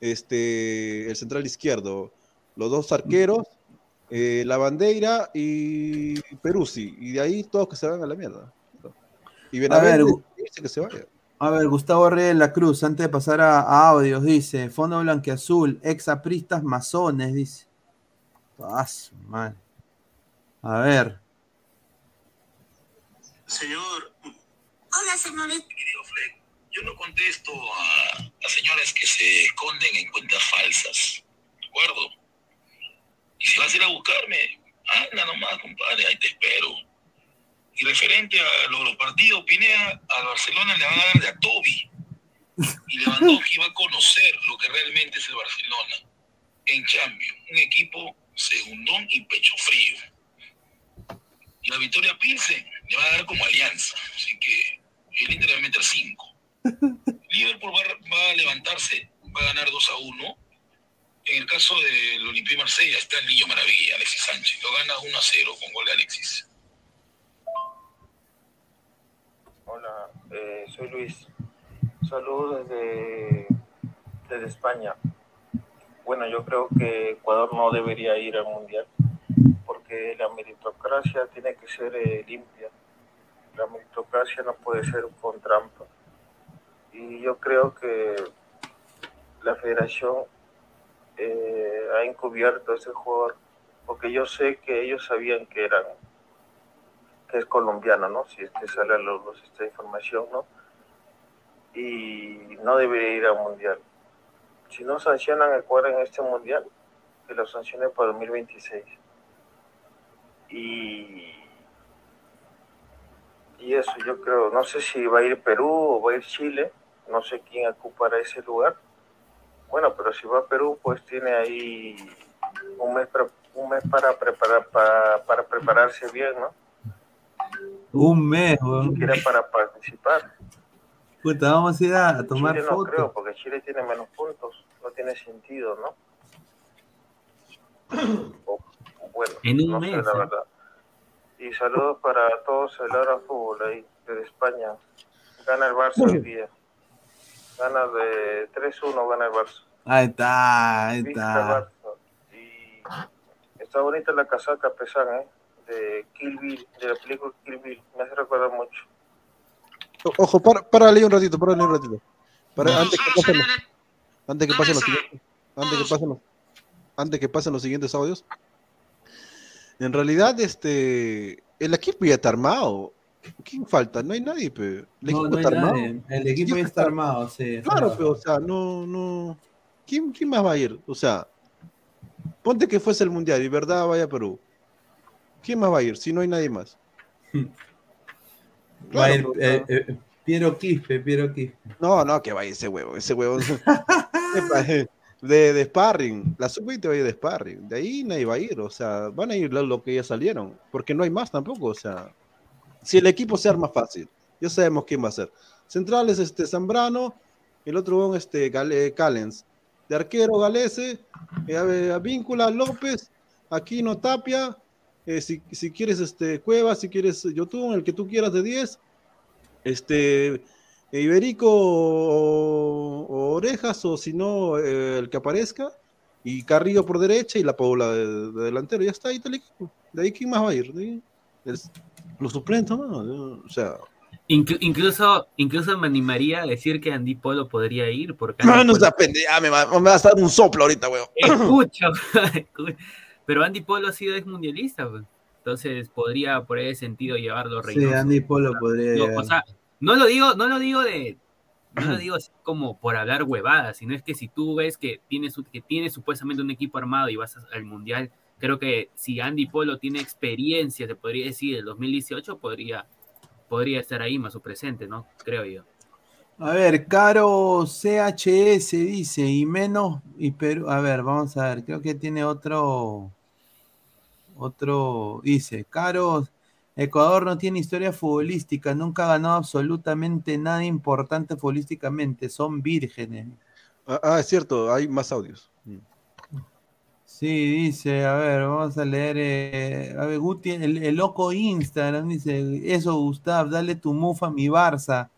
este, el central izquierdo, los dos arqueros, eh, la bandera y Peruzzi. Y de ahí todos que se van a la mierda. Y A ver, Benavente dice que se vaya. A ver, Gustavo Reyes de la Cruz, antes de pasar a, a audios, dice, Fondo Blanqueazul, exapristas masones, dice. Ah, madre. A ver, Señor, Hola, señorita. querido Fred, yo no contesto a, a señoras que se esconden en cuentas falsas. ¿De acuerdo? Y si vas a ir a buscarme, anda nomás, compadre, ahí te espero. Y referente a los, partidos, Pineda, al Barcelona le van a dar de a Toby. Y Lewandowski va a conocer lo que realmente es el Barcelona. En Champions, un equipo segundón y pecho frío. Y la Victoria Pilsen le va a dar como alianza. Así que el Inter va a meter 5. Liverpool va, va a levantarse, va a ganar 2 a 1. En el caso del Olympique Marsella está el niño maravilla, Alexis Sánchez. Lo gana 1 a 0 con gol de Alexis. Hola, eh, soy Luis. Saludos desde, desde España. Bueno, yo creo que Ecuador no debería ir al Mundial porque la meritocracia tiene que ser eh, limpia. La meritocracia no puede ser con trampa. Y yo creo que la federación eh, ha encubierto a ese jugador porque yo sé que ellos sabían que eran que es colombiano, ¿no? Si es que sale a luz esta información, ¿no? Y no debería ir al mundial. Si no sancionan a Ecuador en este mundial, que lo sancionen para 2026. Y, y eso yo creo, no sé si va a ir Perú o va a ir Chile, no sé quién ocupará ese lugar. Bueno, pero si va a Perú, pues tiene ahí un mes, pre- un mes para, preparar, para, para prepararse bien, ¿no? un mes, weón. Siquiera para participar. Puta, vamos a ir a, a tomar Chile no creo, porque Chile tiene menos puntos, no tiene sentido, ¿no? bueno, En un no mes, sé la ¿eh? verdad. Y saludos para todos el Hora Fútbol ahí, de España. Gana el Barça hoy día. Gana de 3-1, gana el Barça. Ahí está, ahí está. Y está bonita la casaca pesada, ¿eh? De Kill Bill, de la película Kill Bill. Me hace recordar mucho. O- Ojo, para, párale un ratito, párale un ratito. Para, antes que pasen los, antes que pasen los siguientes, antes que pasen los, antes que pasen los siguientes audios. En realidad, este, el equipo ya está armado. ¿Quién falta? No hay nadie, pe. El No, equipo no está armado. El equipo ya está armado, sí. Claro, pero, o sea, no, no. ¿Quién, ¿Quién más va a ir? O sea, ponte que fuese el mundial y verdad vaya a Perú. ¿Quién más va a ir si no hay nadie más? Va a ir, pero, eh, eh, Piero Quispe, Piero Quispe. No, no, que vaya ese huevo, ese huevo. de, de sparring, la sub-20 va a ir de sparring, de ahí nadie va a ir, o sea, van a ir lo, lo que ya salieron, porque no hay más tampoco, o sea, si el equipo se arma fácil, ya sabemos quién va a ser. Centrales, este, Zambrano, el otro este, Gale- Callens, de arquero, Galese, eh, Víncula, López, Aquino, Tapia, eh, si, si quieres, este, Cueva, si quieres, Yotun, el que tú quieras de 10, este, Iberico o, Orejas, o si no, eh, el que aparezca, y Carrillo por derecha y la Paula de, de delantero, ya está ahí equipo. De ahí, ¿quién más va a ir? Es- los suplentes, ¿no? O sea, Inclu- incluso, incluso me animaría a decir que Andy Polo podría ir porque Andy no, no Polo- pendeja, me va, me va a dar un soplo ahorita, weón. Escucha, pero Andy Polo ha sido ex mundialista, pues. entonces podría por ese sentido llevarlo Sí, Reynoso. Andy Polo podría. No, o sea, no lo digo, no lo digo de, no lo digo así como por hablar huevadas, sino es que si tú ves que tienes, que tienes supuestamente un equipo armado y vas al mundial, creo que si Andy Polo tiene experiencia, te podría decir, del 2018, podría, podría estar ahí más su presente, ¿no? Creo yo. A ver, Caro CHS dice, y menos, y Perú, a ver, vamos a ver, creo que tiene otro, otro, dice, Caro, Ecuador no tiene historia futbolística, nunca ha ganado absolutamente nada importante futbolísticamente, son vírgenes. Ah, ah, es cierto, hay más audios. Sí, dice, a ver, vamos a leer, eh, a ver, Guti, el, loco Instagram dice, eso Gustav, dale tu mufa a mi Barça,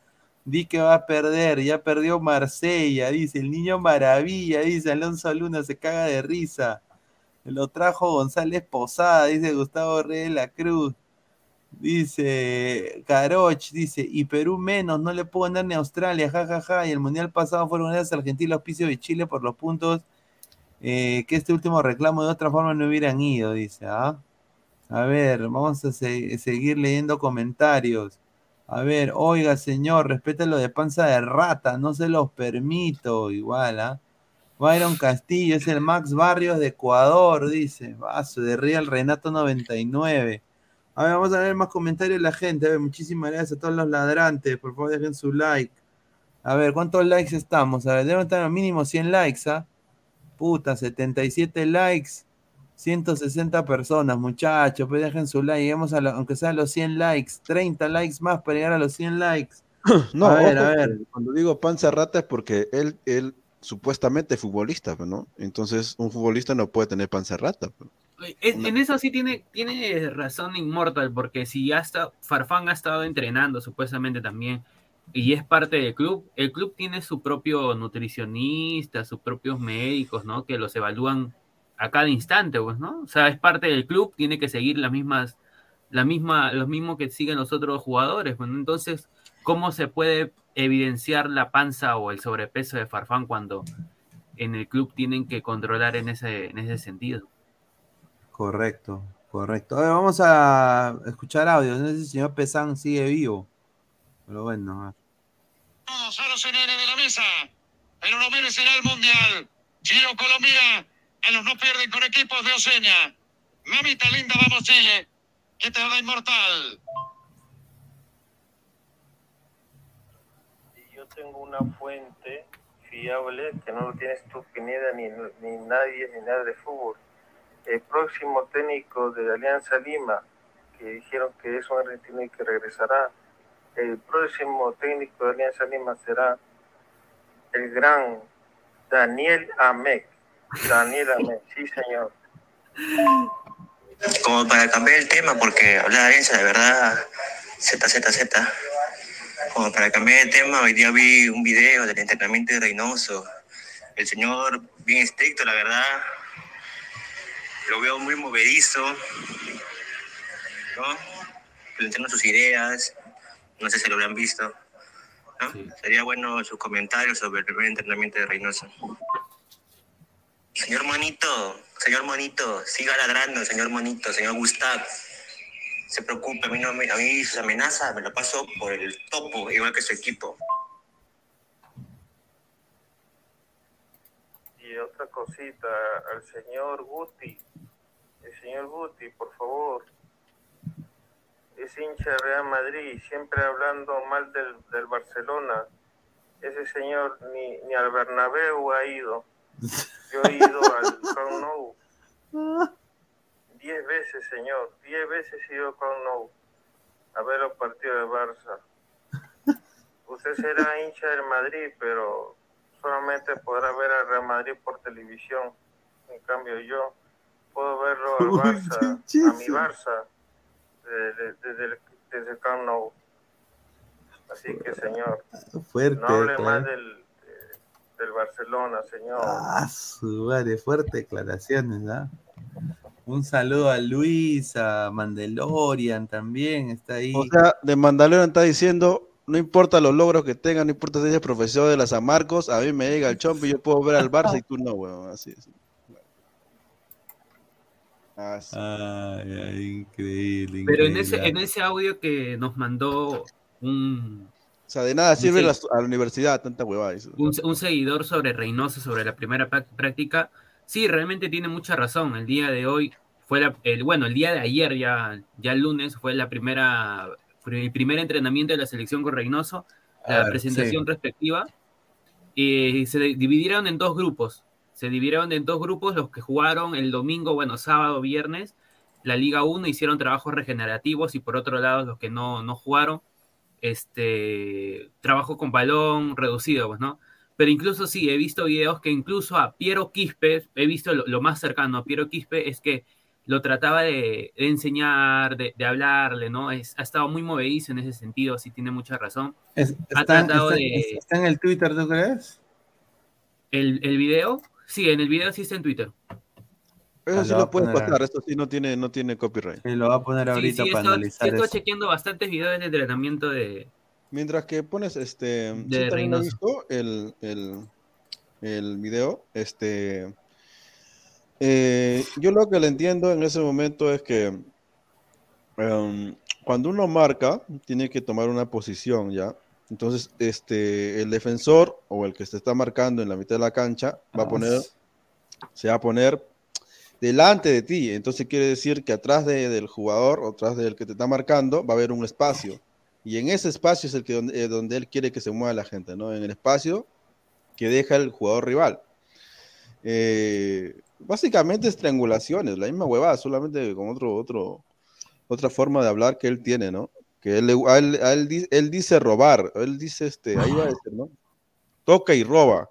di que va a perder, ya perdió Marsella, dice, el niño maravilla, dice, Alonso Luna se caga de risa, lo trajo González Posada, dice Gustavo Rey de la Cruz, dice Caroch, dice, y Perú menos, no le puedo ganar ni a Australia, jajaja, y el mundial pasado fueron gracias a Argentina, auspicio de Chile por los puntos eh, que este último reclamo de otra forma no hubieran ido, dice. ¿ah? A ver, vamos a se- seguir leyendo comentarios. A ver, oiga, señor, respete lo de panza de rata, no se los permito, igual, ¿ah? Byron Castillo es el Max Barrios de Ecuador, dice. Vaso de Real Renato 99. A ver, vamos a ver más comentarios de la gente. A ver, muchísimas gracias a todos los ladrantes. Por favor, dejen su like. A ver, ¿cuántos likes estamos? A ver, deben estar al mínimo 100 likes, ¿ah? Puta, 77 likes, 160 personas, muchachos, pues dejen su like, lleguemos a lo- aunque sea a los 100 likes, 30 likes más para llegar a los 100 likes. No, a ver, ojo, a ver. Cuando digo panza rata es porque él, él supuestamente es futbolista, pues, ¿no? Entonces, un futbolista no puede tener panza rata. pues. En, en eso sí tiene, tiene razón Immortal, porque si ya está, Farfán ha estado entrenando supuestamente también, y es parte del club, el club tiene su propio nutricionista, sus propios médicos, ¿no? Que los evalúan a cada instante, pues, ¿no? O sea, es parte del club, tiene que seguir las mismas, la misma, los mismos que siguen los otros jugadores, pues, ¿no? Entonces, ¿cómo se puede evidenciar la panza o el sobrepeso de Farfán cuando en el club tienen que controlar en ese, en ese sentido? Correcto, correcto. A ver, vamos a escuchar audios. No sé si el señor Pesán sigue vivo. Pero bueno, a ver. Todos a los NN de la mesa. Pero no merecerá el mundial. Chile o Colombia. En los no pierden con equipos de Oceña. Mamita linda, vamos Chile. Que te da inmortal. Y yo tengo una fuente fiable que no lo tienes tú, Pineda, ni, ni nadie, ni nada de fútbol. El próximo técnico de Alianza Lima, que dijeron que es un argentino y que regresará, el próximo técnico de Alianza Lima será el gran Daniel Amec. Daniel Amec, sí señor. Como para cambiar el tema, porque hablar de Alianza, de verdad, Z, Z, Z. Como para cambiar el tema, hoy día vi un video del entrenamiento de Reynoso. El señor, bien estricto, la verdad. Lo veo muy movedizo. ¿No? Planteando sus ideas. No sé si lo habrán visto. ¿no? Sería bueno sus comentarios sobre el primer entrenamiento de Reynoso. Señor Monito, señor Monito, siga ladrando, señor Monito, señor Gustav. Se preocupe, a mí, no me- a mí sus amenazas me lo paso por el topo, igual que su equipo. Y otra cosita, al señor Guti, el señor Guti, por favor, es hincha de Real Madrid, siempre hablando mal del, del Barcelona. Ese señor ni, ni al Bernabéu ha ido. Yo he ido al Camp Nou. Diez veces, señor, diez veces he ido al Camp Nou a ver los partidos de Barça. Usted será hincha del Madrid, pero solamente podrá ver al Real Madrid por televisión. En cambio, yo puedo verlo al Barça, a mi Barça, desde, desde el, desde el Camp Nou. Así que, señor, Fuerte. no hable claro. más del, de- del Barcelona, señor. Ah, su madre, fuerte declaraciones, ¿ah? Un saludo a Luis, a Mandalorian también, está ahí. O sea, de Mandalorian está diciendo, no importa los logros que tengan, no importa si eres profesor de la San Marcos, a mí me llega el chomp y yo puedo ver al Barça y tú no, weón. Así es. Ay, ay, increíble, Pero en ese, en ese audio que nos mandó un, O sea, de nada sirve la- a la universidad tanta huevada. dice. un, un seguidor sobre Reynoso, sobre la primera práctica, sí, realmente tiene mucha razón. El día de hoy fue la- el, bueno, el día de ayer, ya, ya el lunes, fue la primera, el primer entrenamiento de la selección con Reynoso, la ver, presentación sí. respectiva. Y se dividieron en dos grupos. Se dividieron en dos grupos los que jugaron el domingo, bueno, sábado, viernes, la Liga 1 hicieron trabajos regenerativos y por otro lado los que no, no jugaron, este, trabajo con balón reducido, pues, ¿no? Pero incluso sí, he visto videos que incluso a Piero Quispe, he visto lo, lo más cercano a Piero Quispe, es que lo trataba de, de enseñar, de, de hablarle, ¿no? Es, ha estado muy movedizo en ese sentido, sí tiene mucha razón. Es- ha está, tratado está- de... está en el Twitter, ¿tú crees? ¿El, el video? Sí, en el video sí está en Twitter. Eso Ah, sí lo lo puedes pasar, esto sí no tiene, no tiene copyright. Sí, lo va a poner Sí, ahorita sí, para estoy, analizar estoy eso. chequeando bastantes videos de entrenamiento de... Mientras que pones este. sí, De también he Reynoso. visto el, el, el video. Este. eh, yo lo que le entiendo en ese momento es que em, cuando uno marca, tiene que tomar una posición ya. Entonces, este, el defensor o el que se está marcando en la mitad de la cancha va a Ah, poner, se va a poner delante de ti. Entonces quiere decir que atrás de- del jugador o atrás del que te está marcando va a haber un espacio. Y en ese espacio es el que donde, eh, donde él quiere que se mueva la gente, ¿no? En el espacio que deja el jugador rival. Eh, básicamente es triangulaciones, la misma huevada, solamente con otro, otro, otra forma de hablar que él tiene, ¿no? Que él, a él, a él di- él dice robar, él dice, este, ahí va a decir, ¿no? Toca y roba.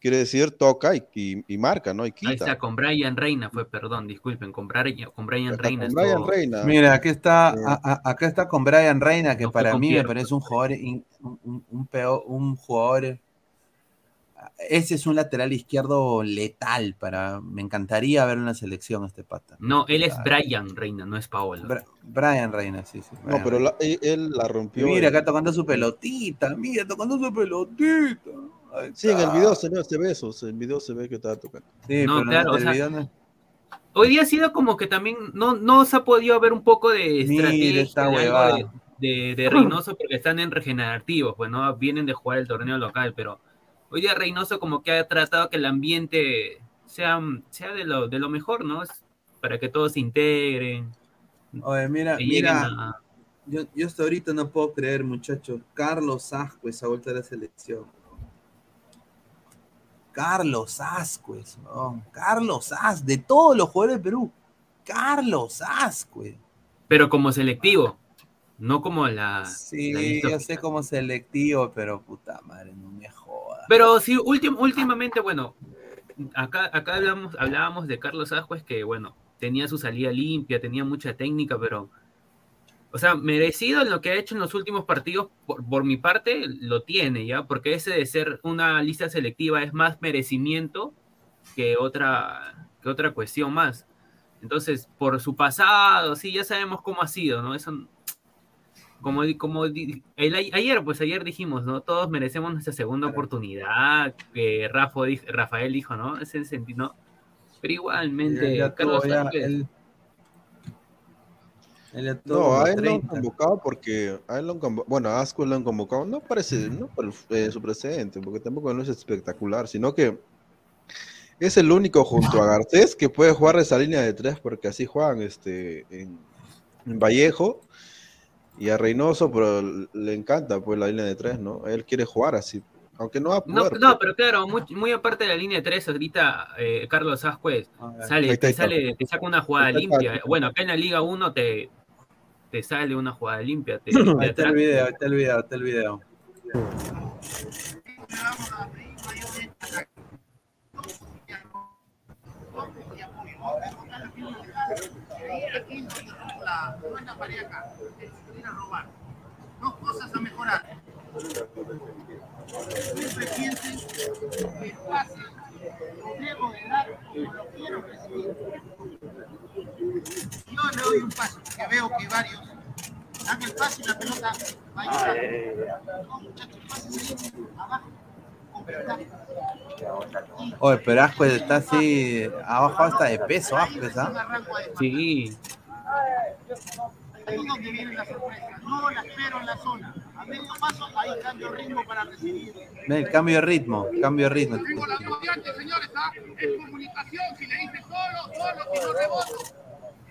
Quiere decir toca y, y- y marca, ¿no? Y Ahí quita. está, con Brian Reina fue, perdón, disculpen, con Brian, con Brian Reina. con Brian estuvo- Reina. Mira, aquí está, a- a- acá está con Brian Reina, que No para mí me parece un jugador, in- un, un- un peor, un jugador, ese es un lateral izquierdo letal para, me encantaría ver en la selección este pata. No, él es Brian Reina, no es Paolo. Bra- Brian Reina, sí, sí. No, Brian pero Reina. la- él, él la rompió. Mira, acá tocando su pelotita, mira, tocando su pelotita. Sí, en el video se ve, se ve eso, en el video se ve que estaba tocando. Sí, No, pero claro, en o el sea, video no- Hoy día ha sido como que también no, no se ha podido ver un poco de estrategia esta de, de- de Reynoso porque están en regenerativos, pues no vienen de jugar el torneo local, pero hoy día Reynoso como que ha tratado que el ambiente sea, sea de, lo, de lo mejor, ¿no? Es para que todos se integren. Oye, mira, mira, a- yo, yo hasta ahorita no puedo creer, muchachos. Carlos Ascuez ha vuelto a la selección. Carlos Ascuez, weón. Carlos As, de todos los jugadores de Perú. Carlos Ascuez. pero como selectivo, no como la... Sí, yo sé como selectivo, pero puta madre, no me jodas. Pero sí, últim- últimamente, bueno, acá, acá hablamos, hablábamos de Carlos Ascuez que, bueno, tenía su salida limpia, tenía mucha técnica, pero, o sea, merecido en lo que ha hecho en los últimos partidos, por, por mi parte, lo tiene, ¿ya? Porque ese de ser una lista selectiva es más merecimiento que otra, que otra cuestión más. Entonces, por su pasado, sí, ya sabemos cómo ha sido, ¿no? Eso, como, como el, ayer, pues ayer dijimos, ¿no? Todos merecemos nuestra segunda oportunidad, que Rafa, Rafael dijo, ¿no? Ese sentido, ¿no? Pero igualmente, Ya- ya Carlos ya, Sánchez- él- No, a él lo han 30. convocado porque a él lo han convo- bueno, a Asco lo han convocado, no parece, no por eh, su presente, porque tampoco no es espectacular, sino que es el único junto a Garcés que puede jugar esa línea de tres, porque así juegan este en, en Vallejo y a Reynoso, pero le encanta pues la línea de tres, ¿no? Él quiere jugar así, aunque no va a No, poder. no, pero claro, muy, muy aparte de la línea 3, ahorita eh, Carlos Ascuez sale, Ahí está, te, ahí está. sale, te saca una jugada Ahí está, limpia. Bueno, acá en la Liga 1 te, te sale una jugada limpia. Te, Ahí está el video, ahí está el video, ahí está el video. Ir a robar. Dos cosas a mejorar. Siempre piensen que el pase lo debo de dar como lo quiero recibir. Yo le doy un pase, que veo que varios dan el pase y la pelota va a llegar. No, muchachos, pases ahí, abajo. Oye, pero Ascuez está así, abajo hasta de peso, ¿ah? Sí. Ahí donde viene la sorpresa. No la espero en la zona. A medio paso, ahí cambio ritmo para recibir. Cambio de ritmo, cambio de ritmo. Tengo la señores, ¿ah? Es comunicación. Si le dice solo, solo, si no reboto.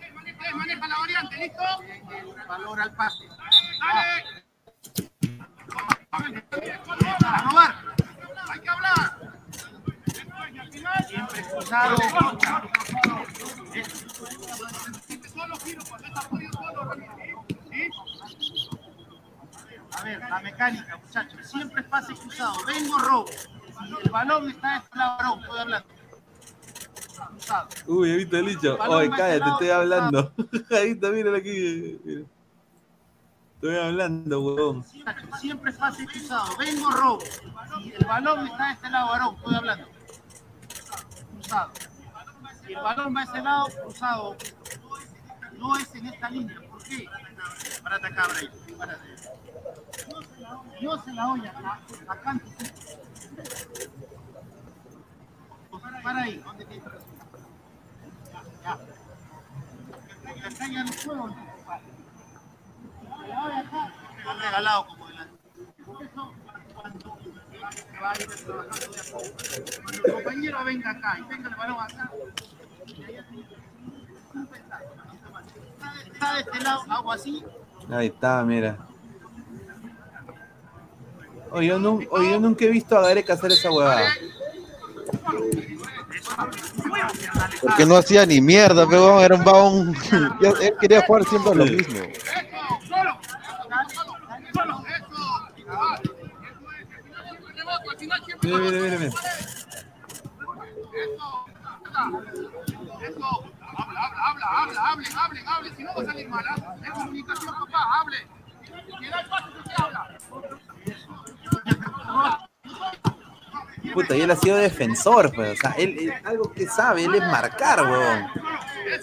Él maneja, él maneja la variante, ¿listo? Valor al pase. ¡Dale! Para robar. Hay que hablar. Siempre. Solo giro cuando está jodido solo. ¿Sí? A ver, la mecánica, muchachos. Siempre es pase cruzado. Vengo, robo. Si el balón está de este lado, robo. Estoy hablando. Cruzado. Uy, he visto el dicho. Oye, cállate, estoy hablando. Ahí está, míralo aquí. mira. Estoy hablando, huevón. Siempre es pase cruzado. Vengo, robo. Si el balón está de este lado, varón. Estoy hablando. Cruzado. Si el balón va a ese lado, cruzado. No es en esta línea. ¿Por qué? Para atacar. Para Dios se la oye acá. Acá anticipo. Para ahí. ¿Dónde te Ya. ya. Acá ya no puedo. La oye acá. Han regalado como delante. Eso, cuando va a ir trabajando de a poco. Cuando el compañero venga acá y tenga el balón acá, y allá tiene un pensar. Está de este lado, hago así, Ahí está, mira. Oye, yo, oye, yo nunca he visto a Gareca hacer esa huevada. Porque no hacía ni mierda, pero era un babón. Él quería jugar siempre a lo mismo. Mira, mira, mira, mira. Habla, habla, habla, habla, hable, hable, hable, si no va a salir mala. Es comunicación, papá, hable. Si da el paso, usted habla. Puta, y él ha sido defensor, pues. O sea, él, él- algo que sabe, él es marcar, huevón.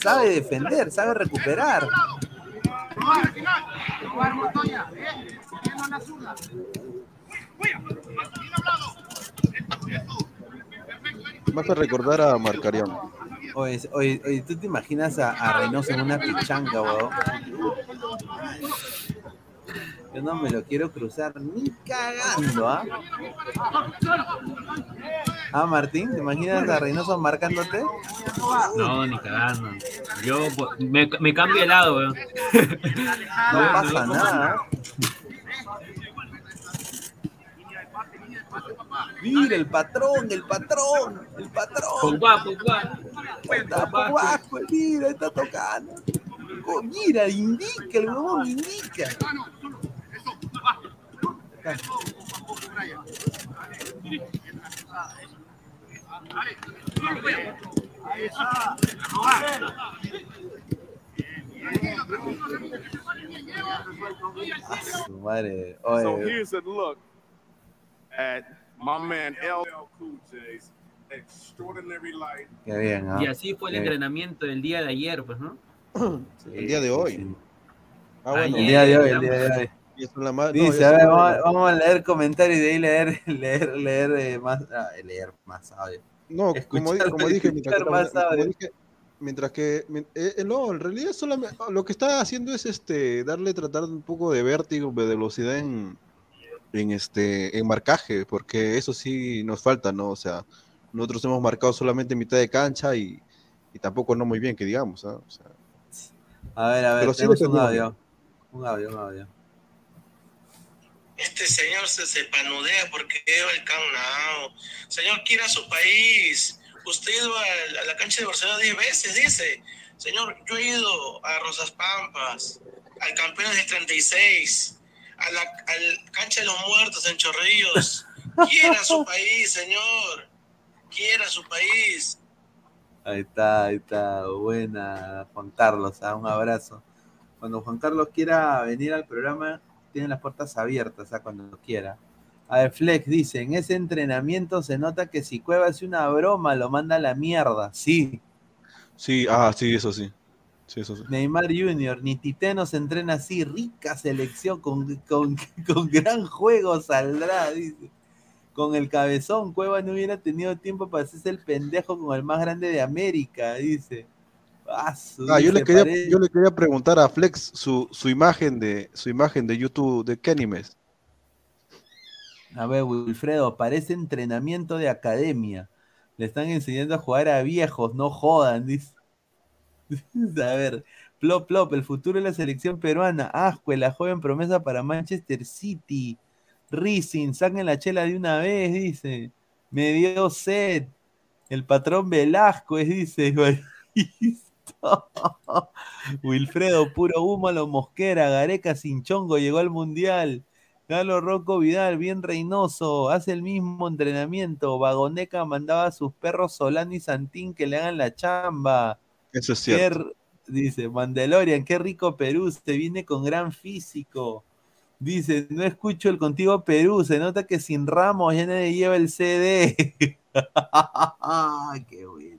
Sabe defender, sabe recuperar. Me hace recordar a Marcarión. Oye, oye, oye, ¿tú te imaginas a, a Reynoso en una pichanga, huevón? Yo no me lo quiero cruzar ni cagando, ¿ah? Ah, Martín, ¿te imaginas a Reynoso marcándote? No, ni cagando. Yo pues, me, me cambio de lado, weón. No pasa nada. Mira, el patrón, el patrón, el patrón. Pogba, Pogba. Está Pogba, pues, mira, está tocando. Oh, mira, indica, el huevón indica. Ah, su madre. So here's a look at my man L. Cool J's extraordinary life. qué bien, ¿ah? Y así fue el Qué bien. entrenamiento del día de ayer, pues, ¿no? El día de hoy. Ah, bueno. El día de hoy, el día de hoy. Y eso es la no, Dice, eso a ver, vamos, vamos a leer comentarios y de ahí leer, leer, leer eh, más, ah, leer más audio. No, como, di- Escuchar- como dije, mientras más como dije, mientras que eh, eh, no, en realidad solamente lo que está haciendo es este darle tratar un poco de vértigo, de velocidad en, en este en marcaje, porque eso sí nos falta, ¿no? O sea, nosotros hemos marcado solamente mitad de cancha y, y tampoco no muy bien, que digamos, ¿ah? O sea, A ver, a ver, Pero sí tenemos un audio. Un audio, un audio. Este señor se, se panudea porque va al Camp Nou. Señor, quiera su país. Usted ha ido a, a la cancha de Barcelona 10 veces, dice. Señor, yo he ido a Rosas Pampas, al Campeones del 36, a la al cancha de los muertos en Chorrillos. Quiera su país, señor. Quiera su país. Ahí está, ahí está. Buena, Juan Carlos. ah, Un abrazo. Cuando Juan Carlos quiera venir al programa, tiene las puertas abiertas, ah, cuando quiera. A ver, Flex dice, en ese entrenamiento se nota que si Cueva hace una broma, lo manda a la mierda. Sí. sí, ah, sí, eso sí. Sí, eso sí. Neymar Junior, ni Titeno se entrena así, rica selección, con, con, con gran juego saldrá, dice. Con el cabezón, Cueva no hubiera tenido tiempo para hacerse el pendejo con el más grande de América, dice. Ah, Ah, yo le quería, parece- yo le quería preguntar a Flex su, su imagen de su imagen de YouTube de Kenimes. A ver, Wilfredo, parece entrenamiento de academia. Le están enseñando a jugar a viejos, no jodan, dice. A ver, plop, plop, el futuro de la selección peruana. Ascue, la joven promesa para Manchester City. Rising, saquen la chela de una vez, dice. Me dio sed. El patrón Velasco, dice. Wilfredo, puro humo a los Mosquera. Gareca sin chongo llegó al mundial. Galo Rocco Vidal, bien reinoso, hace el mismo entrenamiento. Vagoneca mandaba a sus perros Solano y Santín que le hagan la chamba. Eso es Qué cierto. r- dice Mandalorian, qué rico Perú, se viene con gran físico. Dice, no escucho el contigo Perú, se nota que sin Ramos ya nadie lleva el CD. qué bueno.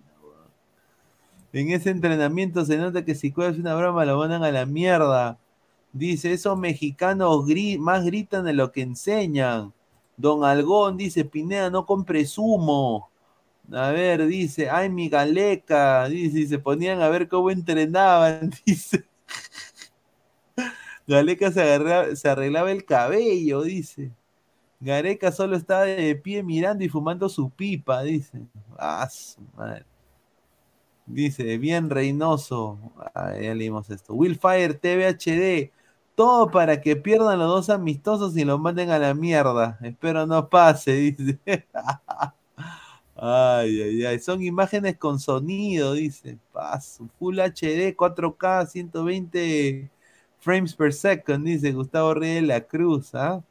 En ese entrenamiento se nota que si cuelgas una broma lo mandan a la mierda. Dice, esos mexicanos gri- más gritan de lo que enseñan. Don Algón dice, Pineda, no compres humo. A ver, dice, ay, mi galeca. Dice, y se ponían a ver cómo entrenaban. Dice, Galeca se, agarra- se arreglaba el cabello, dice. Gareca solo estaba de pie mirando y fumando su pipa, dice. Ah, su madre. Dice, bien Reynoso. Ah, ya leímos esto. Willfire TV HD. Todo para que pierdan los dos amistosos y los manden a la mierda. Espero no pase, dice. Ay, ay, ay. Son imágenes con sonido, dice. Paso. Full HD, 4K, 120 frames per second, dice Gustavo Reyes de la Cruz. ¿ah?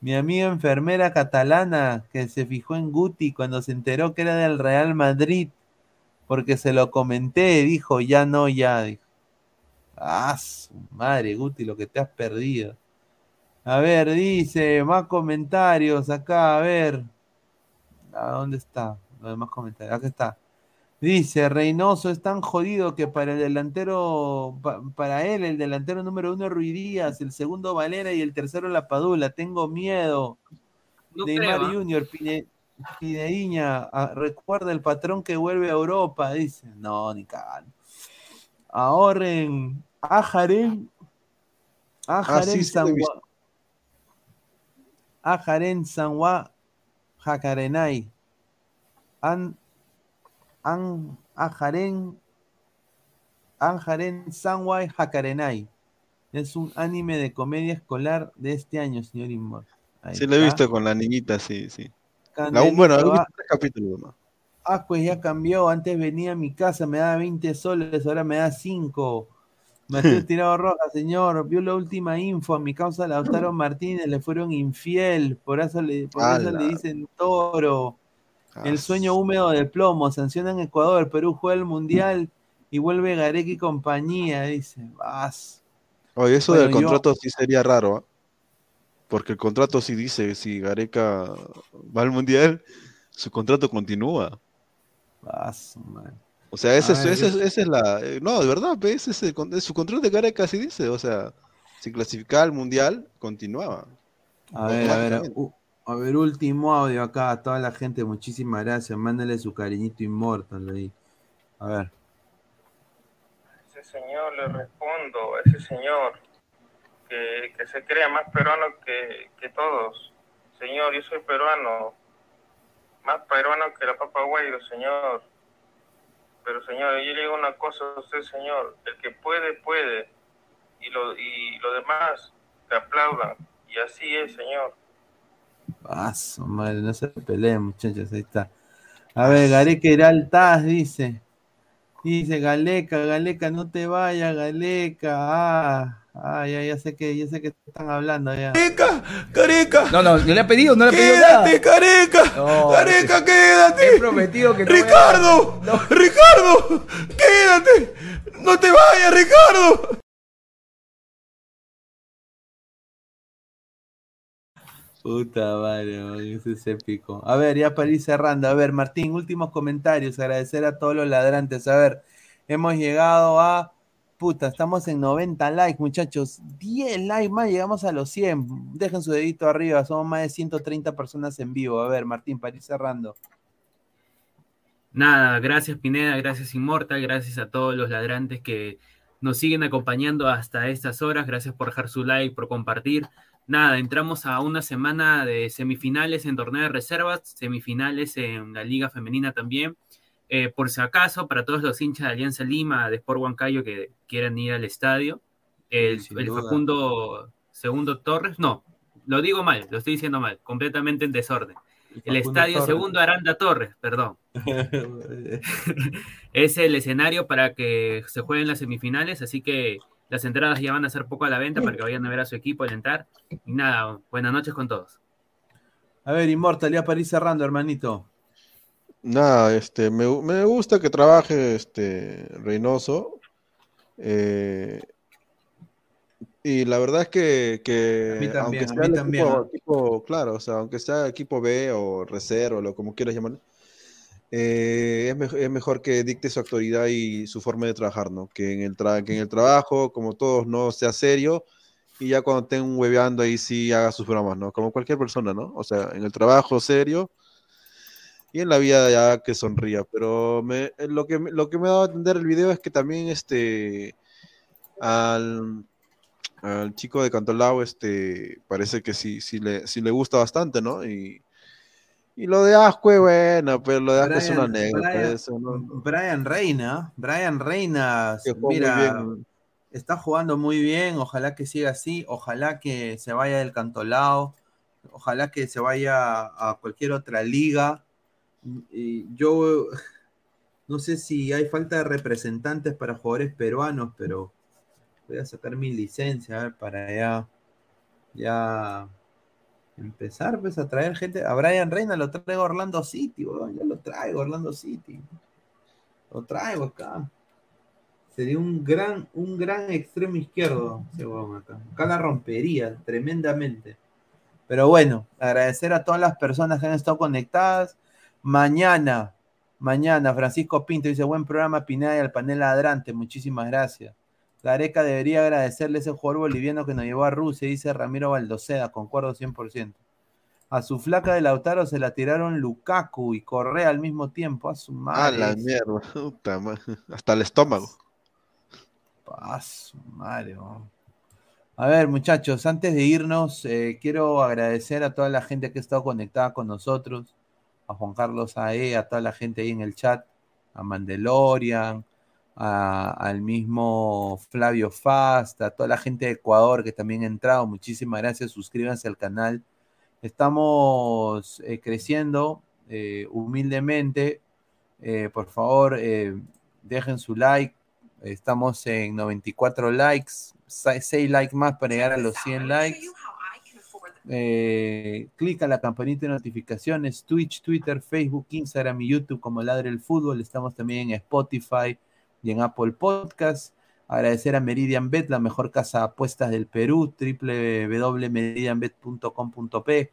Mi amiga enfermera catalana que se fijó en Guti cuando se enteró que era del Real Madrid, porque se lo comenté, dijo, ya no, ya. Ah, su madre, Guti, lo que te has perdido. A ver, dice, más comentarios acá, a ver. ¿A dónde está? Los demás comentarios. Acá está. Dice, Reynoso es tan jodido que para el delantero, pa- para él, el delantero número uno es Ruiz Díaz, el segundo Valera y el tercero La Padula. Tengo miedo. No Neymar creo, ¿ah? Junior, Pine, Pinediña, ah, recuerda el patrón que vuelve a Europa, dice. No, ni cagando. Ahorren, Ajaren, Ajaren. Sanwa- Ajaren, Sanwa, Jacarenay. An, An, Ajaren, Anjaren Sanwai Hakarenai. Es un anime de comedia escolar de este año, señor Inmor. Sí, lo he visto con la niñita, sí, sí. La, bueno, he visto tres capítulos nomás. Ah, pues ya cambió. Antes venía a mi casa, me daba 20 soles, ahora me da 5. Mateo Tirado Roja, señor, vio la última info. A mi causa Lautaro Martínez le fueron infiel. Por eso le, por eso le dicen toro. El sueño húmedo de plomo. Sancionan Ecuador. Perú juega el mundial y vuelve Gareca y compañía. Dice, vas. Oye, eso Bueno, del yo- contrato sí sería raro, ¿ah? Porque el contrato sí dice, si Gareca va al Mundial, su contrato continúa. Vas, man. O sea, esa es, A ver, esa es- yo- esa es la... eh, No, de verdad, ese es el su contrato de Gareca sí dice, o sea, si clasificaba al Mundial, continuaba. A ver, a ver, a ver, último audio acá a toda la gente. Muchísimas gracias. Mándale su cariñito inmortal ahí. A ver. ese señor le respondo, a ese señor que, que se crea más peruano que, que todos. Señor, yo soy peruano, más peruano que la papa guairo, señor. Pero señor, yo le digo una cosa a usted, señor, el que puede, puede. Y lo, y lo demás, que aplaudan. Y así es, señor. Paso, madre, no se peleen, muchachos, ahí está. A ver, Gareca irá al TAS, dice. Dice, Galeca, Galeca, no te vayas, Galeca. Ah, ah, ya, ya sé que, ya sé que están hablando ya. Careca, careca. No, no, no le ha pedido, no le ha pedido Quédate, careca. No, careca, quédate. He prometido que no Ricardo, Ricardo, quédate. No te vayas, Ricardo. Puta madre, man, ese es épico. A ver, ya para ir cerrando. A ver, Martín, últimos comentarios. Agradecer a todos los ladrantes. A ver, hemos llegado a. Puta, estamos en 90 likes, muchachos. 10 likes más, llegamos a los 100. Dejen su dedito arriba, somos más de 130 personas en vivo. A ver, Martín, para ir cerrando. Nada, gracias Pineda, gracias Inmortal, gracias a todos los ladrantes que nos siguen acompañando hasta estas horas. Gracias por dejar su like, por compartir. Nada, entramos a una semana de semifinales en torneo de reservas, semifinales en la Liga Femenina también. Eh, por si acaso, para todos los hinchas de Alianza Lima, de Sport Huancayo que quieran ir al estadio, el. Facundo Segundo Torres, no, lo digo mal, lo estoy diciendo mal, completamente en desorden. El estadio Torres. Segundo Aranda Torres, perdón. es el escenario para que se jueguen las semifinales, así que las entradas ya van a ser poco a la venta para que vayan a ver a su equipo alentar. Y nada, buenas noches con todos. A ver, Inmortal, ya para ir cerrando, hermanito. Nada, este, me, me gusta que trabaje este Reynoso. eh, y la verdad es que, que A mí también, aunque a sea mí el también, equipo, ¿no? equipo- claro, o sea, aunque sea equipo B o reserva o lo como quieras llamar, eh, es, es mejor que dicte su autoridad y su forma de trabajar, ¿no? Que en el, tra- que en el trabajo, como todos, no sea serio y ya cuando estén hueveando ahí sí haga sus bromas, ¿no? Como cualquier persona, ¿no? O sea, en el trabajo serio y en la vida ya que sonría. Pero me, eh, lo, que, me- lo que me ha dado a entender el video es que también este al, al chico de Cantolao este parece que sí, sí, le, sí le gusta bastante, ¿no? Y, y lo de Ascue, bueno, pero lo de Ascue es una anécdota. Brian- eso, ¿no? Brian Reina, Brian Reina, mira, está jugando muy bien, ojalá que siga así, ojalá que se vaya del Cantolao, ojalá que se vaya a cualquier otra liga. Yo no sé si hay falta de representantes para jugadores peruanos, pero voy a sacar mi licencia para ya, ya empezar pues a traer gente. A Brian Reina lo traigo a Orlando City, weón, yo lo traigo a Orlando City. Lo traigo acá. Sería un gran, un gran extremo izquierdo acá. Acá la rompería tremendamente. Pero bueno, agradecer a todas las personas que han estado conectadas. Mañana, mañana, Francisco Pinto dice, buen programa Pineda y al panel ladrante, muchísimas gracias. Gareca debería agradecerle a ese jugador boliviano que nos llevó a Rusia, dice Ramiro Baldoceda, concuerdo 100%. A su flaca de Lautaro se la tiraron Lukaku y Correa al mismo tiempo, a su A madre. la mierda, puta hasta el estómago. A su madre, weón. A ver, muchachos, antes de irnos, eh, quiero agradecer a toda la gente que ha estado conectada con nosotros, a Juan Carlos AE, a toda la gente ahí en el chat, a Mandelorian, a- al mismo Flavio Fast, a toda la gente de Ecuador que también ha entrado. Muchísimas gracias, suscríbanse al canal. Estamos eh, creciendo eh, humildemente. Eh, por favor, dejen su like. Estamos en 94 likes, 6 likes más para llegar a los 100 likes. Eh, clic a la campanita de notificaciones, Twitch, Twitter, Facebook, Instagram y YouTube como Ladre el Fútbol. Estamos también en Spotify y en Apple Podcast. Agradecer a Meridian Bet, la mejor casa de apuestas del Perú, www.meridianbet.com.p.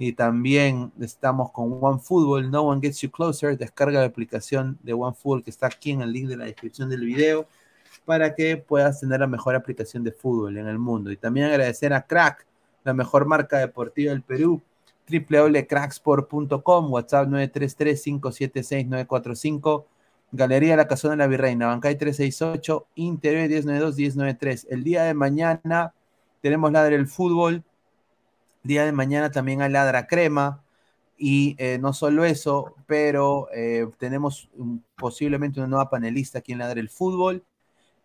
Y también estamos con OneFootball, No One Gets You Closer. Descarga la aplicación de OneFootball que está aquí en el link de la descripción del video para que puedas tener la mejor aplicación de fútbol en el mundo. Y también agradecer a Crack, la mejor marca deportiva del Perú, www.cracksport.com, WhatsApp 933-576-945, Galería La Casona de la Virreina, Bancay 368, Interior 1092-1093. El día de mañana tenemos Ladra el Fútbol, día de mañana también hay Ladra Crema, y eh, no solo eso, pero eh, tenemos posiblemente una nueva panelista aquí en Ladra el Fútbol,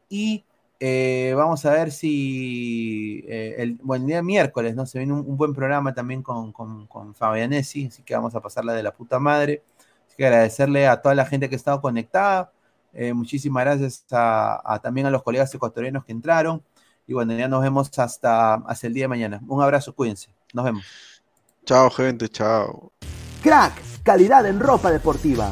y eh, vamos a ver si eh, el, bueno, el día miércoles, ¿no? Se viene un, un buen programa también con, con, con, Fabianesi, así que vamos a pasarla de la puta madre. Así que agradecerle a toda la gente que ha estado conectada. Eh, muchísimas gracias a, a, también a los colegas ecuatorianos que entraron. Y bueno, ya nos vemos hasta, hasta el día de mañana. Un abrazo, cuídense. Nos vemos. Chao, gente, chao. Crack, calidad en ropa deportiva.